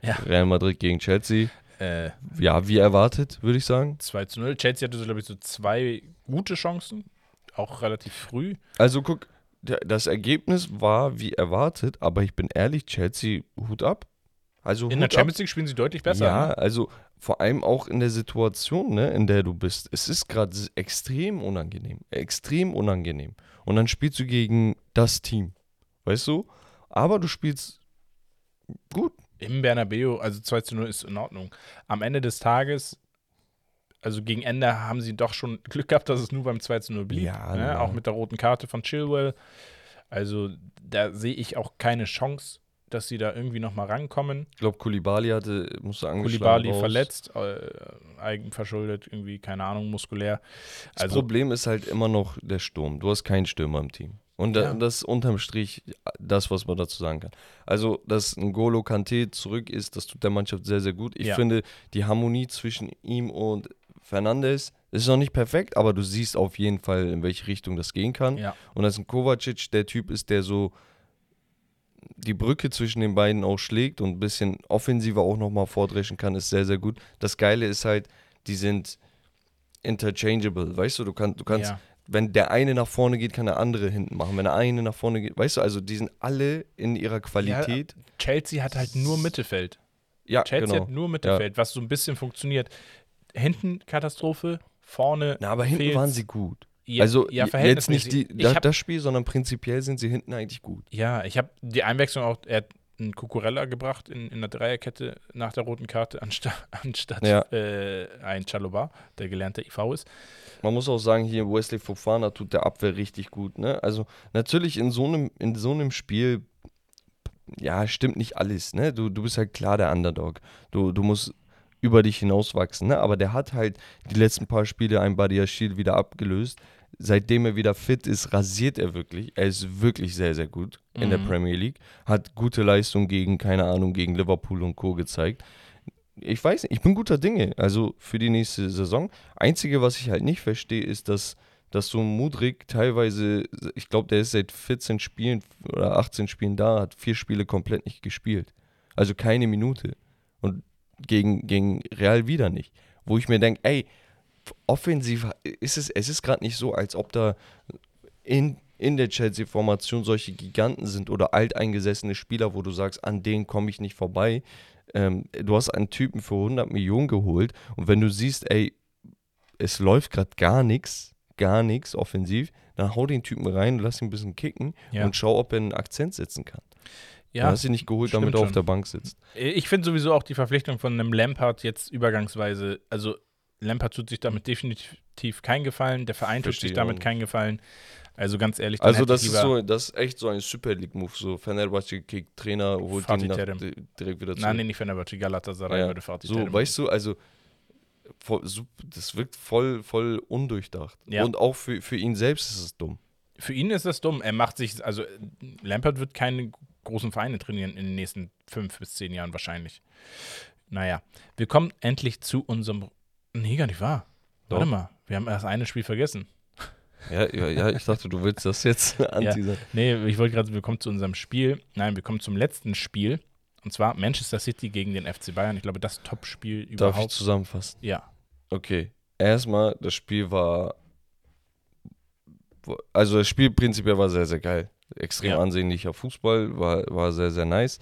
Ja. Real Madrid gegen Chelsea. äh, Ja, wie erwartet, würde ich sagen. 2 zu 0. Chelsea hatte, so, glaube ich, so zwei gute Chancen, auch relativ früh. Also guck, das Ergebnis war wie erwartet, aber ich bin ehrlich, Chelsea, Hut ab. Also In der Hut Champions League spielen sie deutlich besser. Ja, Ne? also vor allem auch in der Situation, ne, in der du bist. Es ist gerade extrem unangenehm. Extrem unangenehm. Und dann spielst du gegen das Team. Weißt du? Aber du spielst gut. Im Bernabeu, also 2 zu 0 ist in Ordnung. Am Ende des Tages, also gegen Ende haben sie doch schon *laughs* Glück gehabt, dass es nur beim 2 zu 0 blieb. Ja, ne? normal. Auch mit der roten Karte von Chilwell. Also da sehe ich auch keine Chance, dass sie da irgendwie nochmal rankommen. Ich glaube, Kulibali hatte, musste angeschlagen Kulibali verletzt, äh, eigenverschuldet, irgendwie, keine Ahnung, muskulär. Das Also, Problem ist halt immer noch der Sturm. Du hast keinen Stürmer im Team. Und da, Ja. das ist unterm Strich das, was man dazu sagen kann. Also, dass ein Golo Kante zurück ist, das tut der Mannschaft sehr, sehr gut. Ich Ja. finde, die Harmonie zwischen ihm und Fernandes ist noch nicht perfekt, aber du siehst auf jeden Fall, in welche Richtung das gehen kann. ja, Und dass ein Kovacic der Typ ist, der so die Brücke zwischen den beiden auch schlägt und ein bisschen offensiver auch nochmal vordreschen kann, ist sehr, sehr gut. Das Geile ist halt, die sind interchangeable, weißt du, du, kann, du kannst, ja. wenn der eine nach vorne geht, kann der andere hinten machen. Wenn der eine nach vorne geht, weißt du, also die sind alle in ihrer Qualität. Chelsea hat halt nur Mittelfeld. Ja, Chelsea genau. hat nur Mittelfeld, was so ein bisschen funktioniert. Hinten Katastrophe, vorne. Na, aber hinten fehlt's. waren sie gut. Ja, also ja, jetzt nicht die, da, hab, das Spiel, sondern prinzipiell sind sie hinten eigentlich gut. Ja, ich habe die Einwechslung auch, er hat einen Cucurella gebracht in, in der Dreierkette nach der roten Karte, anstatt, *laughs* anstatt Ja. äh, ein Chaloba, der gelernte IV ist. Man muss auch sagen, hier Wesley Fofana tut der Abwehr richtig gut. Ne? Also natürlich in so einem, in so einem Spiel, ja, stimmt nicht alles. Ne? Du, du bist halt klar der Underdog. Du, du musst über dich hinauswachsen. Ne? Aber der hat halt die letzten paar Spiele ein Badiashil wieder abgelöst. Seitdem er wieder fit ist, rasiert er wirklich. Er ist wirklich sehr, sehr gut in der Mhm. Premier League. Hat gute Leistung gegen, keine Ahnung, gegen Liverpool und Co. gezeigt. Ich weiß nicht, ich bin guter Dinge, also für die nächste Saison. Einzige, was ich halt nicht verstehe, ist, dass, dass so Mudrik teilweise, ich glaube, der ist seit 14 Spielen oder 18 Spielen da, hat vier Spiele komplett nicht gespielt. Also keine Minute. Und gegen, gegen Real wieder nicht. Wo ich mir denke, ey, offensiv ist es, es ist gerade nicht so, als ob da in, in der Chelsea-Formation solche Giganten sind oder alteingesessene Spieler, wo du sagst, an denen komme ich nicht vorbei. Ähm, du hast einen Typen für 100 Millionen geholt und wenn du siehst, ey, es läuft gerade gar nichts, gar nichts offensiv, dann hau den Typen rein, lass ihn ein bisschen kicken Ja. und schau, ob er einen Akzent setzen kann. Ja, du hast ihn nicht geholt, damit er auf der Bank sitzt. Ich finde sowieso auch die Verpflichtung von einem Lampard jetzt übergangsweise, also Lampard tut sich damit definitiv keinen Gefallen, der Verein tut sich damit keinen Gefallen. Also ganz ehrlich, also das ist so, das ist echt so ein Super League Move. So Fenerbahce kickt Trainer, holt Fatih ihn nach, direkt wieder zurück. Nein, nee, nicht Fenerbahce, Galatasaray ja. würde Fatih So, Terem weißt du, also das wirkt voll, voll undurchdacht. Ja. Und auch für, für ihn selbst ist es dumm. Für ihn ist es dumm. Er macht sich, also Lampard wird keine großen Vereine trainieren in den nächsten fünf bis zehn Jahren wahrscheinlich. Naja, wir kommen endlich zu unserem. Nee, gar nicht wahr. Warte oh. mal, wir haben erst ein Spiel vergessen. Ja, ja, ja, ich dachte, du willst das jetzt *laughs* anteasern. Ja. Nee, ich wollte gerade, wir kommen zu unserem Spiel. Nein, wir kommen zum letzten Spiel. Und zwar Manchester City gegen den FC Bayern. Ich glaube, das Top-Spiel überhaupt. Darf ich zusammenfassen? Ja. Okay. Erstmal, das Spiel war. Also, das Spiel prinzipiell war sehr, sehr geil. Extrem ja. ansehnlicher Fußball, war, war sehr, sehr nice.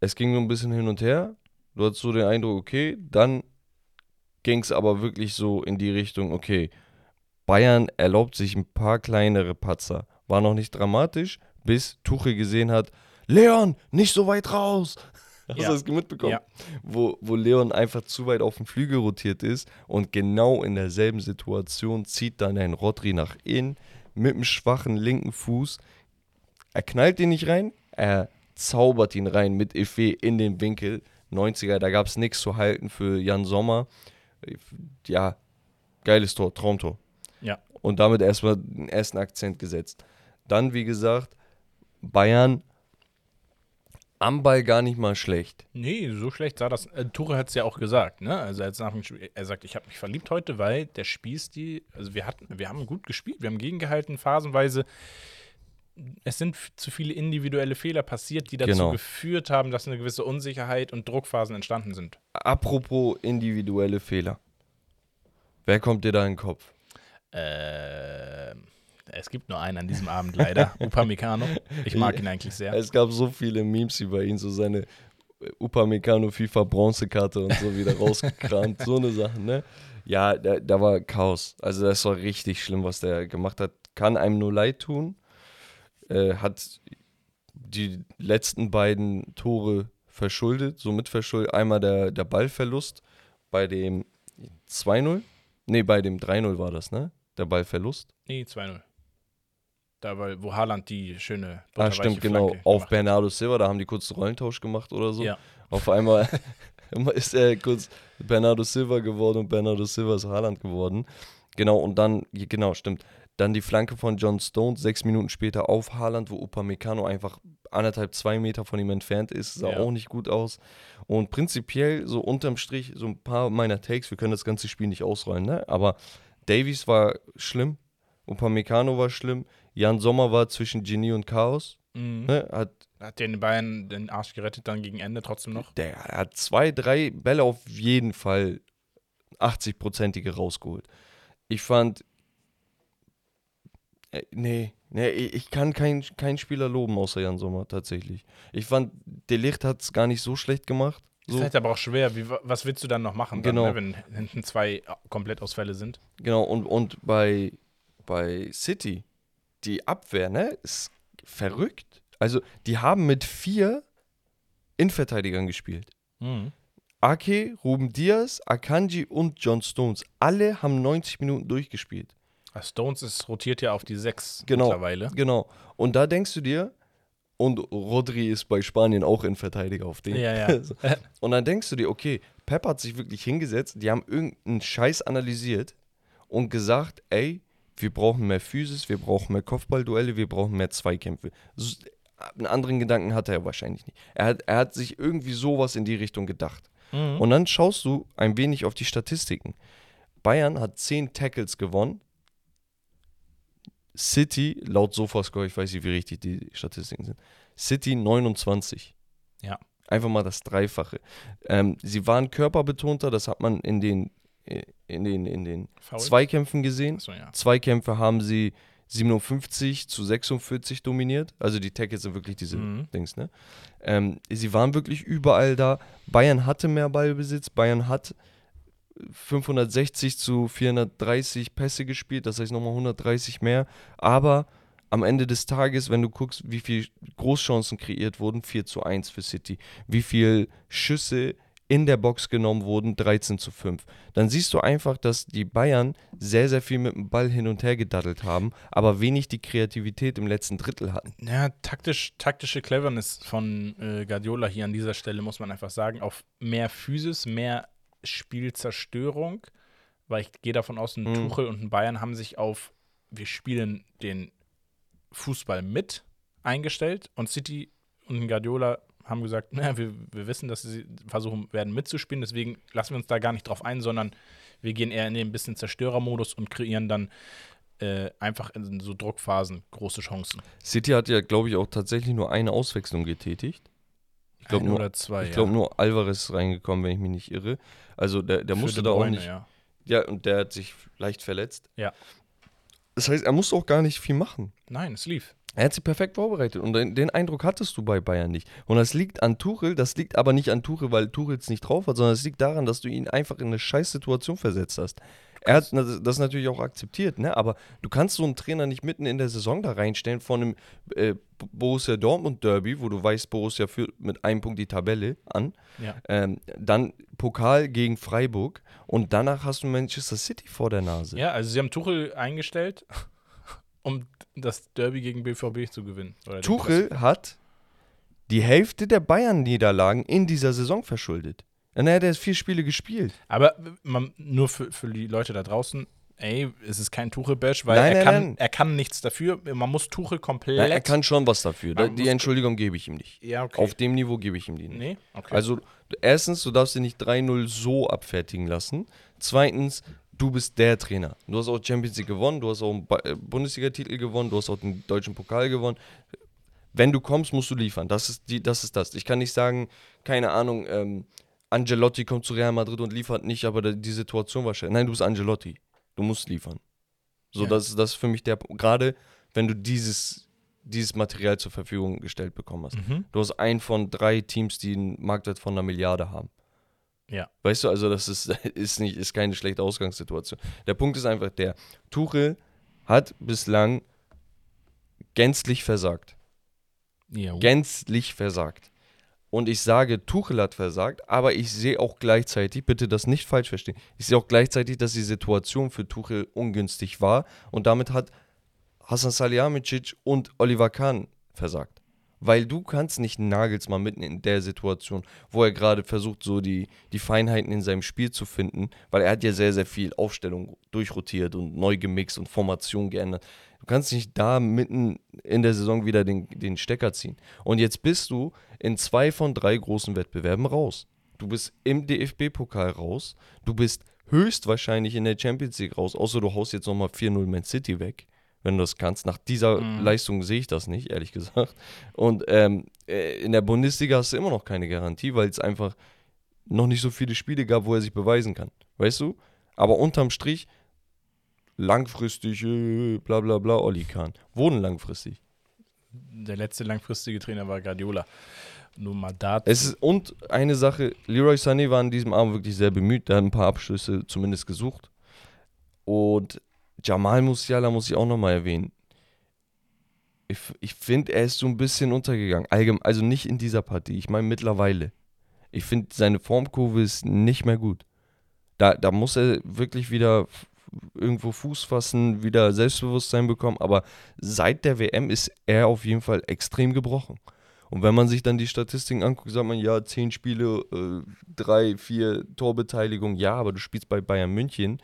Es ging nur ein bisschen hin und her. Du hattest so den Eindruck, okay, dann ging es aber wirklich so in die Richtung, okay, Bayern erlaubt sich ein paar kleinere Patzer. War noch nicht dramatisch, bis Tuchel gesehen hat, Leon, nicht so weit raus. Hast ja. du das mitbekommen? Ja. Wo, wo Leon einfach zu weit auf dem Flügel rotiert ist und genau in derselben Situation zieht dann ein Rodri nach innen mit einem schwachen linken Fuß. Er knallt ihn nicht rein, er zaubert ihn rein mit Effet in den Winkel. 90er, da gab es nichts zu halten für Jan Sommer. Ja, geiles Tor, Traumtor. Ja. Und damit erstmal den ersten Akzent gesetzt. Dann, wie gesagt, Bayern am Ball gar nicht mal schlecht. Nee, so schlecht sah das. Äh, Ture hat es ja auch gesagt, ne? Also jetzt nach dem Spiel, er sagt, ich habe mich verliebt heute, weil der Spielstil, also wir hatten, wir haben gut gespielt, wir haben gegengehalten, phasenweise. Es sind zu viele individuelle Fehler passiert, die dazu genau. geführt haben, dass eine gewisse Unsicherheit und Druckphasen entstanden sind. Apropos individuelle Fehler. Wer kommt dir da in den Kopf? Äh, es gibt nur einen an diesem Abend leider, *laughs* Upamecano. Ich mag ihn eigentlich sehr. Es gab so viele Memes über ihn, so seine Upamecano FIFA Bronzekarte und so wieder rausgekramt, *laughs* so eine Sache, ne? Ja, da, da war Chaos. Also das war richtig schlimm, was der gemacht hat. Kann einem nur leid tun. Äh, hat die letzten beiden Tore verschuldet, somit verschuldet. Einmal der, der Ballverlust bei dem 2-0. Ne, bei dem 3-0 war das, ne? der Ballverlust? Nee, 2-0. Da war, wo Haaland die schöne Ah, stimmt, genau. Flanke Auf Bernardo Silva, da haben die kurz Rollentausch gemacht oder so. Ja. Auf einmal *laughs* ist er kurz Bernardo Silva geworden und Bernardo Silva ist Haaland geworden. Genau, und dann, genau, stimmt. Dann die Flanke von John Stones, sechs Minuten später auf Haaland, wo Upamecano einfach anderthalb, zwei Meter von ihm entfernt ist. Sah ja. auch nicht gut aus. Und prinzipiell, so unterm Strich, so ein paar meiner Takes, wir können das ganze Spiel nicht ausrollen, ne? Aber Davies war schlimm, Upamecano war schlimm, Jan Sommer war zwischen Genie und Chaos. Mhm. Ne, hat, hat den Bayern den Arsch gerettet dann gegen Ende trotzdem noch? Der hat zwei, drei Bälle auf jeden Fall 80-prozentige rausgeholt. Ich fand. Äh, nee, nee, ich kann keinen kein Spieler loben außer Jan Sommer tatsächlich. Ich fand, Delicht hat es gar nicht so schlecht gemacht. So. Ist halt aber auch schwer. Wie, was willst du dann noch machen, genau. dann, ne, wenn hinten zwei Komplettausfälle sind? Genau, und, und bei, bei City, die Abwehr, ne, ist verrückt. Also, die haben mit vier Innenverteidigern gespielt. Mhm. Ake, Ruben Diaz, Akanji und John Stones. Alle haben 90 Minuten durchgespielt. Stones ist rotiert ja auf die sechs genau, mittlerweile. Genau. Und da denkst du dir, und Rodri ist bei Spanien auch in Verteidiger auf den. Ja, ja. *laughs* und dann denkst du dir, okay, Pep hat sich wirklich hingesetzt, die haben irgendeinen Scheiß analysiert und gesagt, ey, wir brauchen mehr Physis, wir brauchen mehr Kopfballduelle, wir brauchen mehr Zweikämpfe. Einen anderen Gedanken hatte er wahrscheinlich nicht. Er hat, er hat sich irgendwie sowas in die Richtung gedacht. Mhm. Und dann schaust du ein wenig auf die Statistiken. Bayern hat 10 Tackles gewonnen, City, laut Sofascore, ich weiß nicht, wie richtig die Statistiken sind, City 29. Ja. Einfach mal das Dreifache. Ähm, sie waren körperbetonter, das hat man in den, äh, in den, in den Zweikämpfen gesehen. So, ja. Zweikämpfe haben sie 57 zu 46 dominiert. Also die Tackles sind wirklich diese mhm. Dings, ne? Ähm, sie waren wirklich überall da. Bayern hatte mehr Ballbesitz. Bayern hat 560 zu 430 Pässe gespielt, das heißt nochmal 130 mehr. Aber am Ende des Tages, wenn du guckst, wie viele Großchancen kreiert wurden, 4 zu 1 für City, wie viele Schüsse in der Box genommen wurden, 13 zu 5. Dann siehst du einfach, dass die Bayern sehr, sehr viel mit dem Ball hin und her gedaddelt haben, aber wenig die Kreativität im letzten Drittel hatten. Ja, taktisch, taktische Cleverness von äh, Guardiola hier an dieser Stelle, muss man einfach sagen, auf mehr Physis, mehr Spielzerstörung, weil ich gehe davon aus, ein Mhm. Tuchel und ein Bayern haben sich auf, wir spielen den Fußball mit eingestellt und City und ein Guardiola haben gesagt, *laughs* na, wir, wir wissen, dass sie versuchen werden mitzuspielen, deswegen lassen wir uns da gar nicht drauf ein, sondern wir gehen eher in den bisschen Zerstörermodus und kreieren dann äh, einfach in so Druckphasen große Chancen. City hat ja, glaube ich, auch tatsächlich nur eine Auswechslung getätigt. Ich glaube nur, zwei. ich glaub, nur Alvarez ist reingekommen, wenn ich mich nicht irre. Also der, der Für musste da auch Bruyne, nicht. Ja. Ja, und der hat sich leicht verletzt. Ja. Das heißt, er musste auch gar nicht viel machen. Nein, es lief. Er hat sich perfekt vorbereitet und den, den Eindruck hattest du bei Bayern nicht. Und das liegt an Tuchel, das liegt aber nicht an Tuchel, weil Tuchel es nicht drauf hat, sondern es liegt daran, dass du ihn einfach in eine scheiß Situation versetzt hast. Er hat das natürlich auch akzeptiert, ne? aber du kannst so einen Trainer nicht mitten in der Saison da reinstellen von einem äh, Borussia Dortmund Derby, wo du weißt, Borussia führt mit einem Punkt die Tabelle an, Ja. ähm, dann Pokal gegen Freiburg und danach hast du Manchester City vor der Nase. Ja, also sie haben Tuchel eingestellt, um das Derby gegen BVB zu gewinnen. Tuchel hat die Hälfte der Bayern-Niederlagen in dieser Saison verschuldet. Und er hat vier Spiele gespielt. Aber man, nur für, für die Leute da draußen, ey, es ist kein Tuchel-Bash, weil Nein, er, nein, kann, nein. er kann nichts dafür. Man muss Tuchel komplett. Nein, er kann schon was dafür. Da, Man die Entschuldigung gebe ich ihm nicht. Ja, okay. Auf dem Niveau gebe ich ihm die nicht. nee, okay. Also, erstens, du darfst ihn nicht 3-0 so abfertigen lassen. Zweitens, du bist der Trainer. Du hast auch Champions League gewonnen, du hast auch einen äh, Bundesliga-Titel gewonnen, du hast auch den deutschen Pokal gewonnen. Wenn du kommst, musst du liefern. Das ist, die, das, ist das. Ich kann nicht sagen, keine Ahnung, ähm, Angelotti kommt zu Real Madrid und liefert nicht, aber die Situation war schön. Nein, du bist Angelotti. Du musst liefern. So, Ja. das, das ist für mich der Punkt. Gerade wenn du dieses, dieses Material zur Verfügung gestellt bekommen hast. mhm. Du hast einen von drei Teams, die einen Marktwert von einer Milliarde haben. Ja. Weißt du, also das ist, *laughs* ist, nicht, ist keine schlechte Ausgangssituation. Der Punkt ist einfach der, Tuchel hat bislang gänzlich versagt. Ja, Gänzlich versagt. Und ich sage, Tuchel hat versagt, aber ich sehe auch gleichzeitig, bitte das nicht falsch verstehen, ich sehe auch gleichzeitig, dass die Situation für Tuchel ungünstig war und damit hat Hasan Salihamidzic und Oliver Kahn versagt. Weil du kannst nicht Nagelsmann mitten in der Situation, wo er gerade versucht, so die, die Feinheiten in seinem Spiel zu finden, weil er hat ja sehr, sehr viel Aufstellung durchrotiert und neu gemixt und Formation geändert. Du kannst nicht da mitten in der Saison wieder den, den Stecker ziehen. Und jetzt bist du in zwei von drei großen Wettbewerben raus. Du bist im DFB-Pokal raus. Du bist höchstwahrscheinlich in der Champions League raus, außer du haust jetzt nochmal 4-0 Man City weg, wenn du das kannst. Nach dieser Mhm. Leistung sehe ich das nicht, ehrlich gesagt. Und ähm, äh, in der Bundesliga hast du immer noch keine Garantie, weil es einfach noch nicht so viele Spiele gab, wo er sich beweisen kann. Weißt du? Aber unterm Strich, langfristig, äh, bla bla bla, Olli Kahn. Wurden langfristig. Der letzte langfristige Trainer war Guardiola. Nur mal dazu. Es ist, und eine Sache, Leroy Sané war an diesem Abend wirklich sehr bemüht, der hat ein paar Abschlüsse zumindest gesucht. Und Jamal Musiala muss ich auch nochmal erwähnen. Ich, ich finde, er ist so ein bisschen untergegangen. Allgemein, also nicht in dieser Partie, ich meine mittlerweile. Ich finde, seine Formkurve ist nicht mehr gut. Da, da muss er wirklich wieder irgendwo Fuß fassen, wieder Selbstbewusstsein bekommen. Aber seit der WM ist er auf jeden Fall extrem gebrochen. Und wenn man sich dann die Statistiken anguckt, sagt man, ja, zehn Spiele, äh, drei, vier Torbeteiligung, ja, aber du spielst bei Bayern München,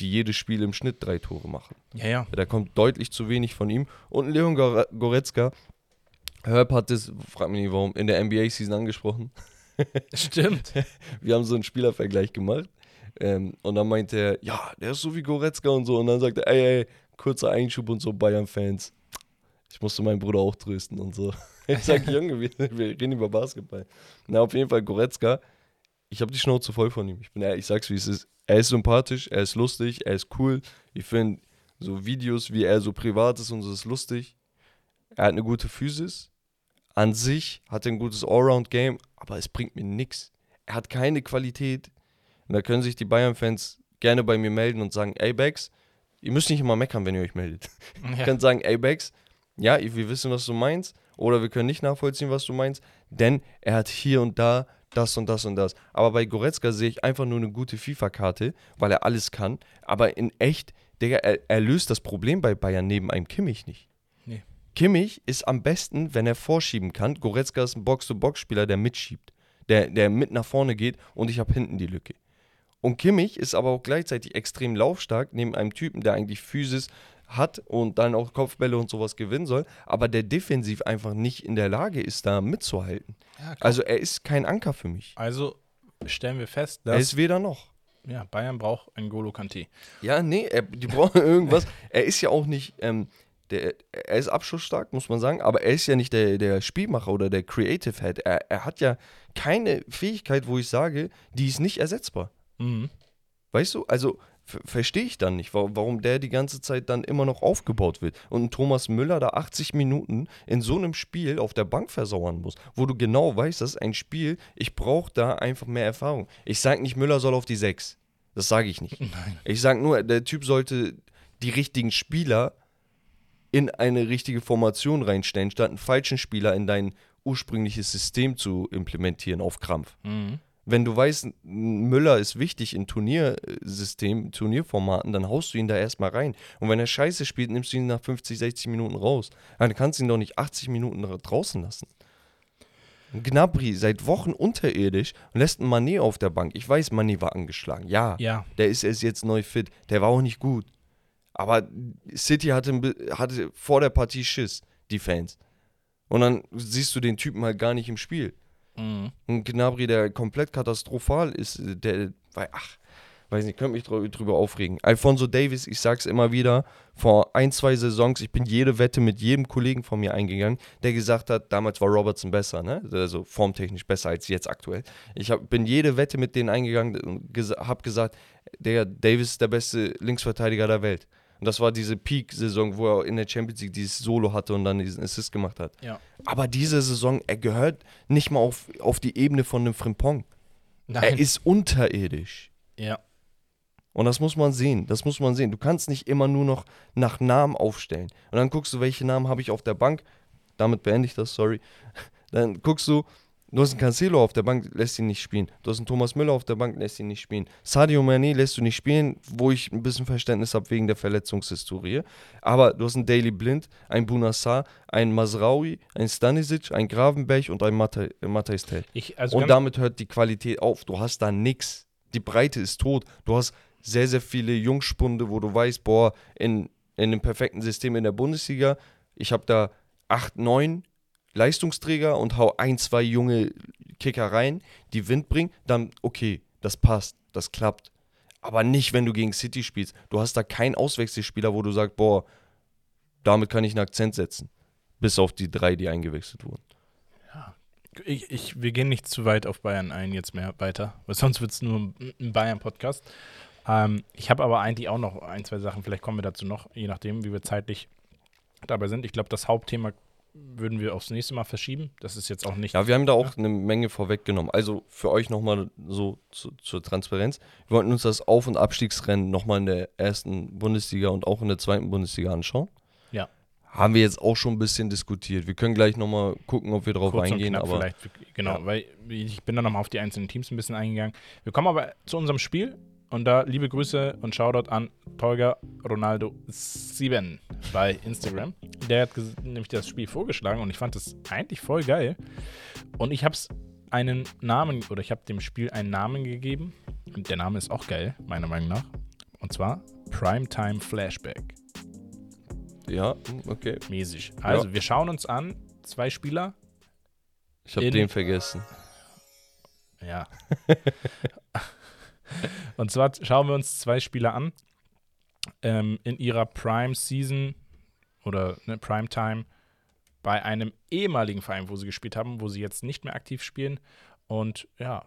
die jedes Spiel im Schnitt drei Tore machen. ja, ja. Da kommt deutlich zu wenig von ihm. Und Leon Gore- Goretzka, Herb hat das, frag mich nicht warum, in der NBA-Season angesprochen. *laughs* Stimmt. *laughs* Wir haben so einen Spielervergleich gemacht. Ähm, und dann meinte er, ja, der ist so wie Goretzka und so. Und dann sagte er, ey, ey, kurzer Einschub und so, Bayern-Fans. Ich musste meinen Bruder auch trösten und so. *laughs* Ich sag, Junge, wir, wir reden über Basketball. Na, auf jeden Fall Goretzka. Ich habe die Schnauze voll von ihm. Ich bin ehrlich, ich sag's wie es ist. Er ist sympathisch, er ist lustig, er ist cool. Ich finde so Videos, wie er so privat ist und so ist lustig. Er hat eine gute Physis. An sich hat er ein gutes Allround-Game, aber es bringt mir nichts. Er hat keine Qualität. Und da können sich die Bayern-Fans gerne bei mir melden und sagen, ey Bex, ihr müsst nicht immer meckern, wenn ihr euch meldet. *laughs* Ihr Ja. könnt sagen, ey Bex, ja, wir wissen, was du meinst, oder wir können nicht nachvollziehen, was du meinst, denn er hat hier und da das und das und das. Aber bei Goretzka sehe ich einfach nur eine gute FIFA-Karte, weil er alles kann. Aber in echt, Digga, er, er löst das Problem bei Bayern neben einem Kimmich nicht. Nee. Kimmich ist am besten, wenn er vorschieben kann. Goretzka ist ein Box-to-Box-Spieler, der mitschiebt. Der, der mit nach vorne geht und ich habe hinten die Lücke. Und Kimmich ist aber auch gleichzeitig extrem laufstark, neben einem Typen, der eigentlich Physis hat und dann auch Kopfbälle und sowas gewinnen soll, aber der defensiv einfach nicht in der Lage ist, da mitzuhalten. Ja, Also er ist kein Anker für mich. also stellen wir fest, Er dass ist weder noch. ja, Bayern braucht einen Golo Kanté. Ja, nee, er, die brauchen *laughs* irgendwas. er ist ja auch nicht, ähm, der, er ist abschlussstark, muss man sagen, aber er ist ja nicht der, der Spielmacher oder der Creative Head. Er, er hat ja keine Fähigkeit, wo ich sage, die ist nicht ersetzbar. Mhm. Weißt du? Also verstehe ich dann nicht, warum, der die ganze Zeit dann immer noch aufgebaut wird. Und ein Thomas Müller da 80 Minuten in so einem Spiel auf der Bank versauern muss, wo du genau weißt, das ist ein Spiel, ich brauche da einfach mehr Erfahrung. Ich sage nicht, Müller soll auf die 6. Das sage ich nicht. *laughs* Nein. Ich sage nur, der Typ sollte die richtigen Spieler in eine richtige Formation reinstellen, statt einen falschen Spieler in dein ursprüngliches System zu implementieren auf Krampf. Mhm. Wenn du weißt, Müller ist wichtig in Turniersystem, Turnierformaten, dann haust du ihn da erstmal rein. Und wenn er scheiße spielt, nimmst du ihn nach 50, 60 Minuten raus. Dann kannst du ihn doch nicht 80 Minuten dra- draußen lassen. Gnabry seit Wochen unterirdisch und lässt einen Mané auf der Bank. Ich weiß, Mané war angeschlagen. Ja, Ja, der ist erst jetzt neu fit. Der war auch nicht gut. Aber City hatte, hatte vor der Partie Schiss, die Fans. Und dann siehst du den Typen halt gar nicht im Spiel. Mhm. Ein Gnabry, der komplett katastrophal ist, der, ach, weiß nicht, könnte mich drü- drüber aufregen. Alfonso Davis, ich sag's immer wieder, vor ein, zwei Saisons, ich bin jede Wette mit jedem Kollegen von mir eingegangen, der gesagt hat, damals war Robertson besser, ne? Also formtechnisch besser als jetzt aktuell. Ich hab, bin jede Wette mit denen eingegangen und gesa hab gesagt, der Davis ist der beste Linksverteidiger der Welt. Und das war diese Peak-Saison, wo er in der Champions League dieses Solo hatte und dann diesen Assist gemacht hat. ja. Aber diese Saison, er gehört nicht mal auf, auf die Ebene von einem Frimpong. Nein. Er ist unterirdisch. ja. Und das muss man sehen. Das muss man sehen. Du kannst nicht immer nur noch nach Namen aufstellen. Und dann guckst du, welche Namen habe ich auf der Bank. Damit beende ich das, sorry. *laughs* Dann guckst du, du hast einen Cancelo auf der Bank, lässt ihn nicht spielen. Du hast einen Thomas Müller auf der Bank, lässt ihn nicht spielen. Sadio Mané lässt du nicht spielen, wo ich ein bisschen Verständnis habe wegen der Verletzungshistorie. Aber du hast einen Daily Blind, einen Bunassar, einen Masraoui, einen Stanisic, einen Gravenberg und einen Matthijs Tell. Also Und damit hört die Qualität auf. Du hast da nix. Die Breite ist tot. Du hast sehr, sehr viele Jungspunde, wo du weißt, boah, in, in einem perfekten System in der Bundesliga, ich habe da acht, neun Leistungsträger und hau ein, zwei junge Kicker rein, die Wind bringen, dann okay, das passt, das klappt. Aber nicht, wenn du gegen City spielst. Du hast da keinen Auswechselspieler, wo du sagst, boah, damit kann ich einen Akzent setzen. Bis auf die drei, die eingewechselt wurden. ich, ich, wir gehen nicht zu weit auf Bayern ein jetzt mehr weiter, weil sonst wird es nur ein- ein Bayern-Podcast. Ähm, ich habe aber eigentlich auch noch ein, zwei Sachen, vielleicht kommen wir dazu noch, je nachdem, wie wir zeitlich dabei sind. Ich glaube, das Hauptthema würden wir aufs nächste Mal verschieben. Das ist jetzt auch nicht. Ja, wir haben da auch eine Menge vorweggenommen. Also für euch nochmal so zu, zur Transparenz. Wir wollten uns das Auf- und Abstiegsrennen nochmal in der ersten Bundesliga und auch in der zweiten Bundesliga anschauen. Ja. Haben wir jetzt auch schon ein bisschen diskutiert. Wir können gleich nochmal gucken, ob wir darauf kurz und eingehen. knapp Aber vielleicht. Genau, Ja. weil ich bin dann nochmal auf die einzelnen Teams ein bisschen eingegangen. Wir kommen aber zu unserem Spiel und da liebe Grüße und Shoutout an Tolga Ronaldo 7 bei Instagram. Der hat nämlich das Spiel vorgeschlagen und ich fand das eigentlich voll geil. Und ich habe es einen Namen oder ich habe dem Spiel einen Namen gegeben und der Name ist auch geil, meiner Meinung nach. Und zwar Primetime Flashback. ja, okay. Mäßig. Also, wir schauen uns an, zwei Spieler, Ich habe den vergessen. Ja. *laughs* *laughs* Und zwar schauen wir uns zwei Spieler an ähm, in ihrer Prime Season oder ne, Prime Time bei einem ehemaligen Verein, wo sie gespielt haben, wo sie jetzt nicht mehr aktiv spielen. Und ja,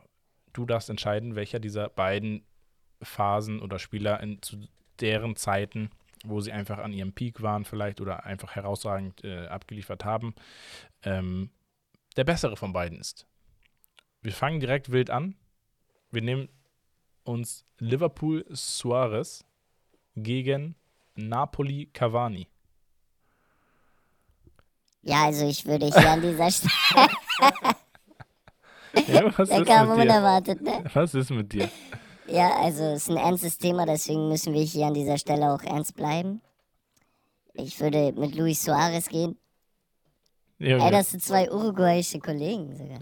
du darfst entscheiden, welcher dieser beiden Phasen oder Spieler in, zu deren Zeiten, wo sie einfach an ihrem Peak waren, vielleicht oder einfach herausragend äh, abgeliefert haben, ähm, der bessere von beiden ist. Wir fangen direkt wild an. Wir nehmen uns Liverpool Suarez gegen Napoli Cavani. Ja, also ich würde hier an dieser *laughs* Stelle. Ja, was, Der ist kam mit dir? unerwartet, ne? was ist mit dir? Ja, also es ist ein ernstes Thema, deswegen müssen wir hier an dieser Stelle auch ernst bleiben. Ich würde mit Luis Suarez gehen. Junge. Ey, das sind zwei uruguayische Kollegen sogar.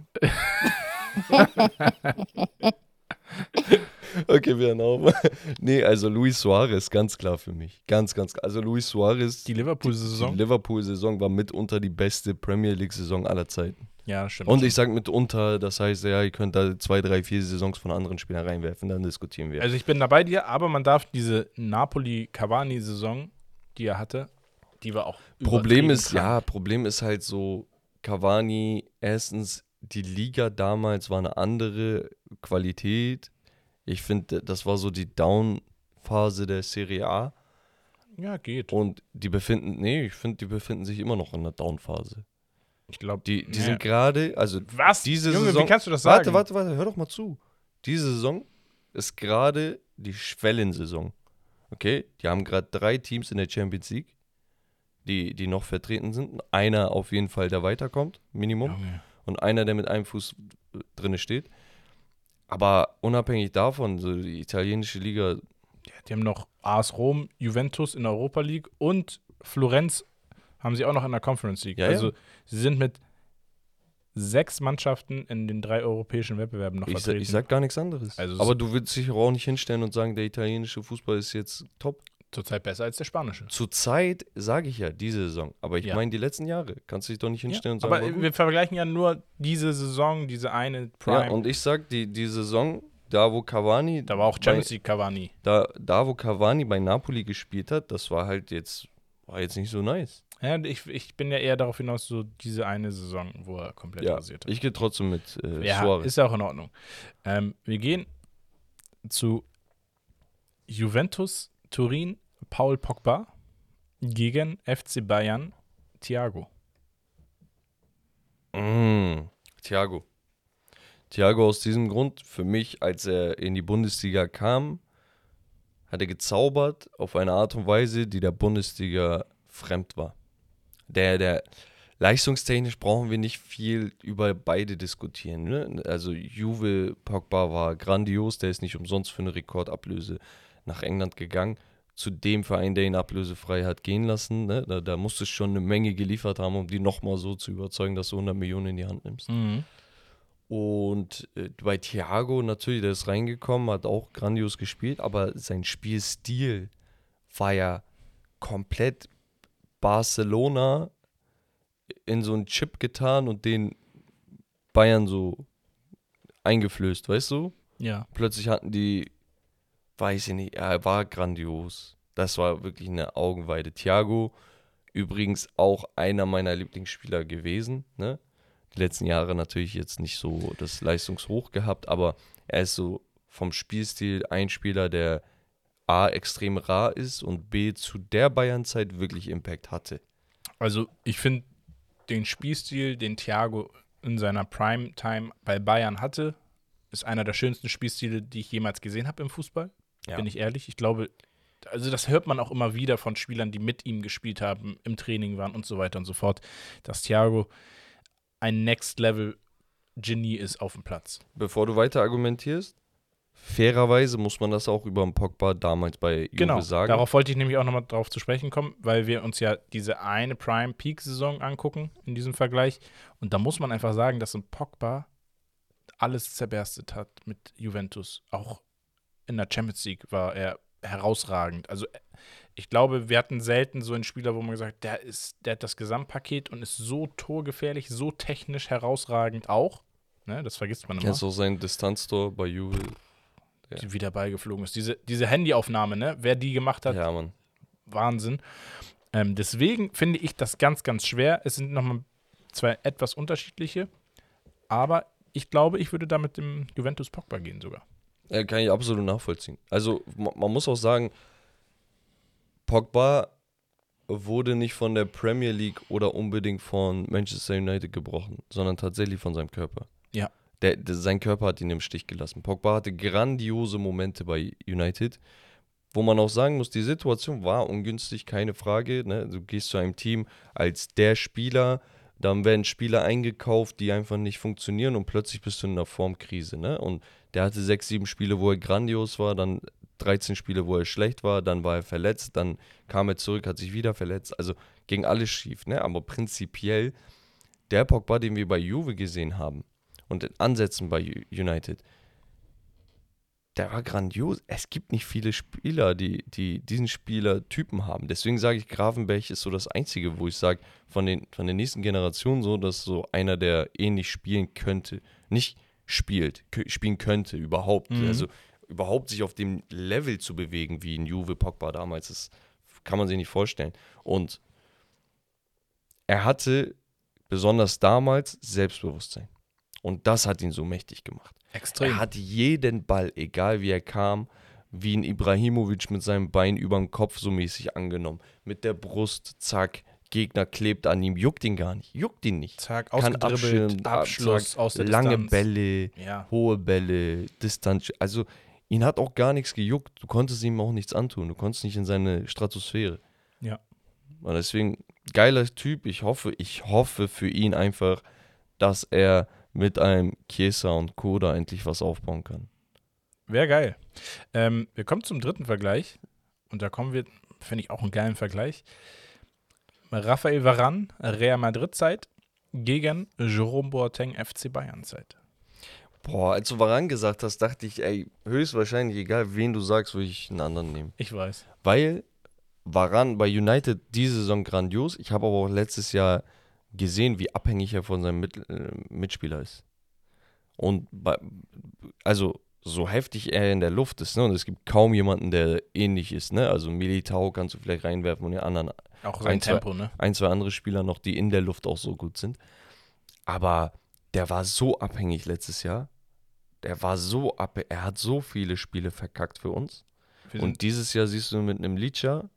*laughs* *laughs* *laughs* Okay, wir hören auf. *laughs* nee, also Luis Suarez, ganz klar für mich. Ganz, ganz klar. Also Luis Suarez, die Liverpool-Saison? die Liverpool-Saison war mitunter die beste Premier League-Saison aller Zeiten. ja, stimmt. Und ich sage mitunter, das heißt, ja, ihr könnt da zwei, drei, vier Saisons von anderen Spielern reinwerfen, dann diskutieren wir. Also ich bin da bei dir, aber man darf diese Napoli-Cavani-Saison, die er hatte, die war auch Problem ist, krank. ja, Problem ist halt so, Cavani, erstens, die Liga damals war eine andere Qualität. Ich finde, das war so die Down-Phase der Serie A. Ja, geht. Und die befinden, nee, ich finde, die befinden sich immer noch in der Down-Phase. Ich glaube, Die, die Ja. sind gerade, also Was? diese Junge, Saison. wie kannst du das sagen? Warte, warte, warte, hör doch mal zu. Diese Saison ist gerade die Schwellensaison. Okay? Die haben gerade drei Teams in der Champions League, die, die noch vertreten sind. Einer auf jeden Fall, der weiterkommt, Minimum. Junge. Und einer, der mit einem Fuß drin steht. Aber unabhängig davon, so die italienische Liga, Ja, die haben noch AS Rom, Juventus in der Europa League und Florenz haben sie auch noch in der Conference League. Ja, ja. also sie sind mit sechs Mannschaften in den drei europäischen Wettbewerben noch ich, sa- vertreten. ich sag gar nichts anderes. Also Aber du willst dich auch nicht hinstellen und sagen, der italienische Fußball ist jetzt top. Zurzeit besser als der spanische. Zurzeit sage ich ja diese Saison, aber ich Ja. meine die letzten Jahre. Kannst du dich doch nicht hinstellen und sagen, aber wir vergleichen ja nur diese Saison, diese eine Prime. ja, und ich sag, die, die Saison, da wo Cavani, da war auch Champions League Cavani. da, da wo Cavani bei Napoli gespielt hat, das war halt jetzt, war jetzt nicht so nice. Ja, ich, ich bin ja eher darauf hinaus, so diese eine Saison, wo er komplett Ja, rasiert hat. ich gehe trotzdem mit äh, Ja, Suarez. ist ja auch in Ordnung. Ähm, wir gehen zu Juventus Turin, Paul Pogba gegen FC Bayern, Thiago. Mm, Thiago. Thiago aus diesem Grund, für mich, als er in die Bundesliga kam, hat er gezaubert auf eine Art und Weise, die der Bundesliga fremd war. Der, der, leistungstechnisch brauchen wir nicht viel über beide diskutieren. Ne? Also Juve Pogba war grandios, der ist nicht umsonst für eine Rekordablöse nach England gegangen. Zu dem Verein, der ihn ablösefrei hat gehen lassen. Ne? Da, da musst du schon eine Menge geliefert haben, um die nochmal so zu überzeugen, dass du 100 Millionen in die Hand nimmst. Und äh, bei Thiago natürlich, der ist reingekommen, hat auch grandios gespielt, aber sein Spielstil war ja komplett Barcelona in so einen Chip getan und den Bayern so eingeflößt, weißt du? Ja. Plötzlich hatten die, weiß ich nicht, er war grandios. Das war wirklich eine Augenweide. Thiago, übrigens auch einer meiner Lieblingsspieler gewesen, ne? Die letzten Jahre natürlich jetzt nicht so das Leistungshoch gehabt, aber er ist so vom Spielstil ein Spieler, der A, extrem rar ist und B, zu der Bayernzeit wirklich Impact hatte. Also ich finde den Spielstil, den Thiago in seiner Primetime bei Bayern hatte, ist einer der schönsten Spielstile, die ich jemals gesehen habe im Fußball. Ja. Bin ich ehrlich. Ich glaube, also das hört man auch immer wieder von Spielern, die mit ihm gespielt haben, im Training waren und so weiter und so fort, dass Thiago ein Next Level Genie ist auf dem Platz. Bevor du weiter argumentierst, fairerweise muss man das auch über den Pogba damals bei Juve Genau, sagen. darauf wollte ich nämlich auch nochmal drauf zu sprechen kommen, weil wir uns ja diese eine Prime-Peak-Saison angucken in diesem Vergleich. Und da muss man einfach sagen, dass ein Pogba alles zerberstet hat mit Juventus. Auch in der Champions League war er herausragend. Also ich glaube, wir hatten selten so einen Spieler, wo man gesagt der, ist, der hat das Gesamtpaket und ist so torgefährlich, so technisch herausragend auch. Ne, das vergisst man immer. Du auch seinen Distanztor bei Juve? Ja. wieder beigeflogen ist. Diese, diese Handyaufnahme, ne? Wer die gemacht hat, Ja, Mann. Wahnsinn. Ähm, deswegen finde ich das ganz, ganz schwer. Es sind nochmal zwei etwas unterschiedliche. Aber ich glaube, ich würde da mit dem Juventus Pogba gehen sogar. Ja, kann ich absolut nachvollziehen. Also, ma- man muss auch sagen, Pogba wurde nicht von der Premier League oder unbedingt von Manchester United gebrochen, sondern tatsächlich von seinem Körper. Ja. Der, der, sein Körper hat ihn im Stich gelassen. Pogba hatte grandiose Momente bei United. wo man auch sagen muss, die Situation war ungünstig, keine Frage. Ne? Du gehst zu einem Team als der Spieler, dann werden Spieler eingekauft, die einfach nicht funktionieren und plötzlich bist du in einer Formkrise. Ne? Und der hatte sechs, sieben Spiele, wo er grandios war, dann 13 Spiele, wo er schlecht war, dann war er verletzt, dann kam er zurück, hat sich wieder verletzt. Also ging alles schief. Ne? Aber prinzipiell, der Pogba, den wir bei Juve gesehen haben und in Ansätzen bei United, der war grandios. Es gibt nicht viele Spieler, die, die diesen Spielertypen haben. Deswegen sage ich, Grafenberg ist so das Einzige, wo ich sage, von, den, von der nächsten Generation so, dass so einer, der ähnlich spielen könnte. Nicht spielt, spielen könnte überhaupt. Mhm. Also überhaupt sich auf dem Level zu bewegen, wie in Juve Pogba damals, das kann man sich nicht vorstellen. Und er hatte besonders damals Selbstbewusstsein. Und das hat ihn so mächtig gemacht. Extrem. Er hat jeden Ball, egal wie er kam, wie ein Ibrahimovic mit seinem Bein über den Kopf so mäßig angenommen. Mit der Brust, zack, Gegner klebt an ihm, juckt ihn gar nicht, juckt ihn nicht. Zack, ausgedribbelt, Abschluss zack, aus der Lange Distanz. Bälle, ja. hohe Bälle, Distanz. Also ihn hat auch gar nichts gejuckt. Du konntest ihm auch nichts antun. Du konntest nicht in seine Stratosphäre. Ja. Und deswegen, geiler Typ. Ich hoffe, ich hoffe für ihn einfach, dass er mit einem Chiesa und Koda endlich was aufbauen kann. Wäre geil. Ähm, wir kommen zum dritten Vergleich. Und da kommen wir, finde ich auch einen geilen Vergleich. Raphael Varan, Real Madrid-Zeit gegen Jerome Boateng, FC Bayern-Zeit. Boah, als du Varan gesagt hast, dachte ich, ey, höchstwahrscheinlich, egal wen du sagst, würde ich einen anderen nehmen. Ich weiß. Weil Varan bei United diese Saison grandios. Ich habe aber auch letztes Jahr gesehen, wie abhängig er von seinem Mit äh, Mitspieler ist. Und bei, also so heftig er in der Luft ist, ne? Und es gibt kaum jemanden, der ähnlich ist, ne? Also Militao kannst du vielleicht reinwerfen und die anderen. Auch ein, Tempo, zwei, ne? Ein, zwei andere Spieler noch, die in der Luft auch so gut sind. Aber der war so abhängig letztes Jahr. Der war so abhängig. Er hat so viele Spiele verkackt für uns. und dieses Jahr siehst du mit einem Licha,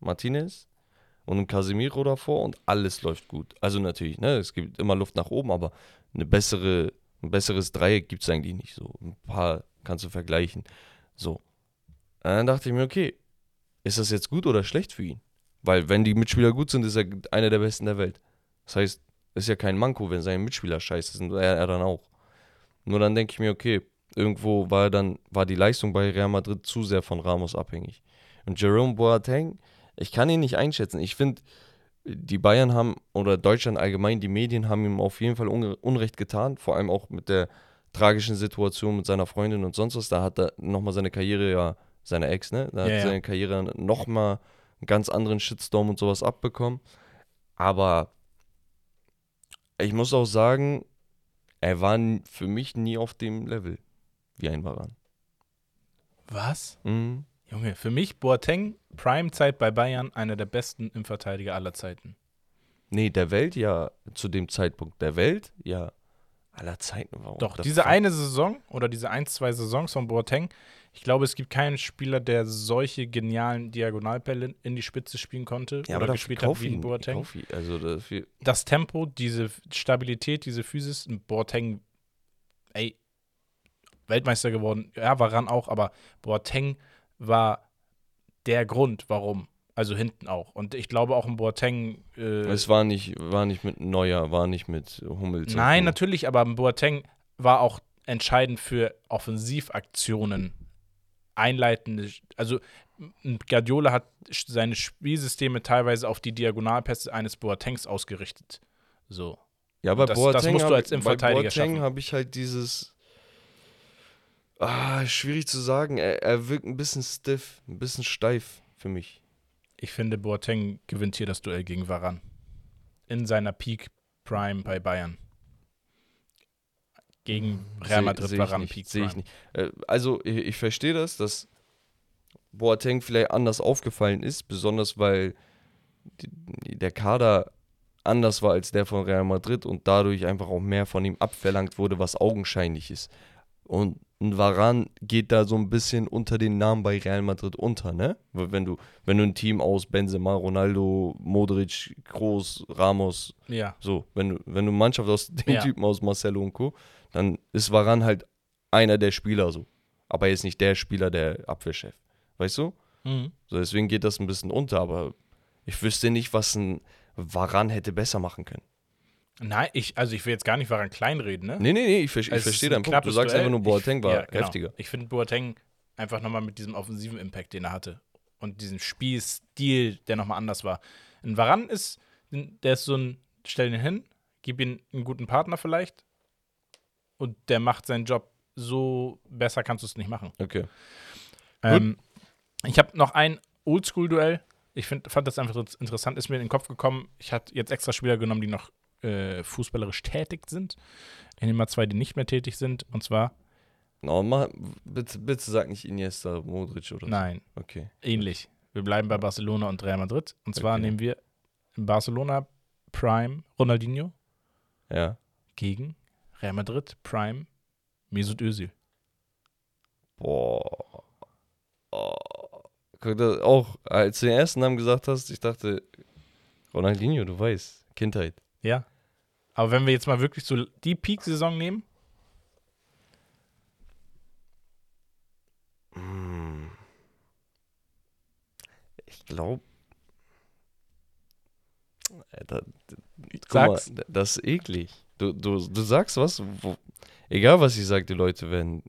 Martinez, und ein Casemiro davor und alles läuft gut. Also natürlich, ne, es gibt immer Luft nach oben, aber eine bessere, ein besseres Dreieck gibt es eigentlich nicht so. Ein paar kannst du vergleichen. So. Und dann dachte ich mir, okay, ist das jetzt gut oder schlecht für ihn? Weil wenn die Mitspieler gut sind, ist er einer der besten der Welt. Das heißt, ist ja kein Manko, wenn seine Mitspieler scheiße sind, er, er dann auch. Nur dann denke ich mir, okay, irgendwo war dann, war die Leistung bei Real Madrid zu sehr von Ramos abhängig. Und Jerome Boateng, ich kann ihn nicht einschätzen. Ich finde, die Bayern haben, oder Deutschland allgemein, die Medien haben ihm auf jeden Fall Unrecht getan, vor allem auch mit der tragischen Situation mit seiner Freundin und sonst was. Da hat er nochmal seine Karriere, ja, seine Ex, ne? Da ja, hat seine Karriere nochmal einen ganz anderen Shitstorm und sowas abbekommen. Aber ich muss auch sagen, er war für mich nie auf dem Level wie ein Varan. Was? Mhm. Junge, für mich Boateng, Prime-Zeit bei Bayern, einer der besten im Verteidiger aller Zeiten. Nee, der Welt ja, zu dem Zeitpunkt. Der Welt, ja, aller Zeiten. Warum? Doch, diese eine Saison oder diese ein, zwei Saisons von Boateng, ich glaube, es gibt keinen Spieler, der solche genialen Diagonalbälle in die Spitze spielen konnte ja, oder aber gespielt hat wie ein Boateng. Also das, das Tempo, diese Stabilität, diese Physis, ein Boateng, ey, Weltmeister geworden. Ja, Varan auch, aber Boateng war der Grund, warum. Also hinten auch. Und ich glaube auch ein Boateng. Äh, es war nicht, war nicht mit Neuer, war nicht mit Hummels. Nein, natürlich, aber ein Boateng war auch entscheidend für Offensivaktionen. Einleitende. Also Guardiola hat seine Spielsysteme teilweise auf die Diagonalpässe eines Boatengs ausgerichtet. So. Ja, aber das, Boateng das musst du als Innenverteidiger bei Boateng habe ich halt dieses Ah, schwierig zu sagen. Er, er wirkt ein bisschen stiff, ein bisschen steif für mich. Ich finde, Boateng gewinnt hier das Duell gegen Varan. In seiner Peak Prime bei Bayern. Gegen hm, Real Madrid seh, seh Varan Peak Prime. Ich nicht. Äh, also, ich, ich verstehe das, dass Boateng vielleicht anders aufgefallen ist, besonders weil die, der Kader anders war als der von Real Madrid und dadurch einfach auch mehr von ihm abverlangt wurde, was augenscheinlich ist. Und ein Varan geht da so ein bisschen unter den Namen bei Real Madrid unter, ne? Wenn du, wenn du ein Team aus Benzema, Ronaldo, Modric, Kroos, Ramos, ja. so, wenn du, wenn du Mannschaft aus *laughs* den ja. Typen aus Marcelo und Co., dann ist Varan halt einer der Spieler so. Aber er ist nicht der Spieler, der Abwehrchef. Weißt du? Mhm. So, deswegen geht das ein bisschen unter, aber ich wüsste nicht, was ein Varan hätte besser machen können. Nein, ich, also ich will jetzt gar nicht Varan kleinreden, ne? Nee, nee, nee, ich, ich Also verstehe deinen Punkt. Du sagst einfach nur, Boateng ich, war ja, genau. heftiger. Ich finde Boateng einfach nochmal mit diesem offensiven Impact, den er hatte. Und diesem Spielstil, der nochmal anders war. Ein Varan ist, der ist so ein, stell ihn hin, gib ihm einen guten Partner vielleicht und der macht seinen Job so besser kannst du es nicht machen. Okay. Ähm, ich habe noch ein Oldschool-Duell. Ich find, fand das einfach interessant, ist mir in den Kopf gekommen. Ich hatte jetzt extra Spieler genommen, die noch äh, fußballerisch tätig sind. Ich nehme mal zwei, die nicht mehr tätig sind. Und zwar, No, mach, bitte, bitte sag nicht Iniesta, Modric oder so. nein, Okay. ähnlich. Wir bleiben bei Barcelona und Real Madrid. Und zwar Okay. nehmen wir Barcelona Prime Ronaldinho Ja. gegen Real Madrid Prime Mesut Özil. Boah. Oh. Auch, als du den ersten Namen gesagt hast, ich dachte, Ronaldinho, du weißt, Kindheit. Ja. Aber wenn wir jetzt mal wirklich so die Peak-Saison nehmen, Hm. Ich glaube. sag's. das ist eklig. Du, du, du sagst was, wo, egal was ich sage, die Leute werden.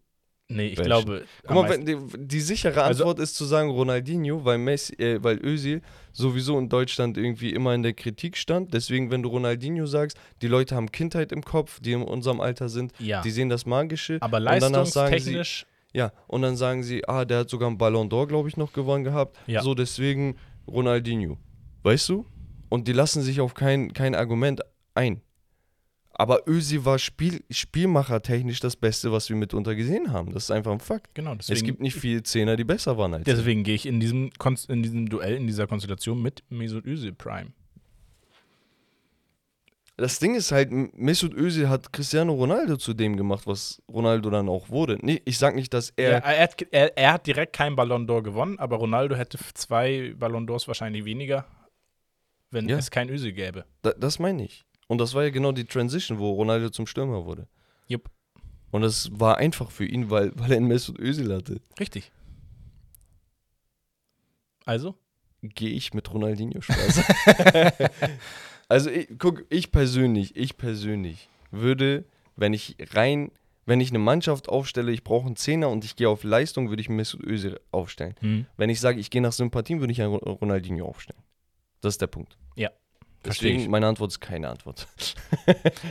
Nee, ich Welchen? glaube, Guck mal, wenn, die, die sichere Also- Antwort ist zu sagen Ronaldinho, weil Messi, äh, weil Özil sowieso in Deutschland irgendwie immer in der Kritik stand. Deswegen, wenn du Ronaldinho sagst, die Leute haben Kindheit im Kopf, die in unserem Alter sind, ja. die sehen das Magische. Aber und danach sagen sie, leistungstechnisch, Ja, und dann sagen sie, ah, der hat sogar einen Ballon d'Or, glaube ich, noch gewonnen gehabt. Ja. So, deswegen Ronaldinho. Weißt du? Und die lassen sich auf kein, kein Argument ein. Aber Ösi war Spiel, spielmachertechnisch das Beste, was wir mitunter gesehen haben. Das ist einfach ein Fakt. genau, deswegen, es gibt nicht viele Zehner, die besser waren als deswegen gehe ich in diesem, Konst- in diesem Duell, in dieser Konstellation mit Mesut Özil Prime. Das Ding ist halt, Mesut Özil hat Cristiano Ronaldo zu dem gemacht, was Ronaldo dann auch wurde. Nee, ich sag nicht, dass Er, er. er, hat, er, er hat direkt keinen Ballon d'Or gewonnen, aber Ronaldo hätte zwei Ballon d'Ors wahrscheinlich weniger, wenn Ja. es kein Özil gäbe. Da, das meine ich. Und das war ja genau die Transition, wo Ronaldo zum Stürmer wurde. Jupp. Und das war einfach für ihn, weil, weil er einen Mesut Özil hatte. Richtig. Also? Gehe ich mit Ronaldinho Spaß. *laughs* also ich, guck, ich persönlich, ich persönlich würde, wenn ich rein, wenn ich eine Mannschaft aufstelle, ich brauche einen Zehner und ich gehe auf Leistung, würde ich Mesut Özil aufstellen. Hm. Wenn ich sage, ich gehe nach Sympathien, würde ich einen Ro- Ronaldinho aufstellen. Das ist der Punkt. Ja, Deswegen, meine Antwort ist keine Antwort. *laughs*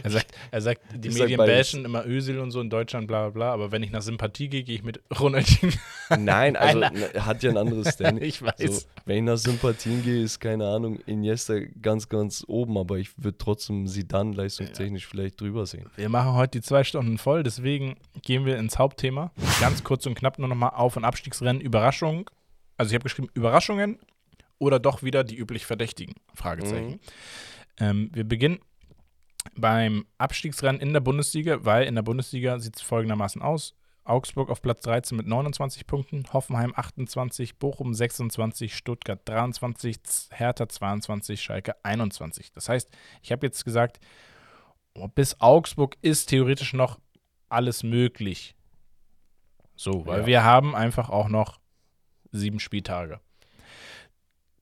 Er sagt, er sagt *laughs* die Ich sag Medien beides. bashen immer Özil und so in Deutschland, bla bla bla, aber wenn ich nach Sympathie gehe, gehe ich mit Ronaldinho. *laughs* Nein, also Nein, ne, er hat ja ein anderes Standing. ich weiß. So, wenn ich nach Sympathien gehe, ist keine Ahnung, Iniesta ganz, ganz oben, aber ich würde trotzdem Zidane leistungstechnisch vielleicht drüber sehen. Wir machen heute die zwei Stunden voll, deswegen gehen wir ins Hauptthema. Ganz kurz und knapp nur nochmal Auf- und Abstiegsrennen. Überraschung. Also ich habe geschrieben Überraschungen oder doch wieder die üblich Verdächtigen? Fragezeichen. Mhm. Ähm, wir beginnen beim Abstiegsrennen in der Bundesliga, weil in der Bundesliga sieht es folgendermaßen aus. Augsburg auf Platz 13 mit 29 Punkten, Hoffenheim 28, Bochum 26, Stuttgart 23, Z- Hertha 22, Schalke 21. Das heißt, ich habe jetzt gesagt, oh, bis Augsburg ist theoretisch noch alles möglich. So, weil Ja. wir haben einfach auch noch sieben Spieltage.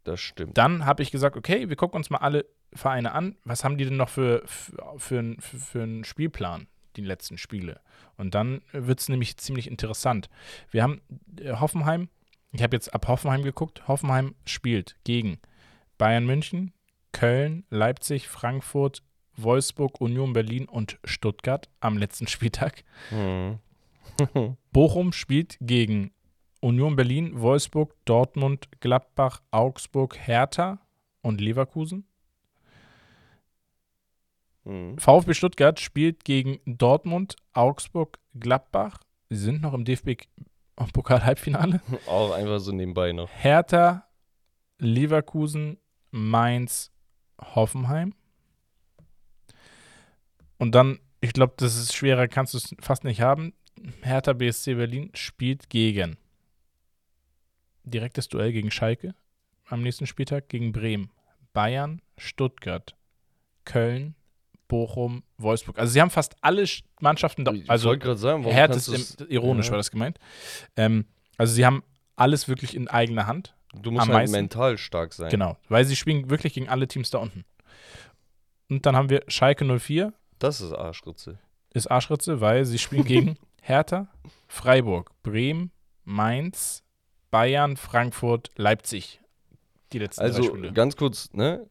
Das stimmt. Dann habe ich gesagt, okay, wir gucken uns mal alle Vereine an. Was haben die denn noch für, für, für, für einen Spielplan, die letzten Spiele? Und dann wird es nämlich ziemlich interessant. Wir haben äh, Hoffenheim, ich habe jetzt ab Hoffenheim geguckt. Hoffenheim spielt gegen Bayern München, Köln, Leipzig, Frankfurt, Wolfsburg, Union Berlin und Stuttgart am letzten *laughs* Spieltag. Mhm. *laughs* Bochum spielt gegen Union Berlin, Wolfsburg, Dortmund, Gladbach, Augsburg, Hertha und Leverkusen. Mhm. VfB Stuttgart spielt gegen Dortmund, Augsburg, Gladbach. Sie sind noch im DFB-Pokal-Halbfinale. *laughs* *laughs* Auch einfach so nebenbei noch. Hertha, Leverkusen, Mainz, Hoffenheim. Und dann, ich glaube, das ist schwerer, kannst du es fast nicht haben. Hertha BSC Berlin spielt gegen direktes Duell gegen Schalke am nächsten Spieltag gegen Bremen, Bayern, Stuttgart, Köln, Bochum, Wolfsburg. Also sie haben fast alle Sch- Mannschaften, da, ich also wollte gerade sagen, warum kannst ist ironisch Ja. war das gemeint. Ähm, also sie haben alles wirklich in eigener Hand. Du musst halt meisten- mental stark sein. Genau, weil sie spielen wirklich gegen alle Teams da unten. Und dann haben wir Schalke 04, Das ist Arschritze. ist Arschritze, weil sie spielen gegen *laughs* Hertha, Freiburg, Bremen, Mainz, Bayern, Frankfurt, Leipzig. Die letzten drei Also Spiele. ganz kurz, ne?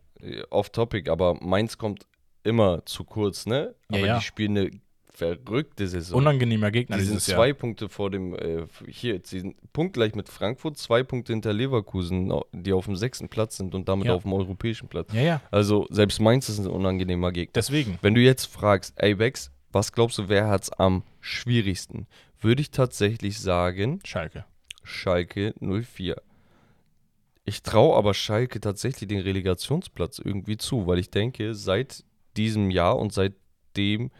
Off topic, aber Mainz kommt immer zu kurz, ne? Ja, Aber ja. die spielen eine verrückte Saison. Unangenehmer Gegner die sind zwei Jahr. Punkte vor dem, äh, hier, sie sind punktgleich mit Frankfurt, zwei Punkte hinter Leverkusen, die auf dem sechsten Platz sind und damit Ja. auf dem europäischen Platz. Ja, ja, Also selbst Mainz ist ein unangenehmer Gegner. deswegen. Wenn du jetzt fragst, ey Bex, was glaubst du, wer hat's am schwierigsten? Würde ich tatsächlich sagen, Schalke. Schalke 04. Ich traue aber Schalke tatsächlich den Relegationsplatz irgendwie zu, weil ich denke, seit diesem Jahr und seitdem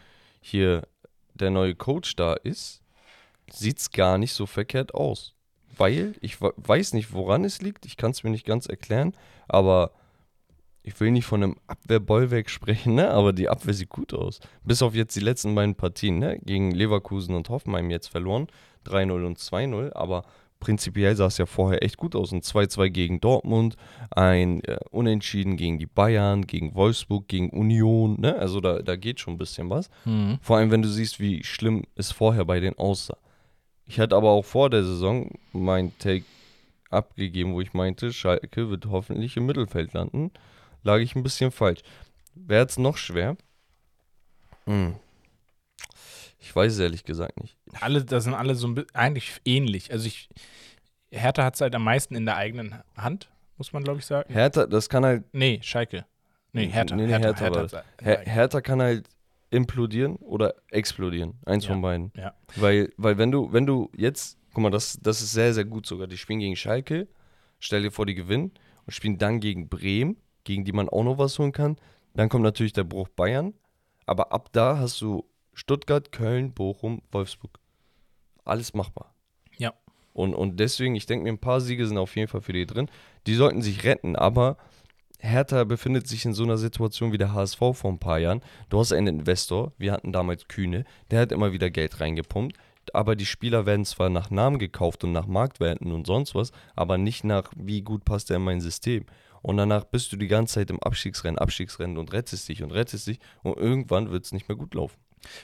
hier der neue Coach da ist, sieht es gar nicht so verkehrt aus. Weil ich we- weiß nicht, woran es liegt, ich kann es mir nicht ganz erklären, aber ich will nicht von einem Abwehrbollwerk *laughs* sprechen, ne? aber die Abwehr sieht gut aus. Bis auf jetzt die letzten beiden Partien, ne? gegen Leverkusen und Hoffenheim jetzt verloren, 3-0 und 2-0, aber prinzipiell sah es ja vorher echt gut aus. Ein 2-2 gegen Dortmund, ein äh, Unentschieden gegen die Bayern, gegen Wolfsburg, gegen Union, ne? Also da, da geht schon ein bisschen was. Mhm. Vor allem, wenn du siehst, wie schlimm es vorher bei denen aussah. Ich hatte aber auch vor der Saison mein Take abgegeben, wo ich meinte, Schalke wird hoffentlich im Mittelfeld landen. Lag ich ein bisschen falsch. Wäre jetzt noch schwer? Hm. Ich weiß es ehrlich gesagt nicht. Alle, das sind alle so ein bisschen eigentlich ähnlich. Also ich, Hertha hat es halt am meisten in der eigenen Hand, muss man glaube ich sagen. Hertha, das kann halt, Nee, Schalke. Nee, Hertha. Nee, nee, Hertha hat's in der Her Hertha kann halt implodieren oder explodieren. Eins Ja, von beiden. ja. Weil, weil wenn du, wenn du jetzt, guck mal, das, das ist sehr, sehr gut sogar. Die spielen gegen Schalke, stell dir vor, die gewinnen und spielen dann gegen Bremen, gegen die man auch noch was holen kann. Dann kommt natürlich der Bruch Bayern. Aber ab da hast du Stuttgart, Köln, Bochum, Wolfsburg. Alles machbar. Ja. Und, und deswegen, ich denke mir, ein paar Siege sind auf jeden Fall für die drin. Die sollten sich retten, aber Hertha befindet sich in so einer Situation wie der HSV vor ein paar Jahren. Du hast einen Investor, wir hatten damals Kühne, der hat immer wieder Geld reingepumpt, aber die Spieler werden zwar nach Namen gekauft und nach Marktwerten und sonst was, aber nicht nach, wie gut passt er in mein System. Und danach bist du die ganze Zeit im Abstiegsrennen, Abstiegsrennen und rettest dich und rettest dich und irgendwann wird es nicht mehr gut laufen.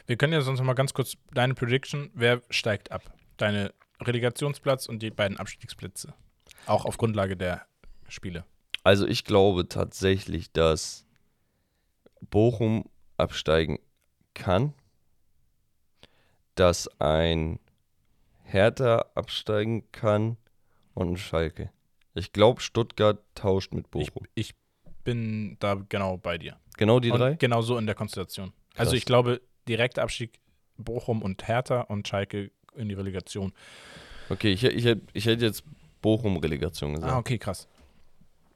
Wir können ja sonst noch mal ganz kurz deine Prediction, wer steigt ab? Deine Relegationsplatz und die beiden Abstiegsplätze. Auch auf Grundlage der Spiele. Also ich glaube tatsächlich, dass Bochum absteigen kann, dass ein Hertha absteigen kann und ein Schalke. Ich glaube, Stuttgart tauscht mit Ich, Bochum. ich bin da genau bei dir. genau die und drei? Genau so in der Konstellation. Also Krass. ich glaube, direkter Abstieg Bochum und Hertha und Schalke in die Relegation. Okay, ich, ich, ich hätte jetzt Bochum-Relegation gesagt. Ah, okay, krass.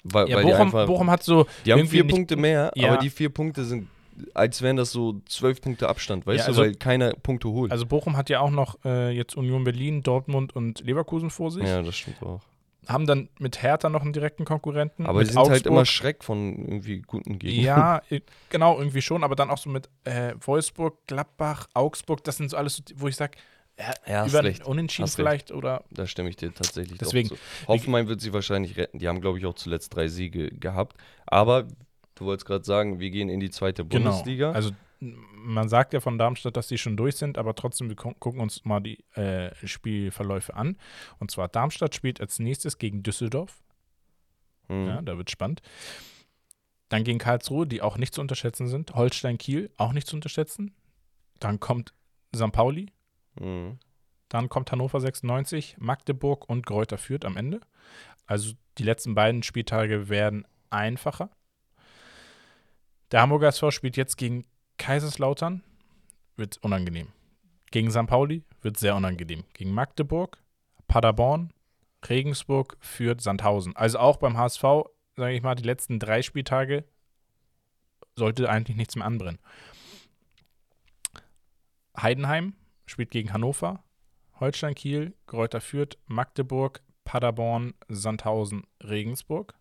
Weil, Ja, weil Bochum, einfach, Bochum hat so die haben vier nicht- Punkte mehr, Ja. aber die vier Punkte sind, als wären das so zwölf Punkte Abstand, weißt Ja, du, also- weil keiner Punkte holt. Also Bochum hat ja auch noch äh, jetzt Union Berlin, Dortmund und Leverkusen vor sich. ja, das stimmt auch. Haben dann mit Hertha noch einen direkten Konkurrenten. Aber die sind halt Augsburg. immer Schreck von irgendwie guten Gegnern. Ja, *laughs* genau, irgendwie schon, aber dann auch so mit äh, Wolfsburg, Gladbach, Augsburg, das sind so alles, wo ich sage, ja, über recht. Unentschieden Hast vielleicht oder Da stimme ich dir tatsächlich Deswegen, zu. Hoffenheim wird sie wahrscheinlich retten. Die haben, glaube ich, auch zuletzt drei Siege gehabt. Aber du wolltest gerade sagen, wir gehen in die zweite genau. Bundesliga. Also man sagt ja von Darmstadt, dass die schon durch sind, aber trotzdem, wir gu- gucken uns mal die äh, Spielverläufe an. Und zwar Darmstadt spielt als nächstes gegen Düsseldorf. Mhm. Ja, da wird spannend. Dann gegen Karlsruhe, die auch nicht zu unterschätzen sind. Holstein Kiel, auch nicht zu unterschätzen. Dann kommt St. Pauli, Mhm. Dann kommt Hannover 96, Magdeburg und Greuther Fürth am Ende. Also die letzten beiden Spieltage werden einfacher. Der Hamburger SV spielt jetzt gegen Kaiserslautern, wird unangenehm. Gegen St. Pauli wird sehr unangenehm. Gegen Magdeburg, Paderborn, Regensburg, Fürth, Sandhausen. Also auch beim HSV, sage ich mal, die letzten drei Spieltage sollte eigentlich nichts mehr anbrennen. Heidenheim spielt gegen Hannover, Holstein Kiel, Greuther Fürth, Magdeburg, Paderborn, Sandhausen, Regensburg.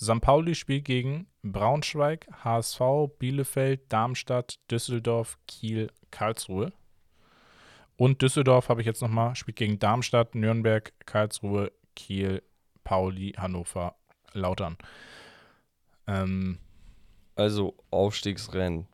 St. Pauli spielt gegen Braunschweig, HSV, Bielefeld, Darmstadt, Düsseldorf, Kiel, Karlsruhe. Und Düsseldorf habe ich jetzt nochmal, spielt gegen Darmstadt, Nürnberg, Karlsruhe, Kiel, Pauli, Hannover, Lautern. Ähm, Also Aufstiegsrennen.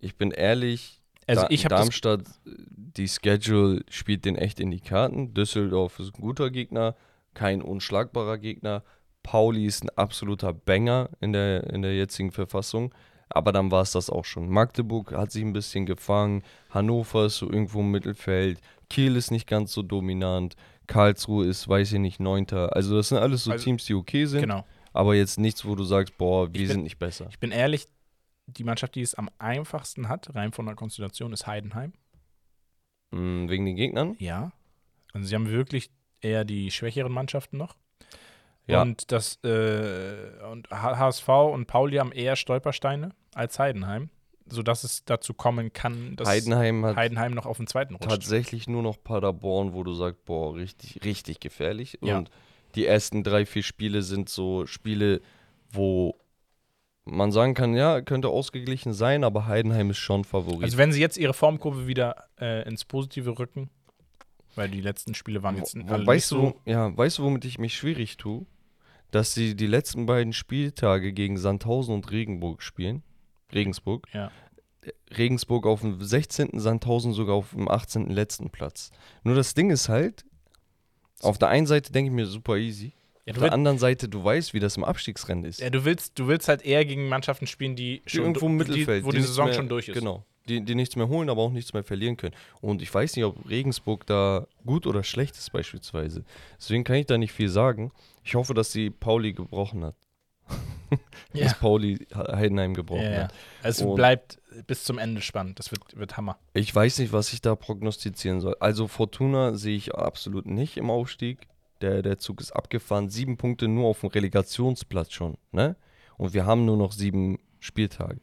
Ich bin ehrlich, also Da- ich habe Darmstadt, die Schedule spielt den echt in die Karten. Düsseldorf ist ein guter Gegner, kein unschlagbarer Gegner. Pauli ist ein absoluter Banger in der, in der jetzigen Verfassung. Aber dann war es das auch schon. Magdeburg hat sich ein bisschen gefangen. Hannover ist so irgendwo im Mittelfeld. Kiel ist nicht ganz so dominant. Karlsruhe ist, weiß ich nicht, Neunter. Also das sind alles so Also- Teams, die okay sind. genau. Aber jetzt nichts, wo du sagst, boah, wir bin- sind nicht besser. Ich bin ehrlich, die Mannschaft, die es am einfachsten hat, rein von der Konstellation, ist Heidenheim. Mm, wegen den Gegnern? Ja. Also sie haben wirklich eher die schwächeren Mannschaften noch. Ja. Und das äh, und HSV und Pauli haben eher Stolpersteine als Heidenheim, sodass es dazu kommen kann, dass Heidenheim hat Heidenheim noch auf den zweiten rutscht. tatsächlich nur noch Paderborn, wo du sagst, boah, richtig, richtig gefährlich. Ja. Und die ersten drei, vier Spiele sind so Spiele, wo man sagen kann, ja, könnte ausgeglichen sein, aber Heidenheim ist schon Favorit. Also wenn sie jetzt ihre Formkurve wieder äh, ins Positive rücken, weil die letzten Spiele waren jetzt Wo- alle nicht weißt so. du, ja, weißt du, womit ich mich schwierig tue? Dass sie die letzten beiden Spieltage gegen Sandhausen und Regenburg spielen. Regensburg. Ja. Regensburg auf dem 16., Sandhausen sogar auf dem 18. letzten Platz. Nur das Ding ist halt, auf der einen Seite denke ich mir super easy. Ja, Auf der anderen Seite, du weißt, wie das im Abstiegsrennen ist. ja, du, willst, du willst halt eher gegen Mannschaften spielen, die Die schon irgendwo im die- Mittelfeld. wo die, nichts Saison mehr, schon durch ist. Genau. Die, die nichts mehr holen, aber auch nichts mehr verlieren können. Und ich weiß nicht, ob Regensburg da gut oder schlecht ist, beispielsweise. Deswegen kann ich da nicht viel sagen. Ich hoffe, dass sie Pauli gebrochen hat. *laughs* Ja. Dass Pauli Heidenheim gebrochen Ja, ja. hat. Es Und- bleibt bis zum Ende spannend. Das wird, wird Hammer. Ich weiß nicht, was ich da prognostizieren soll. Also Fortuna sehe ich absolut nicht im Aufstieg. Der, der Zug ist abgefahren. Sieben Punkte nur auf dem Relegationsplatz schon. Ne? Und wir haben nur noch sieben Spieltage.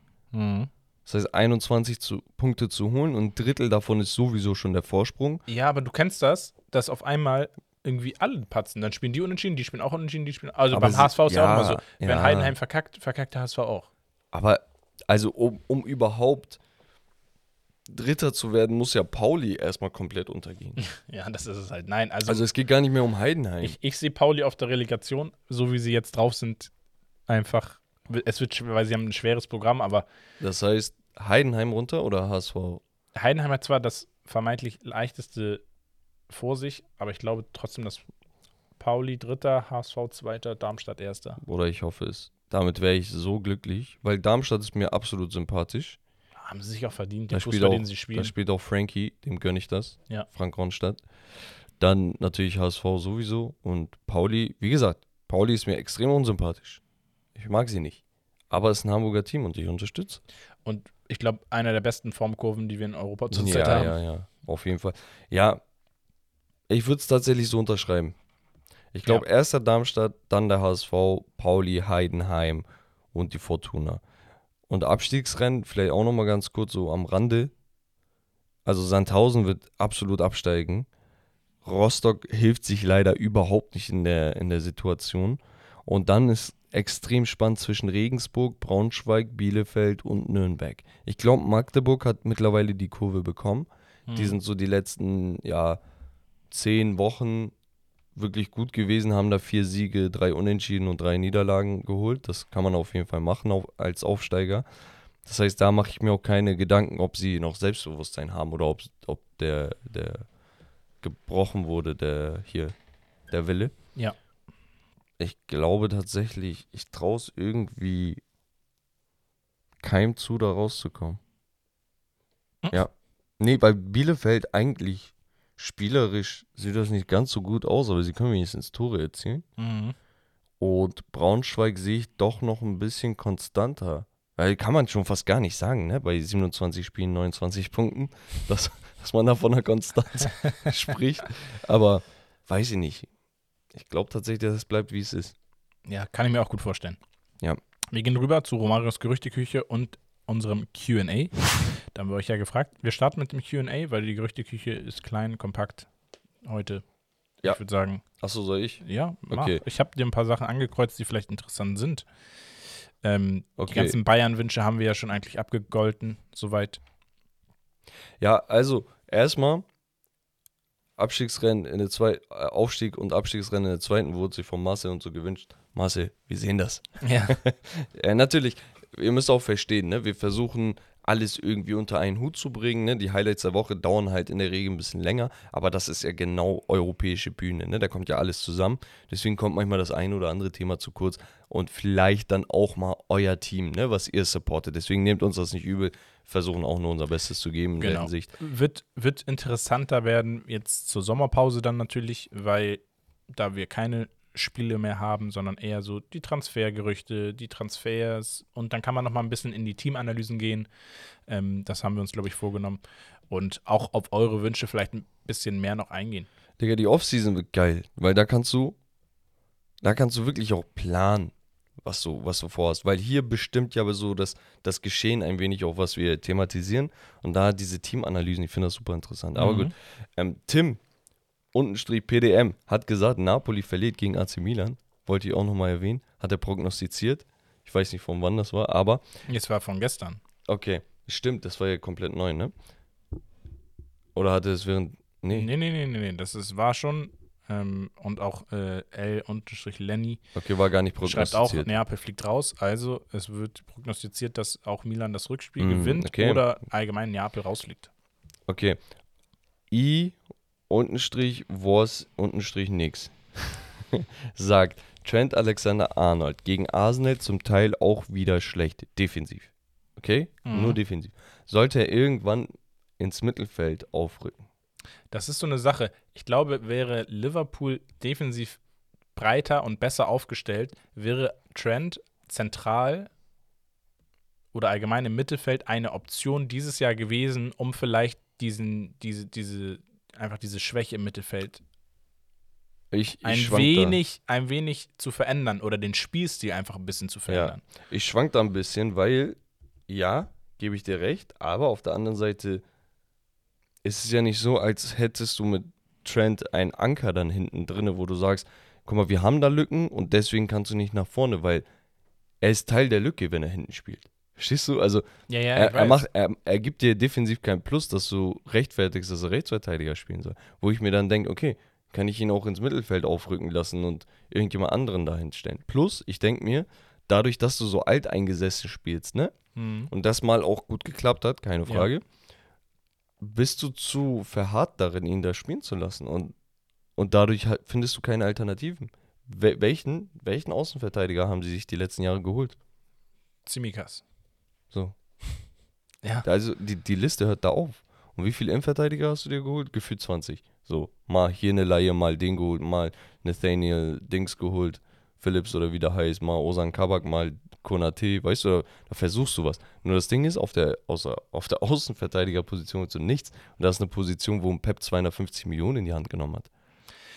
Das heißt, 21 zu, Punkte zu holen und ein Drittel davon ist sowieso schon der Vorsprung. Ja, aber du kennst das, dass auf einmal irgendwie alle patzen. Dann spielen die unentschieden, die spielen auch unentschieden, die spielen. Also Aber beim HSV ist ja, auch ja, immer so. Wenn ja. Heidenheim verkackt, verkackt der HSV auch. Aber also um, um überhaupt Dritter zu werden, muss ja Pauli erstmal komplett untergehen. *laughs* Ja, das ist es halt. Nein, also, Also es geht gar nicht mehr um Heidenheim. ich, ich sehe Pauli auf der Relegation, so wie sie jetzt drauf sind, einfach. Es wird, schwer, weil sie haben ein schweres Programm, aber Das heißt, Heidenheim runter oder HSV? Heidenheim hat zwar das vermeintlich leichteste vor sich, aber ich glaube trotzdem, dass Pauli Dritter, HSV Zweiter, Darmstadt Erster. Oder ich hoffe es. Damit wäre ich so glücklich, weil Darmstadt ist mir absolut sympathisch. Haben sie sich auch verdient, Da den spielt, Fußball, auch, den sie da spielen. spielt auch Frankie, dem gönne ich das. Ja. Frank Ronstadt. Dann natürlich HSV sowieso. Und Pauli, wie gesagt, Pauli ist mir extrem unsympathisch. Ich mag sie nicht. Aber es ist ein Hamburger Team und ich unterstütze. Und ich glaube, einer der besten Formkurven, die wir in Europa zurzeit Ja, haben. ja, ja. Auf jeden Fall. Ja, ich würde es tatsächlich so unterschreiben. Ich glaube, erster Darmstadt, dann der HSV, Pauli, Heidenheim und die Fortuna. Und Abstiegsrennen, vielleicht auch nochmal ganz kurz so am Rande. Also Sandhausen wird absolut absteigen. Rostock hilft sich leider überhaupt nicht in der, in der Situation. Und dann ist extrem spannend zwischen Regensburg, Braunschweig, Bielefeld und Nürnberg. Ich glaube, Magdeburg hat mittlerweile die Kurve bekommen. Die Mhm. sind so die letzten, ja, zehn Wochen wirklich gut gewesen, haben da vier Siege, drei Unentschieden und drei Niederlagen geholt. Das kann man auf jeden Fall machen auf, als Aufsteiger. Das heißt, da mache ich mir auch keine Gedanken, ob sie noch Selbstbewusstsein haben oder ob, ob der, der gebrochen wurde, der hier, der Wille. Ja. Ich glaube tatsächlich, ich traue es irgendwie keinem zu, da rauszukommen. Hm? Ja. Nee, bei Bielefeld eigentlich spielerisch sieht das nicht ganz so gut aus, aber sie können wenigstens Tore erzielen. Mhm. Und Braunschweig sehe ich doch noch ein bisschen konstanter. Weil kann man schon fast gar nicht sagen, ne? Bei 27 Spielen, 29 Punkten, *laughs* dass, dass man da von einer Konstanz *laughs* spricht. Aber weiß ich nicht. Ich glaube tatsächlich, dass es bleibt, wie es ist. Ja, kann ich mir auch gut vorstellen. Ja. Wir gehen rüber zu Romarios Gerüchteküche und unserem QA. Da haben wir euch ja gefragt. Wir starten mit dem QA, weil die Gerüchteküche ist klein, kompakt heute. Ja. Ich würde sagen, Achso, soll ich? ja, mach. Okay. ich habe dir ein paar Sachen angekreuzt, die vielleicht interessant sind. Ähm, Die Okay. ganzen Bayern-Wünsche haben wir ja schon eigentlich abgegolten, soweit. Ja, also erstmal, Abstiegsrennen in der zweiten, Aufstieg und Abstiegsrennen in der zweiten wurde sich von Marcel und so gewünscht. Marcel, wir sehen das. Ja. *laughs* Ja, natürlich, ihr müsst auch verstehen, ne? wir versuchen alles irgendwie unter einen Hut zu bringen. Ne? Die Highlights der Woche dauern halt in der Regel ein bisschen länger, aber das ist ja genau europäische Bühne. Ne? Da kommt ja alles zusammen. Deswegen kommt manchmal das eine oder andere Thema zu kurz und vielleicht dann auch mal euer Team, ne? was ihr supportet. Deswegen nehmt uns das nicht übel. Versuchen auch nur unser Bestes zu geben in der Genau. Hinsicht. Wird, wird interessanter werden jetzt zur Sommerpause dann natürlich, weil da wir keine Spiele mehr haben, sondern eher so die Transfergerüchte, die Transfers und dann kann man noch mal ein bisschen in die Teamanalysen gehen. Ähm, das haben wir uns, glaube ich, vorgenommen. Und auch auf eure Wünsche vielleicht ein bisschen mehr noch eingehen. Digga, die Offseason wird geil, weil da kannst du, da kannst du wirklich auch planen, was du, was du vorhast. Weil hier bestimmt ja aber so das, das Geschehen ein wenig auch, was wir thematisieren. Und da diese Teamanalysen, ich finde das super interessant. Aber Mhm. gut, ähm, Tim, untenstrich PDM, hat gesagt, Napoli verliert gegen AC Milan. Wollte ich auch nochmal erwähnen. Hat er prognostiziert. Ich weiß nicht, von wann das war, aber Jetzt war von gestern. okay, stimmt, das war ja komplett neu, ne? Oder hatte es während. Nee. Nee, nee, nee, nee, nee. Das ist, war schon. Ähm, und auch äh, L-Lenny Okay, war gar nicht schreibt auch, prognostiziert. Neapel fliegt raus. Also es wird prognostiziert, dass auch Milan das Rückspiel Mm, gewinnt okay. oder allgemein Neapel rausfliegt. Okay. I untenstrich was untenstrich nix. *laughs* Sagt Trent Alexander Arnold gegen Arsenal zum Teil auch wieder schlecht. Defensiv. Okay? Mhm. Nur defensiv. Sollte er irgendwann ins Mittelfeld aufrücken. Das ist so eine Sache. Ich glaube, wäre Liverpool defensiv breiter und besser aufgestellt, wäre Trent zentral oder allgemein im Mittelfeld eine Option dieses Jahr gewesen, um vielleicht diesen, diese, diese, einfach diese Schwäche im Mittelfeld Ich, ich ein wenig, ein wenig zu verändern oder den Spielstil einfach ein bisschen zu verändern. Da, ich schwank da ein bisschen, weil, ja, gebe ich dir recht, aber auf der anderen Seite ist es ja nicht so, als hättest du mit Trent einen Anker dann hinten drinne, wo du sagst, guck mal, wir haben da Lücken und deswegen kannst du nicht nach vorne, weil er ist Teil der Lücke, wenn er hinten spielt. Verstehst du? Also Ja, ja, er, er, macht, er, er gibt dir defensiv kein Plus, dass du rechtfertigst, dass er Rechtsverteidiger spielen soll. Wo ich mir dann denke, okay, kann ich ihn auch ins Mittelfeld aufrücken lassen und irgendjemand anderen dahin stellen. Plus, ich denke mir, dadurch, dass du so alteingesessen spielst, ne? Mhm. Und das mal auch gut geklappt hat, keine Ja. Frage, bist du zu verharrt darin, ihn da spielen zu lassen. Und, und dadurch halt findest du keine Alternativen. Wel welchen, welchen Außenverteidiger haben sie sich die letzten Jahre geholt? Zimikas. So. *laughs* Ja. Also die, die Liste hört da auf. Und wie viele Innenverteidiger hast du dir geholt? Gefühlt 20. So, mal hier eine Laie, mal den geholt, mal Nathaniel Dings geholt, Phillips oder wie der heißt, mal Osan Kabak, mal Konate, weißt du, da versuchst du was. Nur das Ding ist, auf der, außer, auf der *laughs* Außenverteidigerposition du nichts. Und das ist eine Position, wo ein Pep 250 Millionen in die Hand genommen hat.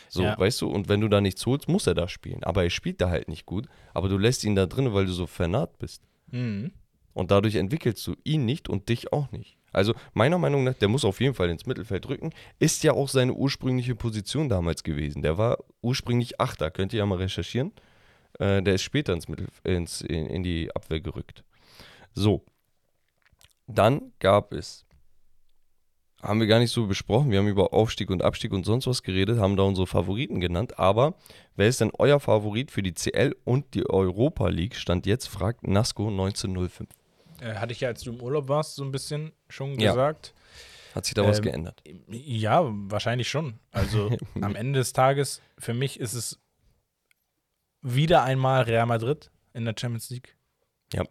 So, Ja. weißt du, und wenn du da nichts holst, muss er da spielen. Aber er spielt da halt nicht gut. Aber du lässt ihn da drin, weil du so vernarrt bist. Mhm. Und dadurch entwickelst du ihn nicht und dich auch nicht. Also meiner Meinung nach, der muss auf jeden Fall ins Mittelfeld rücken. Ist ja auch seine ursprüngliche Position damals gewesen. Der war ursprünglich Achter, könnt ihr ja mal recherchieren. Äh, der ist später ins Mittel, ins, in, in die Abwehr gerückt. So. Dann gab es, haben wir gar nicht so besprochen, wir haben über Aufstieg und Abstieg und sonst was geredet, haben da unsere Favoriten genannt. Aber wer ist denn euer Favorit für die CL und die Europa League? Stand jetzt, fragt Nasco 1905. Äh, hatte ich ja, als du im Urlaub warst, so ein bisschen schon Ja. gesagt. Hat sich da was Ähm, geändert? Ja, wahrscheinlich schon. Also *laughs* am Ende des Tages, für mich ist es wieder einmal Real Madrid in der Champions League. Ja.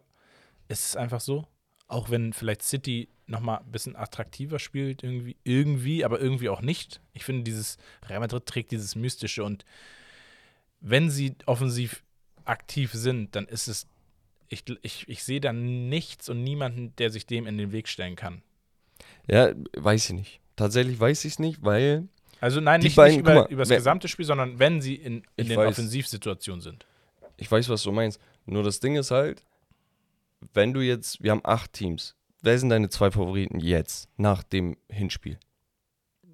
Es ist einfach so. Auch wenn vielleicht City nochmal ein bisschen attraktiver spielt, irgendwie, irgendwie, aber irgendwie auch nicht. Ich finde, dieses Real Madrid trägt dieses Mystische und wenn sie offensiv aktiv sind, dann ist es, ich, ich, ich sehe da nichts und niemanden, der sich dem in den Weg stellen kann. Ja, weiß ich nicht. Tatsächlich weiß ich es nicht, weil Also nein, nicht, beiden, nicht über, mal, über das gesamte Spiel, sondern wenn sie in, in den weiß. Offensivsituationen sind. ich weiß, was du meinst. Nur das Ding ist halt, wenn du jetzt, wir haben acht Teams. Wer sind deine zwei Favoriten jetzt, nach dem Hinspiel?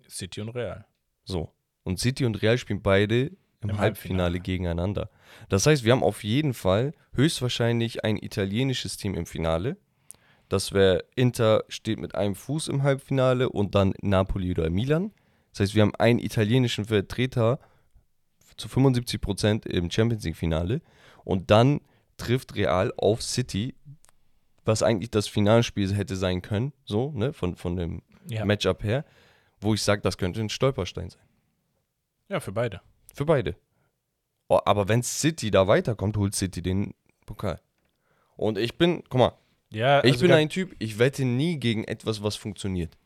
City und Real. So. Und City und Real spielen beide im, Im Halbfinale, Halbfinale. gegeneinander. Das heißt, wir haben auf jeden Fall höchstwahrscheinlich ein italienisches Team im Finale. Das wäre Inter steht mit einem Fuß im Halbfinale und dann Napoli oder Milan. Das heißt, wir haben einen italienischen Vertreter zu 75% im Champions League-Finale und dann trifft Real auf City, was eigentlich das Finalspiel hätte sein können, so, ne, von, von dem Ja, Matchup her, wo ich sage, das könnte ein Stolperstein sein. ja für beide. Für beide. Oh, aber wenn City da weiterkommt, holt City den Pokal. Und ich bin, guck mal, Ja, ich also bin ga- ein Typ, ich wette nie gegen etwas, was funktioniert.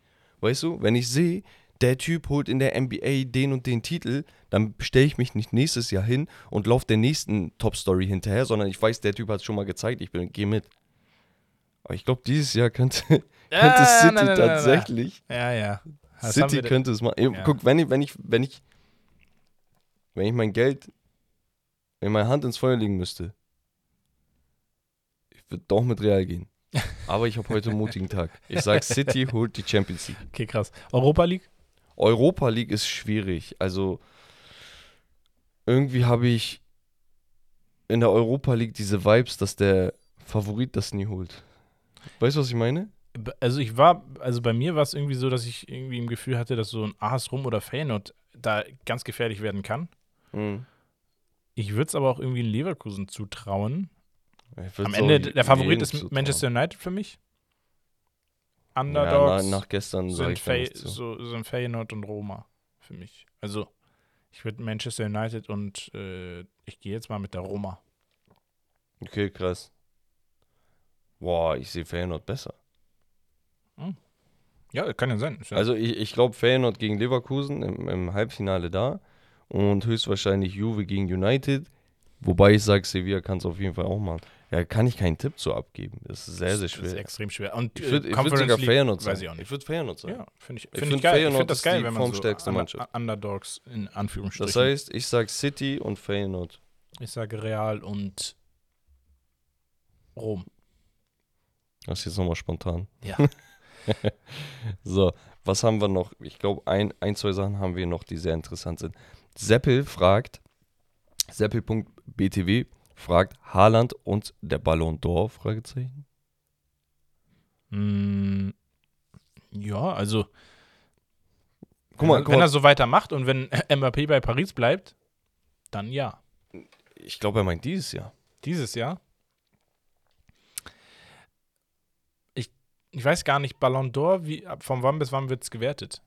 Weißt du, wenn ich sehe, der Typ holt in der NBA den und den Titel, dann stelle ich mich nicht nächstes Jahr hin und laufe der nächsten Top-Story hinterher, sondern ich weiß, der Typ hat es schon mal gezeigt, ich bin, geh mit. Aber ich glaube, dieses Jahr könnte, *laughs* könnte Ja, City nein, nein, nein, nein. tatsächlich, Ja, ja. Das City könnte es mal. Ja. Guck, wenn ich, wenn ich, wenn ich, wenn ich mein Geld in meine Hand ins Feuer legen müsste, ich würde doch mit Real gehen. *laughs* Aber ich habe heute einen mutigen Tag. Ich sag, *laughs* City holt die Champions League. Okay, krass. Europa League? Europa League ist schwierig. Also irgendwie habe ich in der Europa League diese Vibes, dass der Favorit das nie holt. Weißt du, was ich meine? Also ich war, also bei mir war es irgendwie so, dass ich irgendwie im Gefühl hatte, dass so ein AS Rom oder Feyenoord da ganz gefährlich werden kann. Mhm. Ich würde es aber auch irgendwie in Leverkusen zutrauen. Am Ende, der Favorit ist zutrauen. Manchester United für mich. Ja, Underdogs na, nach gestern sag sind, zu. so, sind Feyenoord und Roma für mich. Also ich würde Manchester United und äh, ich gehe jetzt mal mit der Roma. Okay, krass. Boah, ich sehe Feyenoord besser. Ja, kann ja sein. Ja- Also ich, ich glaube Feyenoord gegen Leverkusen im, im Halbfinale da und höchstwahrscheinlich Juve gegen United. Wobei ich sage, Sevilla kann es auf jeden Fall auch machen. Ja, kann ich keinen Tipp zu abgeben. Das ist sehr, sehr Das ist schwer. extrem schwer. Und Ich würde äh, würd sogar Feyenoord weiß sagen. ich auch nicht. Ich würde Feyenoord sagen. Ja, finde ich, Ich find ich find geil. Ich Feyenoord finde das ist geil, wenn man so Mannschaft. Underdogs in Anführungsstrichen. Das heißt, ich sage City und Feyenoord. ich sage Real und Rom. Das ist jetzt nochmal spontan. Ja. *laughs* So, was haben wir noch? Ich glaube, ein, ein, zwei Sachen haben wir noch, die sehr interessant sind. Seppel fragt, seppel.btw fragt, Haaland und der Ballon d'Or? Fragezeichen. Mm, ja, also Guck mal, wenn, guck wenn mal. er so weitermacht und wenn *laughs* Mbappé bei Paris bleibt, dann ja. Ich glaube, er meint dieses Jahr. Dieses Jahr. Ich, ich weiß gar nicht, Ballon d'Or, wie, von wann bis wann wird es gewertet?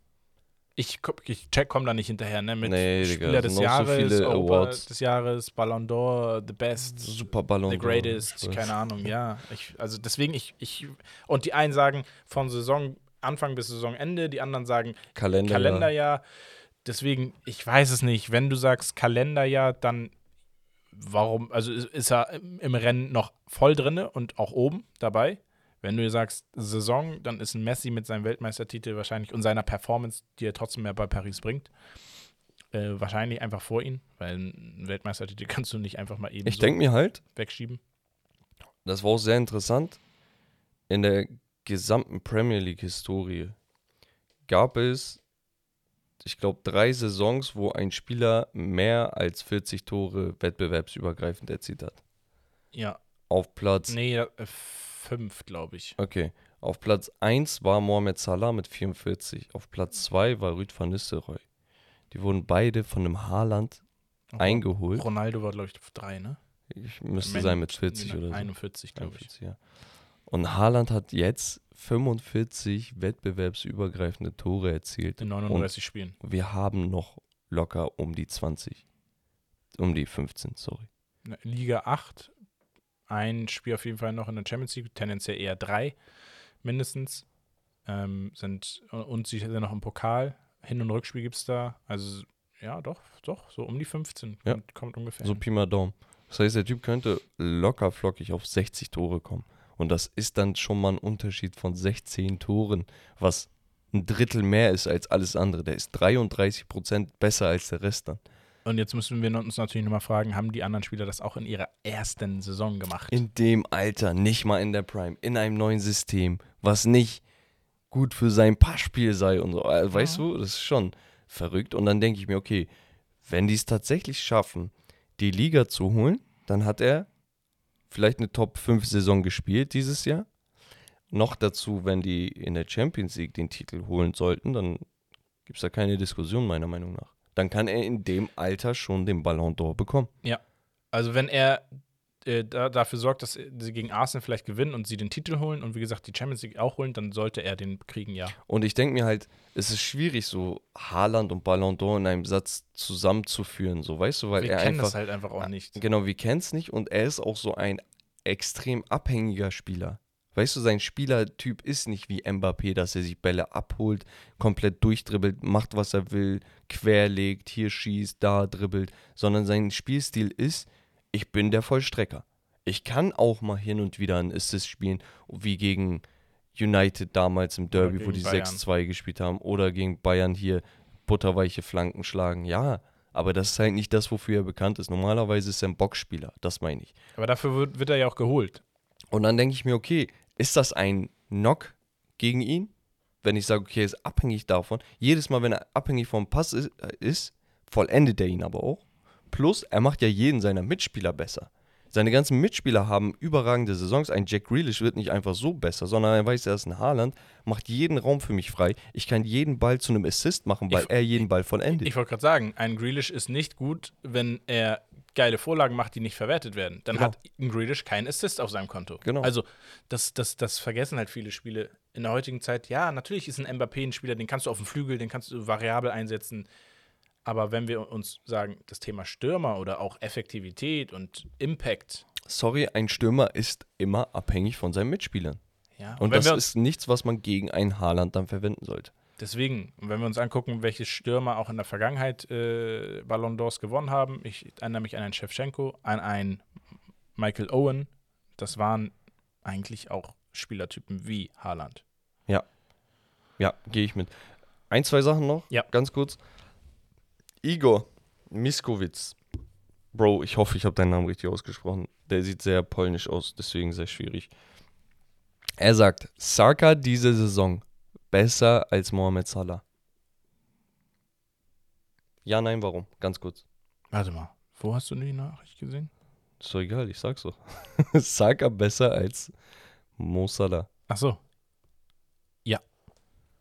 Ich, ich check, komm da nicht hinterher, ne? Mit Nee, Digga, Spieler das des so Jahres, Europa Awards. des Jahres, Ballon d'Or, The Best, Super Ballon The. Greatest, keine Ahnung, ja. Ich, also deswegen, ich, ich, und die einen sagen von Saison Anfang bis Saisonende, die anderen sagen Kalender. Kalenderjahr. Deswegen, ich weiß es nicht. Wenn du sagst Kalenderjahr, dann warum, also ist, ist er im im Rennen noch voll drinne und auch oben dabei. Wenn du sagst Saison, dann ist ein Messi mit seinem Weltmeistertitel wahrscheinlich und seiner Performance, die er trotzdem mehr bei Paris bringt, äh, wahrscheinlich einfach vor ihn, weil einen Weltmeistertitel *laughs* kannst du nicht einfach mal eben Ich so denke mir halt, wegschieben. das war auch sehr interessant. In der gesamten Premier League-Historie gab es, ich glaube, drei Saisons, wo ein Spieler mehr als 40 Tore wettbewerbsübergreifend erzielt hat. Ja, Auf Platz, nee, äh, fünf, glaube ich. okay, auf Platz 1 war Mohamed Salah mit 44. Auf Platz 2 war Rüd van Nistelrooy. Die wurden beide von einem Haaland eingeholt. Ronaldo war, glaube ich, auf drei, ne? Ich müsste Men- sein mit 40 oder so. 41, glaube ich. 41, ja. Und Haaland hat jetzt 45 wettbewerbsübergreifende Tore erzielt. In 39 Spielen. Wir haben noch locker um die 20. Um die 15, sorry. Liga 8, ein Spiel auf jeden Fall noch in der Champions League, tendenziell eher drei mindestens. Ähm, sind, und sie sind noch im Pokal. Hin- und Rückspiel gibt es da. Also, ja, doch, doch, so um die 15 Ja. kommt, kommt ungefähr. So hin. Pi mal Daumen. Das heißt, der Typ könnte locker flockig auf 60 Tore kommen. Und das ist dann schon mal ein Unterschied von 16 Toren, was ein Drittel mehr ist als alles andere. Der ist 33 Prozent besser als der Rest dann. Und jetzt müssen wir uns natürlich nochmal fragen, haben die anderen Spieler das auch in ihrer ersten Saison gemacht? In dem Alter, nicht mal in der Prime, in einem neuen System, was nicht gut für sein Passspiel sei und so. Also, Weißt Ja. du, das ist schon verrückt. Und dann denke ich mir, okay, wenn die es tatsächlich schaffen, die Liga zu holen, dann hat er vielleicht eine Top-5-Saison gespielt dieses Jahr. Noch dazu, wenn die in der Champions League den Titel holen sollten, dann Gibt es da keine Diskussion, meiner Meinung nach. Dann kann er in dem Alter schon den Ballon d'Or bekommen. Also wenn er äh, da, dafür sorgt, dass sie gegen Arsenal vielleicht gewinnen und sie den Titel holen und wie gesagt die Champions League auch holen, dann sollte er den kriegen, ja. Und ich denke mir halt, es ist schwierig, so Haaland und Ballon d'Or in einem Satz zusammenzuführen, so weißt du, weil Wir er kennen einfach. das halt einfach auch nicht. Genau, wir kennen es nicht und er ist auch so ein extrem abhängiger Spieler. Weißt du, sein Spielertyp ist nicht wie Mbappé, dass er sich Bälle abholt, komplett durchdribbelt, macht, was er will, querlegt, hier schießt, da dribbelt, sondern sein Spielstil ist, ich bin der Vollstrecker. Ich kann auch mal hin und wieder einen Assist spielen, wie gegen United damals im Derby, wo die Bayern. 6-2 gespielt haben, oder gegen Bayern hier butterweiche Flanken schlagen. Ja, aber das ist halt nicht das, wofür er bekannt ist. Normalerweise ist er ein Boxspieler, das meine ich. Aber dafür wird, wird er ja auch geholt. Und dann denke ich mir, okay, ist das ein Knock gegen ihn? Wenn ich sage, okay, er ist abhängig davon. Jedes Mal, wenn er abhängig vom Pass ist, äh, ist, vollendet er ihn aber auch. Plus, er macht ja jeden seiner Mitspieler besser. Seine ganzen Mitspieler haben überragende Saisons. Ein Jack Grealish wird nicht einfach so besser, sondern er weiß, er ist ein Haaland, macht jeden Raum für mich frei. Ich kann jeden Ball zu einem Assist machen, weil Ich- er jeden Ball vollendet. Ich wollte gerade sagen, ein Grealish ist nicht gut, wenn er geile Vorlagen macht, die nicht verwertet werden. Dann Genau. hat Grealish keinen Assist auf seinem Konto. Genau. Also, das, das, das vergessen halt viele Spiele in der heutigen Zeit. Ja, natürlich ist ein Mbappé ein Spieler, den kannst du auf dem Flügel, den kannst du variabel einsetzen. Aber wenn wir uns sagen, das Thema Stürmer oder auch Effektivität und Impact, Sorry, ein Stürmer ist immer abhängig von seinen Mitspielern. ja, Und wenn das ist nichts, was man gegen einen Haaland dann verwenden sollte. Deswegen, wenn wir uns angucken, welche Stürmer auch in der Vergangenheit äh, Ballon d'Ors gewonnen haben, ich erinnere mich an einen Shevchenko, an einen Michael Owen, das waren eigentlich auch Spielertypen wie Haaland. Ja, gehe ich mit. Ein, zwei Sachen noch, Ja. ganz kurz. Igor Miskowitz. Bro, ich hoffe, ich habe deinen Namen richtig ausgesprochen. Der sieht sehr polnisch aus, deswegen sehr schwierig. Er sagt, Saka diese Saison besser als Mohamed Salah. Ja, nein, warum? Ganz kurz. Warte mal, wo hast du die Nachricht gesehen? Ist doch egal, ich sag's doch. *laughs* Saka besser als Mo Salah. Ach so. Ja.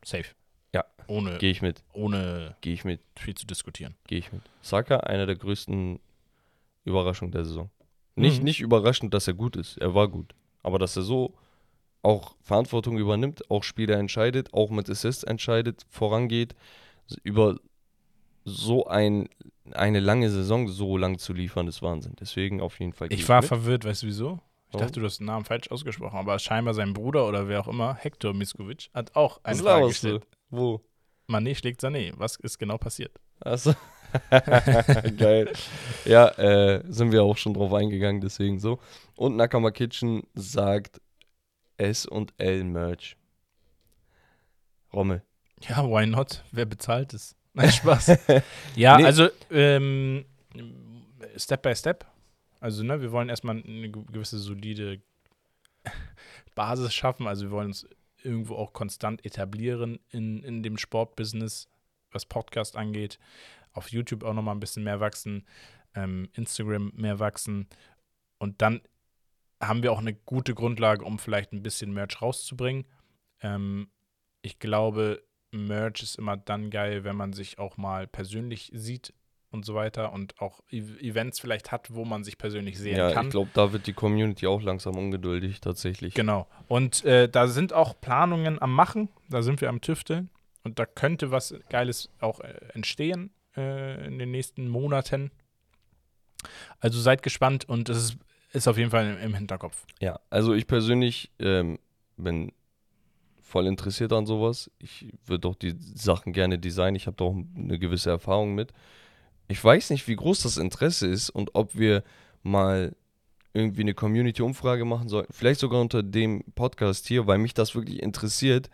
Safe. Ja. Ohne, Gehe ich mit, ohne gehe ich mit, viel zu diskutieren. gehe ich mit. Saka, einer der größten Überraschungen der Saison. Nicht, Mhm. nicht überraschend, dass er gut ist. Er war gut. Aber dass er so auch Verantwortung übernimmt, auch Spiele entscheidet, auch mit Assists entscheidet, vorangeht, über so ein, eine lange Saison so lang zu liefern, ist Wahnsinn. Deswegen auf jeden Fall. Ich war mit. verwirrt, weißt du wieso? Ich dachte, du hast den Namen falsch ausgesprochen, aber scheinbar sein Bruder oder wer auch immer, Hector Miskovic, hat auch eine Was Frage laberst du? gestellt. Wo? Mané schlägt Sané. Was ist genau passiert? Achso. *laughs* Geil. Ja, äh, sind wir auch schon drauf eingegangen, deswegen so. Und Nakama Kitchen sagt S und L Merch. Rommel. Ja, why not? Wer bezahlt es? *laughs* Nein, Spaß. *laughs* ja, Nee. also ähm, Step by Step. Also, ne, wir wollen erstmal eine ge- gewisse solide *laughs* Basis schaffen. Also, wir wollen uns irgendwo auch konstant etablieren in, in dem Sportbusiness, was Podcast angeht. Auf YouTube auch nochmal ein bisschen mehr wachsen, ähm, Instagram mehr wachsen. Und dann haben wir auch eine gute Grundlage, um vielleicht ein bisschen Merch rauszubringen. Ähm, ich glaube, Merch ist immer dann geil, wenn man sich auch mal persönlich sieht und so weiter und auch E- Events vielleicht hat, wo man sich persönlich sehen Ja, kann. ich glaube, da wird die Community auch langsam ungeduldig, tatsächlich. Genau. Und äh, da sind auch Planungen am Machen, da sind wir am Tüfteln und da könnte was Geiles auch äh, entstehen äh, in den nächsten Monaten. Also seid gespannt und es ist, ist auf jeden Fall im, im Hinterkopf. Ja, also ich persönlich ähm, bin voll interessiert an sowas. Ich würde auch die Sachen gerne designen. Ich habe da auch eine gewisse Erfahrung mit. Ich weiß nicht, wie groß das Interesse ist und ob wir mal irgendwie eine Community-Umfrage machen sollten. Vielleicht sogar unter dem Podcast hier, weil mich das wirklich interessiert,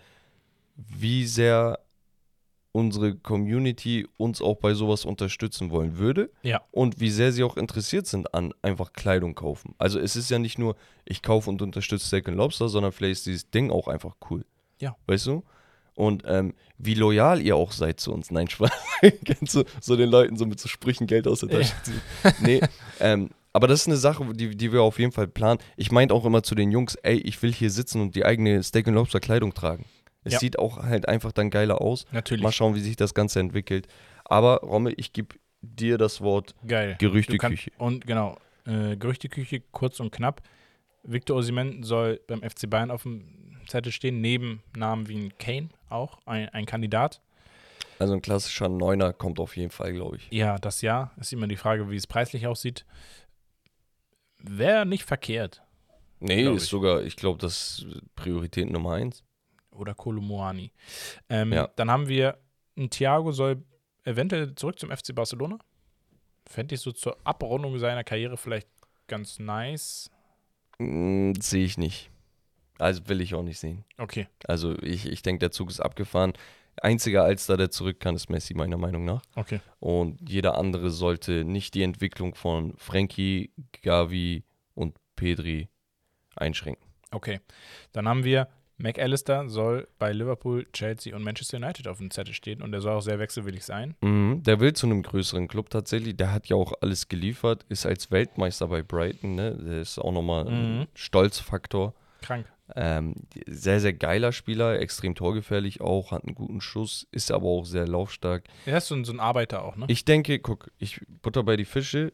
wie sehr unsere Community uns auch bei sowas unterstützen wollen würde Ja. und wie sehr sie auch interessiert sind an einfach Kleidung kaufen. Also es ist ja nicht nur, ich kaufe und unterstütze Steak Lobster, sondern vielleicht ist dieses Ding auch einfach cool. Ja. Weißt du? Und ähm, wie loyal ihr auch seid zu uns. Nein, Spaß. *laughs* Kennst du so den Leuten so mit so Sprüchen Geld aus der Tasche ziehen? Nee, ähm, aber das ist eine Sache, die, die wir auf jeden Fall planen. Ich meinte auch immer zu den Jungs, ey, ich will hier sitzen und die eigene Steak Lobster Kleidung tragen. Es Ja. sieht auch halt einfach dann geiler aus. Natürlich. Mal schauen, wie sich das Ganze entwickelt. Aber Rommel, ich gebe dir das Wort Geil. Gerüchteküche. Und genau, äh, Gerüchteküche, kurz und knapp. Victor Osimhen soll beim FC Bayern auf dem Zettel stehen, neben Namen wie ein Kane auch, ein, ein Kandidat. Also ein klassischer Neuner kommt auf jeden Fall, glaube ich. Ja, das ja. Ist immer die Frage, wie es preislich aussieht. Wäre nicht verkehrt. Nee, ist ich. sogar, ich glaube, das ist Priorität Nummer eins. Oder Kolomoani. Ähm, Ja. Dann haben wir, ein Thiago soll eventuell zurück zum FC Barcelona. Fände ich so zur Abrundung seiner Karriere vielleicht ganz nice. Mm, Sehe ich nicht. Also will ich auch nicht sehen. Okay. Also ich, ich denke, der Zug ist abgefahren. Einziger Alster, der zurück kann, ist Messi, meiner Meinung nach. Okay. Und jeder andere sollte nicht die Entwicklung von Frankie, Gavi und Pedri einschränken. Okay. Dann haben wir McAllister soll bei Liverpool, Chelsea und Manchester United auf dem Zettel stehen und der soll auch sehr wechselwillig sein. Mhm, der will zu einem größeren Club tatsächlich. Der hat ja auch alles geliefert, ist als Weltmeister bei Brighton. Ne? Der ist auch nochmal ein Mhm. Stolzfaktor. Krank. Ähm, sehr, sehr geiler Spieler, extrem torgefährlich auch, hat einen guten Schuss, ist aber auch sehr laufstark. Er ist so ein, so ein Arbeiter auch, ne? Ich denke, guck, ich butter bei die Fische.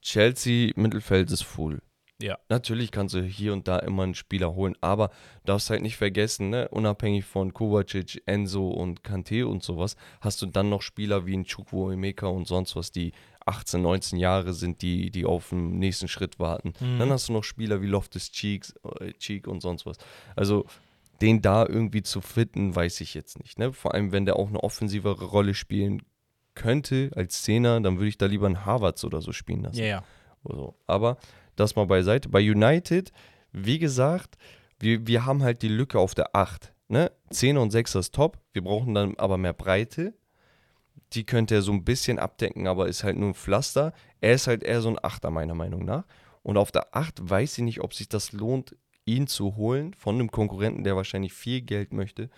Chelsea Mittelfeld ist full. Ja. Natürlich kannst du hier und da immer einen Spieler holen, aber darfst halt nicht vergessen, ne, unabhängig von Kovacic, Enzo und Kante und sowas, hast du dann noch Spieler wie ein Chukwu Emeka und sonst was, die 18, 19 Jahre sind, die, die auf den nächsten Schritt warten. Mhm. Dann hast du noch Spieler wie Loftus Cheeks, äh, Cheek und sonst was. Also den da irgendwie zu fitten, weiß ich jetzt nicht. Ne? Vor allem, wenn der auch eine offensivere Rolle spielen könnte als Zehner, dann würde ich da lieber einen Harvards oder so spielen lassen. Ja, ja. Oder so. Aber das mal beiseite. Bei United, wie gesagt, wir, wir haben halt die Lücke auf der 8. Ne? 10 und 6 ist top. Wir brauchen dann aber mehr Breite. Die könnte er so ein bisschen abdecken, aber ist halt nur ein Pflaster. Er ist halt eher so ein Achter, meiner Meinung nach. Und auf der 8 weiß ich nicht, ob sich das lohnt, ihn zu holen von einem Konkurrenten, der wahrscheinlich viel Geld möchte.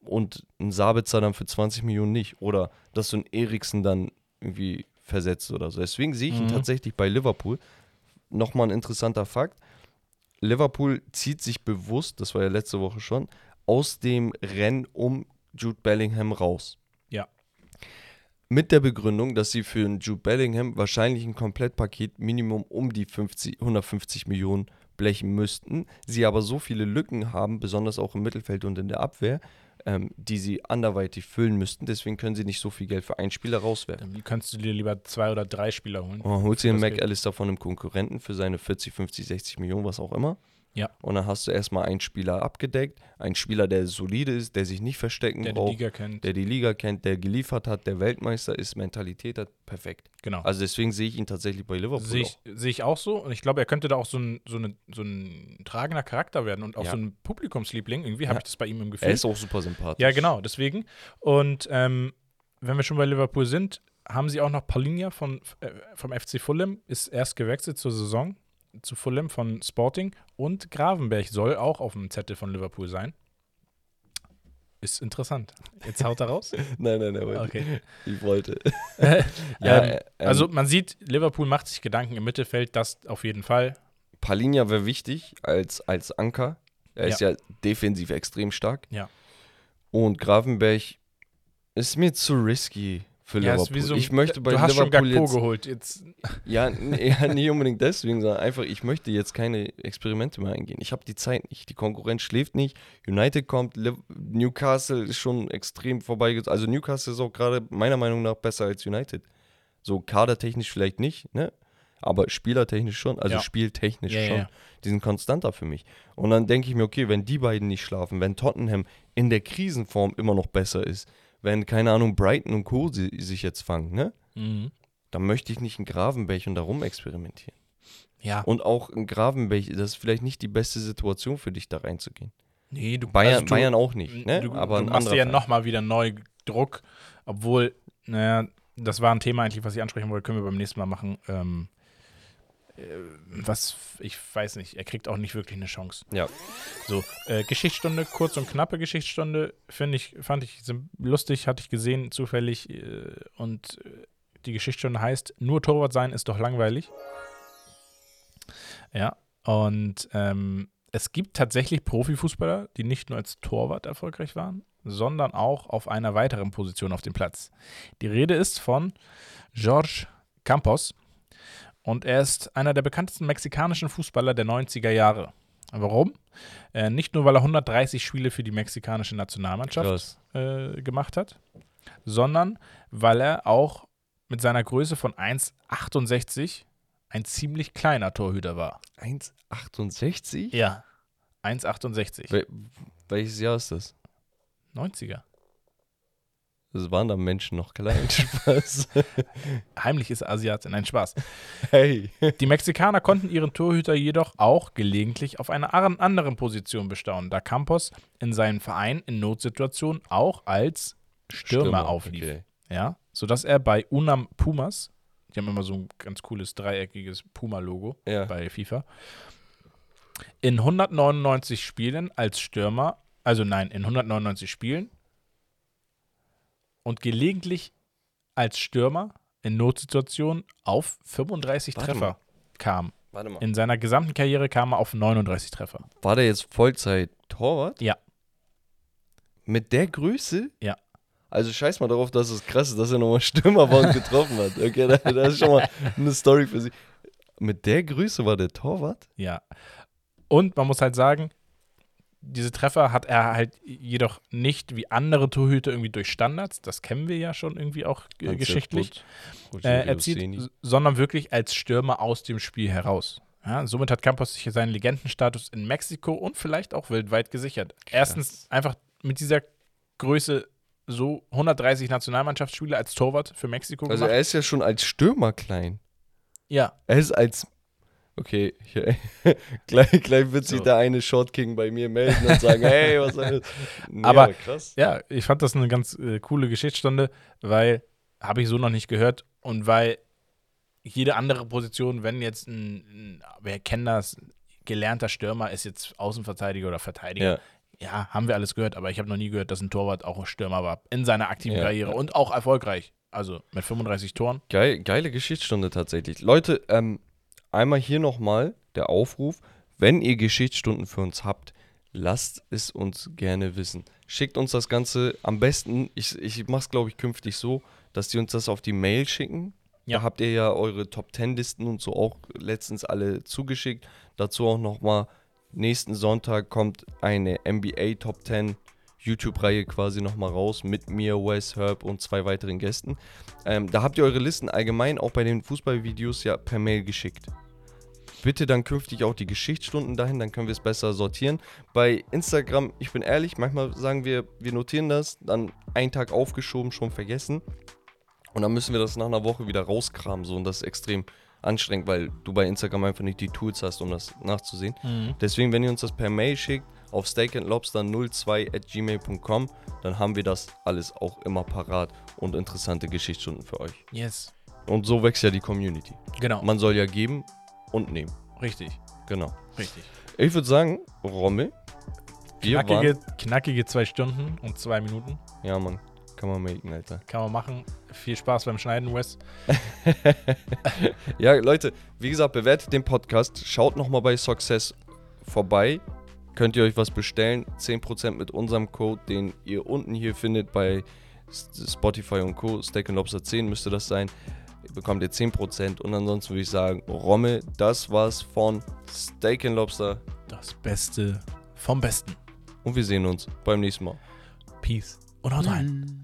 Und ein Sabitzer dann für 20 Millionen nicht. Oder dass so ein Eriksen dann irgendwie versetzt oder so. Deswegen sehe ich ihn Mhm. tatsächlich bei Liverpool. Nochmal ein interessanter Fakt. Liverpool zieht sich bewusst, das war ja letzte Woche schon, aus dem Rennen um Jude Bellingham raus. Ja. Mit der Begründung, dass sie für einen Jude Bellingham wahrscheinlich ein Komplettpaket Minimum um die 50, 150 Millionen blechen müssten. Sie aber so viele Lücken haben, besonders auch im Mittelfeld und in der Abwehr, ähm, die sie anderweitig füllen müssten. Deswegen können sie nicht so viel Geld für einen Spieler rauswerfen. Dann kannst du dir lieber zwei oder drei Spieler holen. Dann holst Das Geld. McAllister von einem Konkurrenten für seine 40, 50, 60 Millionen, was auch immer. Ja. Und dann hast du erstmal einen Spieler abgedeckt, einen Spieler, der solide ist, der sich nicht verstecken Der die braucht, Liga kennt. der die Liga kennt, der geliefert hat, der Weltmeister ist, Mentalität hat, perfekt. genau. Also deswegen sehe ich ihn tatsächlich bei Liverpool Sehe auch. ich, sehe ich auch so. Und ich glaube, er könnte da auch so ein, so eine, so ein tragender Charakter werden und auch Ja. so ein Publikumsliebling. Irgendwie habe Ja. ich das bei ihm im Gefühl. Er ist auch super sympathisch. Ja, genau, deswegen. Und ähm, wenn wir schon bei Liverpool sind, haben sie auch noch Paulinha von, äh, vom FC Fulham, ist erst gewechselt zur Saison zu Fulham von Sporting und Gravenberg soll auch auf dem Zettel von Liverpool sein. Ist interessant. Jetzt haut er raus. *laughs* Nein, nein, nein, Okay. ich wollte. *laughs* ähm, äh, ähm, also man sieht, Liverpool macht sich Gedanken im Mittelfeld, das auf jeden Fall. Palinja wäre wichtig als, als Anker. Er ist ja defensiv extrem stark. Ja. Und Gravenberg ist mir zu risky für Ja, Liverpool. so ich möchte bei du hast schon Liverpool Gakpo jetzt geholt. Jetzt, Ja, ja, nicht unbedingt deswegen, sondern einfach, ich möchte jetzt keine Experimente mehr eingehen. Ich habe die Zeit nicht. Die Konkurrenz schläft nicht. United kommt, Newcastle ist schon extrem vorbeigezogen. Also Newcastle ist auch gerade meiner Meinung nach besser als United. So kadertechnisch vielleicht nicht, ne? Aber spielertechnisch schon, also Ja. spieltechnisch ja, schon. ja. Die sind konstanter für mich. Und dann denke ich mir, okay, wenn die beiden nicht schlafen, wenn Tottenham in der Krisenform immer noch besser ist, wenn, keine Ahnung, Brighton und Co. sie, sich jetzt fangen, ne? mhm. dann möchte ich nicht einen Gravenberg und darum experimentieren. Ja, Und auch ein Gravenberg, das ist vielleicht nicht die beste Situation für dich, da reinzugehen. nee, du, Bayern, also du, Bayern auch nicht, ne? Du, aber du ein machst dir ja nochmal wieder neu Druck, obwohl, naja, das war ein Thema eigentlich, was ich ansprechen wollte, können wir beim nächsten Mal machen. Ähm, äh, was, ich weiß nicht, er kriegt auch nicht wirklich eine Chance. Ja. So, äh, Geschichtsstunde, kurz und knappe Geschichtsstunde, finde ich, fand ich lustig, hatte ich gesehen, zufällig. Äh, und äh, die Geschichtsstunde heißt, nur Torwart sein ist doch langweilig. Ja, und ähm, es gibt tatsächlich Profifußballer, die nicht nur als Torwart erfolgreich waren, sondern auch auf einer weiteren Position auf dem Platz. Die Rede ist von George Campos und er ist einer der bekanntesten mexikanischen Fußballer der 90er Jahre. Warum? Äh, nicht nur, weil er 130 Spiele für die mexikanische Nationalmannschaft äh, gemacht hat, sondern weil er auch mit seiner Größe von 1,68 ein ziemlich kleiner Torhüter war. 1,68? Ja, 1,68. Wel welches Jahr ist das? 90er. Das waren da Menschen noch klein. *laughs* Spaß. Heimlich ist Asiate. Nein, Spaß. hey. Die Mexikaner konnten ihren Torhüter jedoch auch gelegentlich auf einer an- anderen Position bestaunen, da Campos in seinem Verein in Notsituationen auch als Stürmer, auflief. Okay. Ja, sodass er bei Unam Pumas, die haben immer so ein ganz cooles dreieckiges Puma-Logo Ja. bei FIFA, in 199 Spielen als Stürmer, also nein, in 199 Spielen und gelegentlich als Stürmer in Notsituationen auf 35 Warte Treffer kam. Warte mal. In seiner gesamten Karriere kam er auf 39 Treffer. War der jetzt Vollzeit-Torwart? Ja. Mit der Größe? Ja. Also scheiß mal darauf, dass es krass ist, dass er nochmal *laughs* Stürmer war und getroffen hat. Okay, da- das ist schon mal eine Story für sich. Mit der Größe war der Torwart? Ja. Und man muss halt sagen, diese Treffer hat er halt jedoch nicht wie andere Torhüter irgendwie durch Standards, das kennen wir ja schon irgendwie auch äh, geschichtlich, äh, erzielt, sondern wirklich als Stürmer aus dem Spiel heraus. Ja, somit hat Campos sich seinen Legendenstatus in Mexiko und vielleicht auch weltweit gesichert. Erstens einfach mit dieser Größe so 130 Nationalmannschaftsspiele als Torwart für Mexiko Also gemacht. er ist ja schon als Stürmer klein. ja, Er ist als. Okay, hier, *laughs* gleich, gleich wird sich So. der eine Short King bei mir melden und sagen, hey, was soll das? Nee, *laughs* Aber- krass. Ja, ich fand das eine ganz äh, coole Geschichtsstunde, weil habe ich so noch nicht gehört und weil jede andere Position, wenn jetzt ein, ein wir kennen das, gelernter Stürmer ist jetzt Außenverteidiger oder Verteidiger. Ja. Ja, haben wir alles gehört, aber ich habe noch nie gehört, dass ein Torwart auch ein Stürmer war in seiner aktiven Ja, Karriere und auch erfolgreich. Also mit 35 Toren. Geil, geile Geschichtsstunde tatsächlich. Leute, ähm, einmal hier nochmal der Aufruf. Wenn ihr Geschichtsstunden für uns habt, lasst es uns gerne wissen. Schickt uns das Ganze am besten, ich, ich mache es glaube ich künftig so, dass die uns das auf die Mail schicken. Ja. Da habt ihr ja eure Top 10 Listen und so auch letztens alle zugeschickt. Dazu auch nochmal, nächsten Sonntag kommt eine NBA Top 10 YouTube-Reihe quasi nochmal raus mit mir, Wes, Herb und zwei weiteren Gästen. Ähm, da habt ihr eure Listen allgemein auch bei den Fußballvideos ja per Mail geschickt. Bitte dann künftig auch die Geschichtsstunden dahin, dann können wir es besser sortieren. Bei Instagram, ich bin ehrlich, manchmal sagen wir, wir notieren das, dann einen Tag aufgeschoben, schon vergessen. Und dann müssen wir das nach einer Woche wieder rauskramen, so und das ist extrem anstrengend, weil du bei Instagram einfach nicht die Tools hast, um das nachzusehen. Deswegen, wenn ihr uns das per Mail schickt, auf steakandlobster02 at gmail.com, dann haben wir das alles auch immer parat und interessante Geschichtsstunden für euch. Yes. Und so wächst ja die Community. Genau. Man soll ja geben und nehmen. richtig, Genau. richtig. Ich würde sagen, Rommel, wir Knackige, waren... knackige zwei Stunden und zwei Minuten. Ja, Mann, kann man machen, Alter. Kann man machen. Viel Spaß beim Schneiden, Wes. *laughs* Ja, Leute, wie gesagt, bewertet den Podcast. Schaut nochmal bei Success vorbei. Könnt ihr euch was bestellen. 10% mit unserem Code, den ihr unten hier findet bei Spotify und Co. Steak and Lobster 10 müsste das sein. Bekommt ihr 10%. Und ansonsten würde ich sagen, Romme, das war's von Steak and Lobster. Das Beste vom Besten. Und wir sehen uns beim nächsten Mal. Peace und haut rein.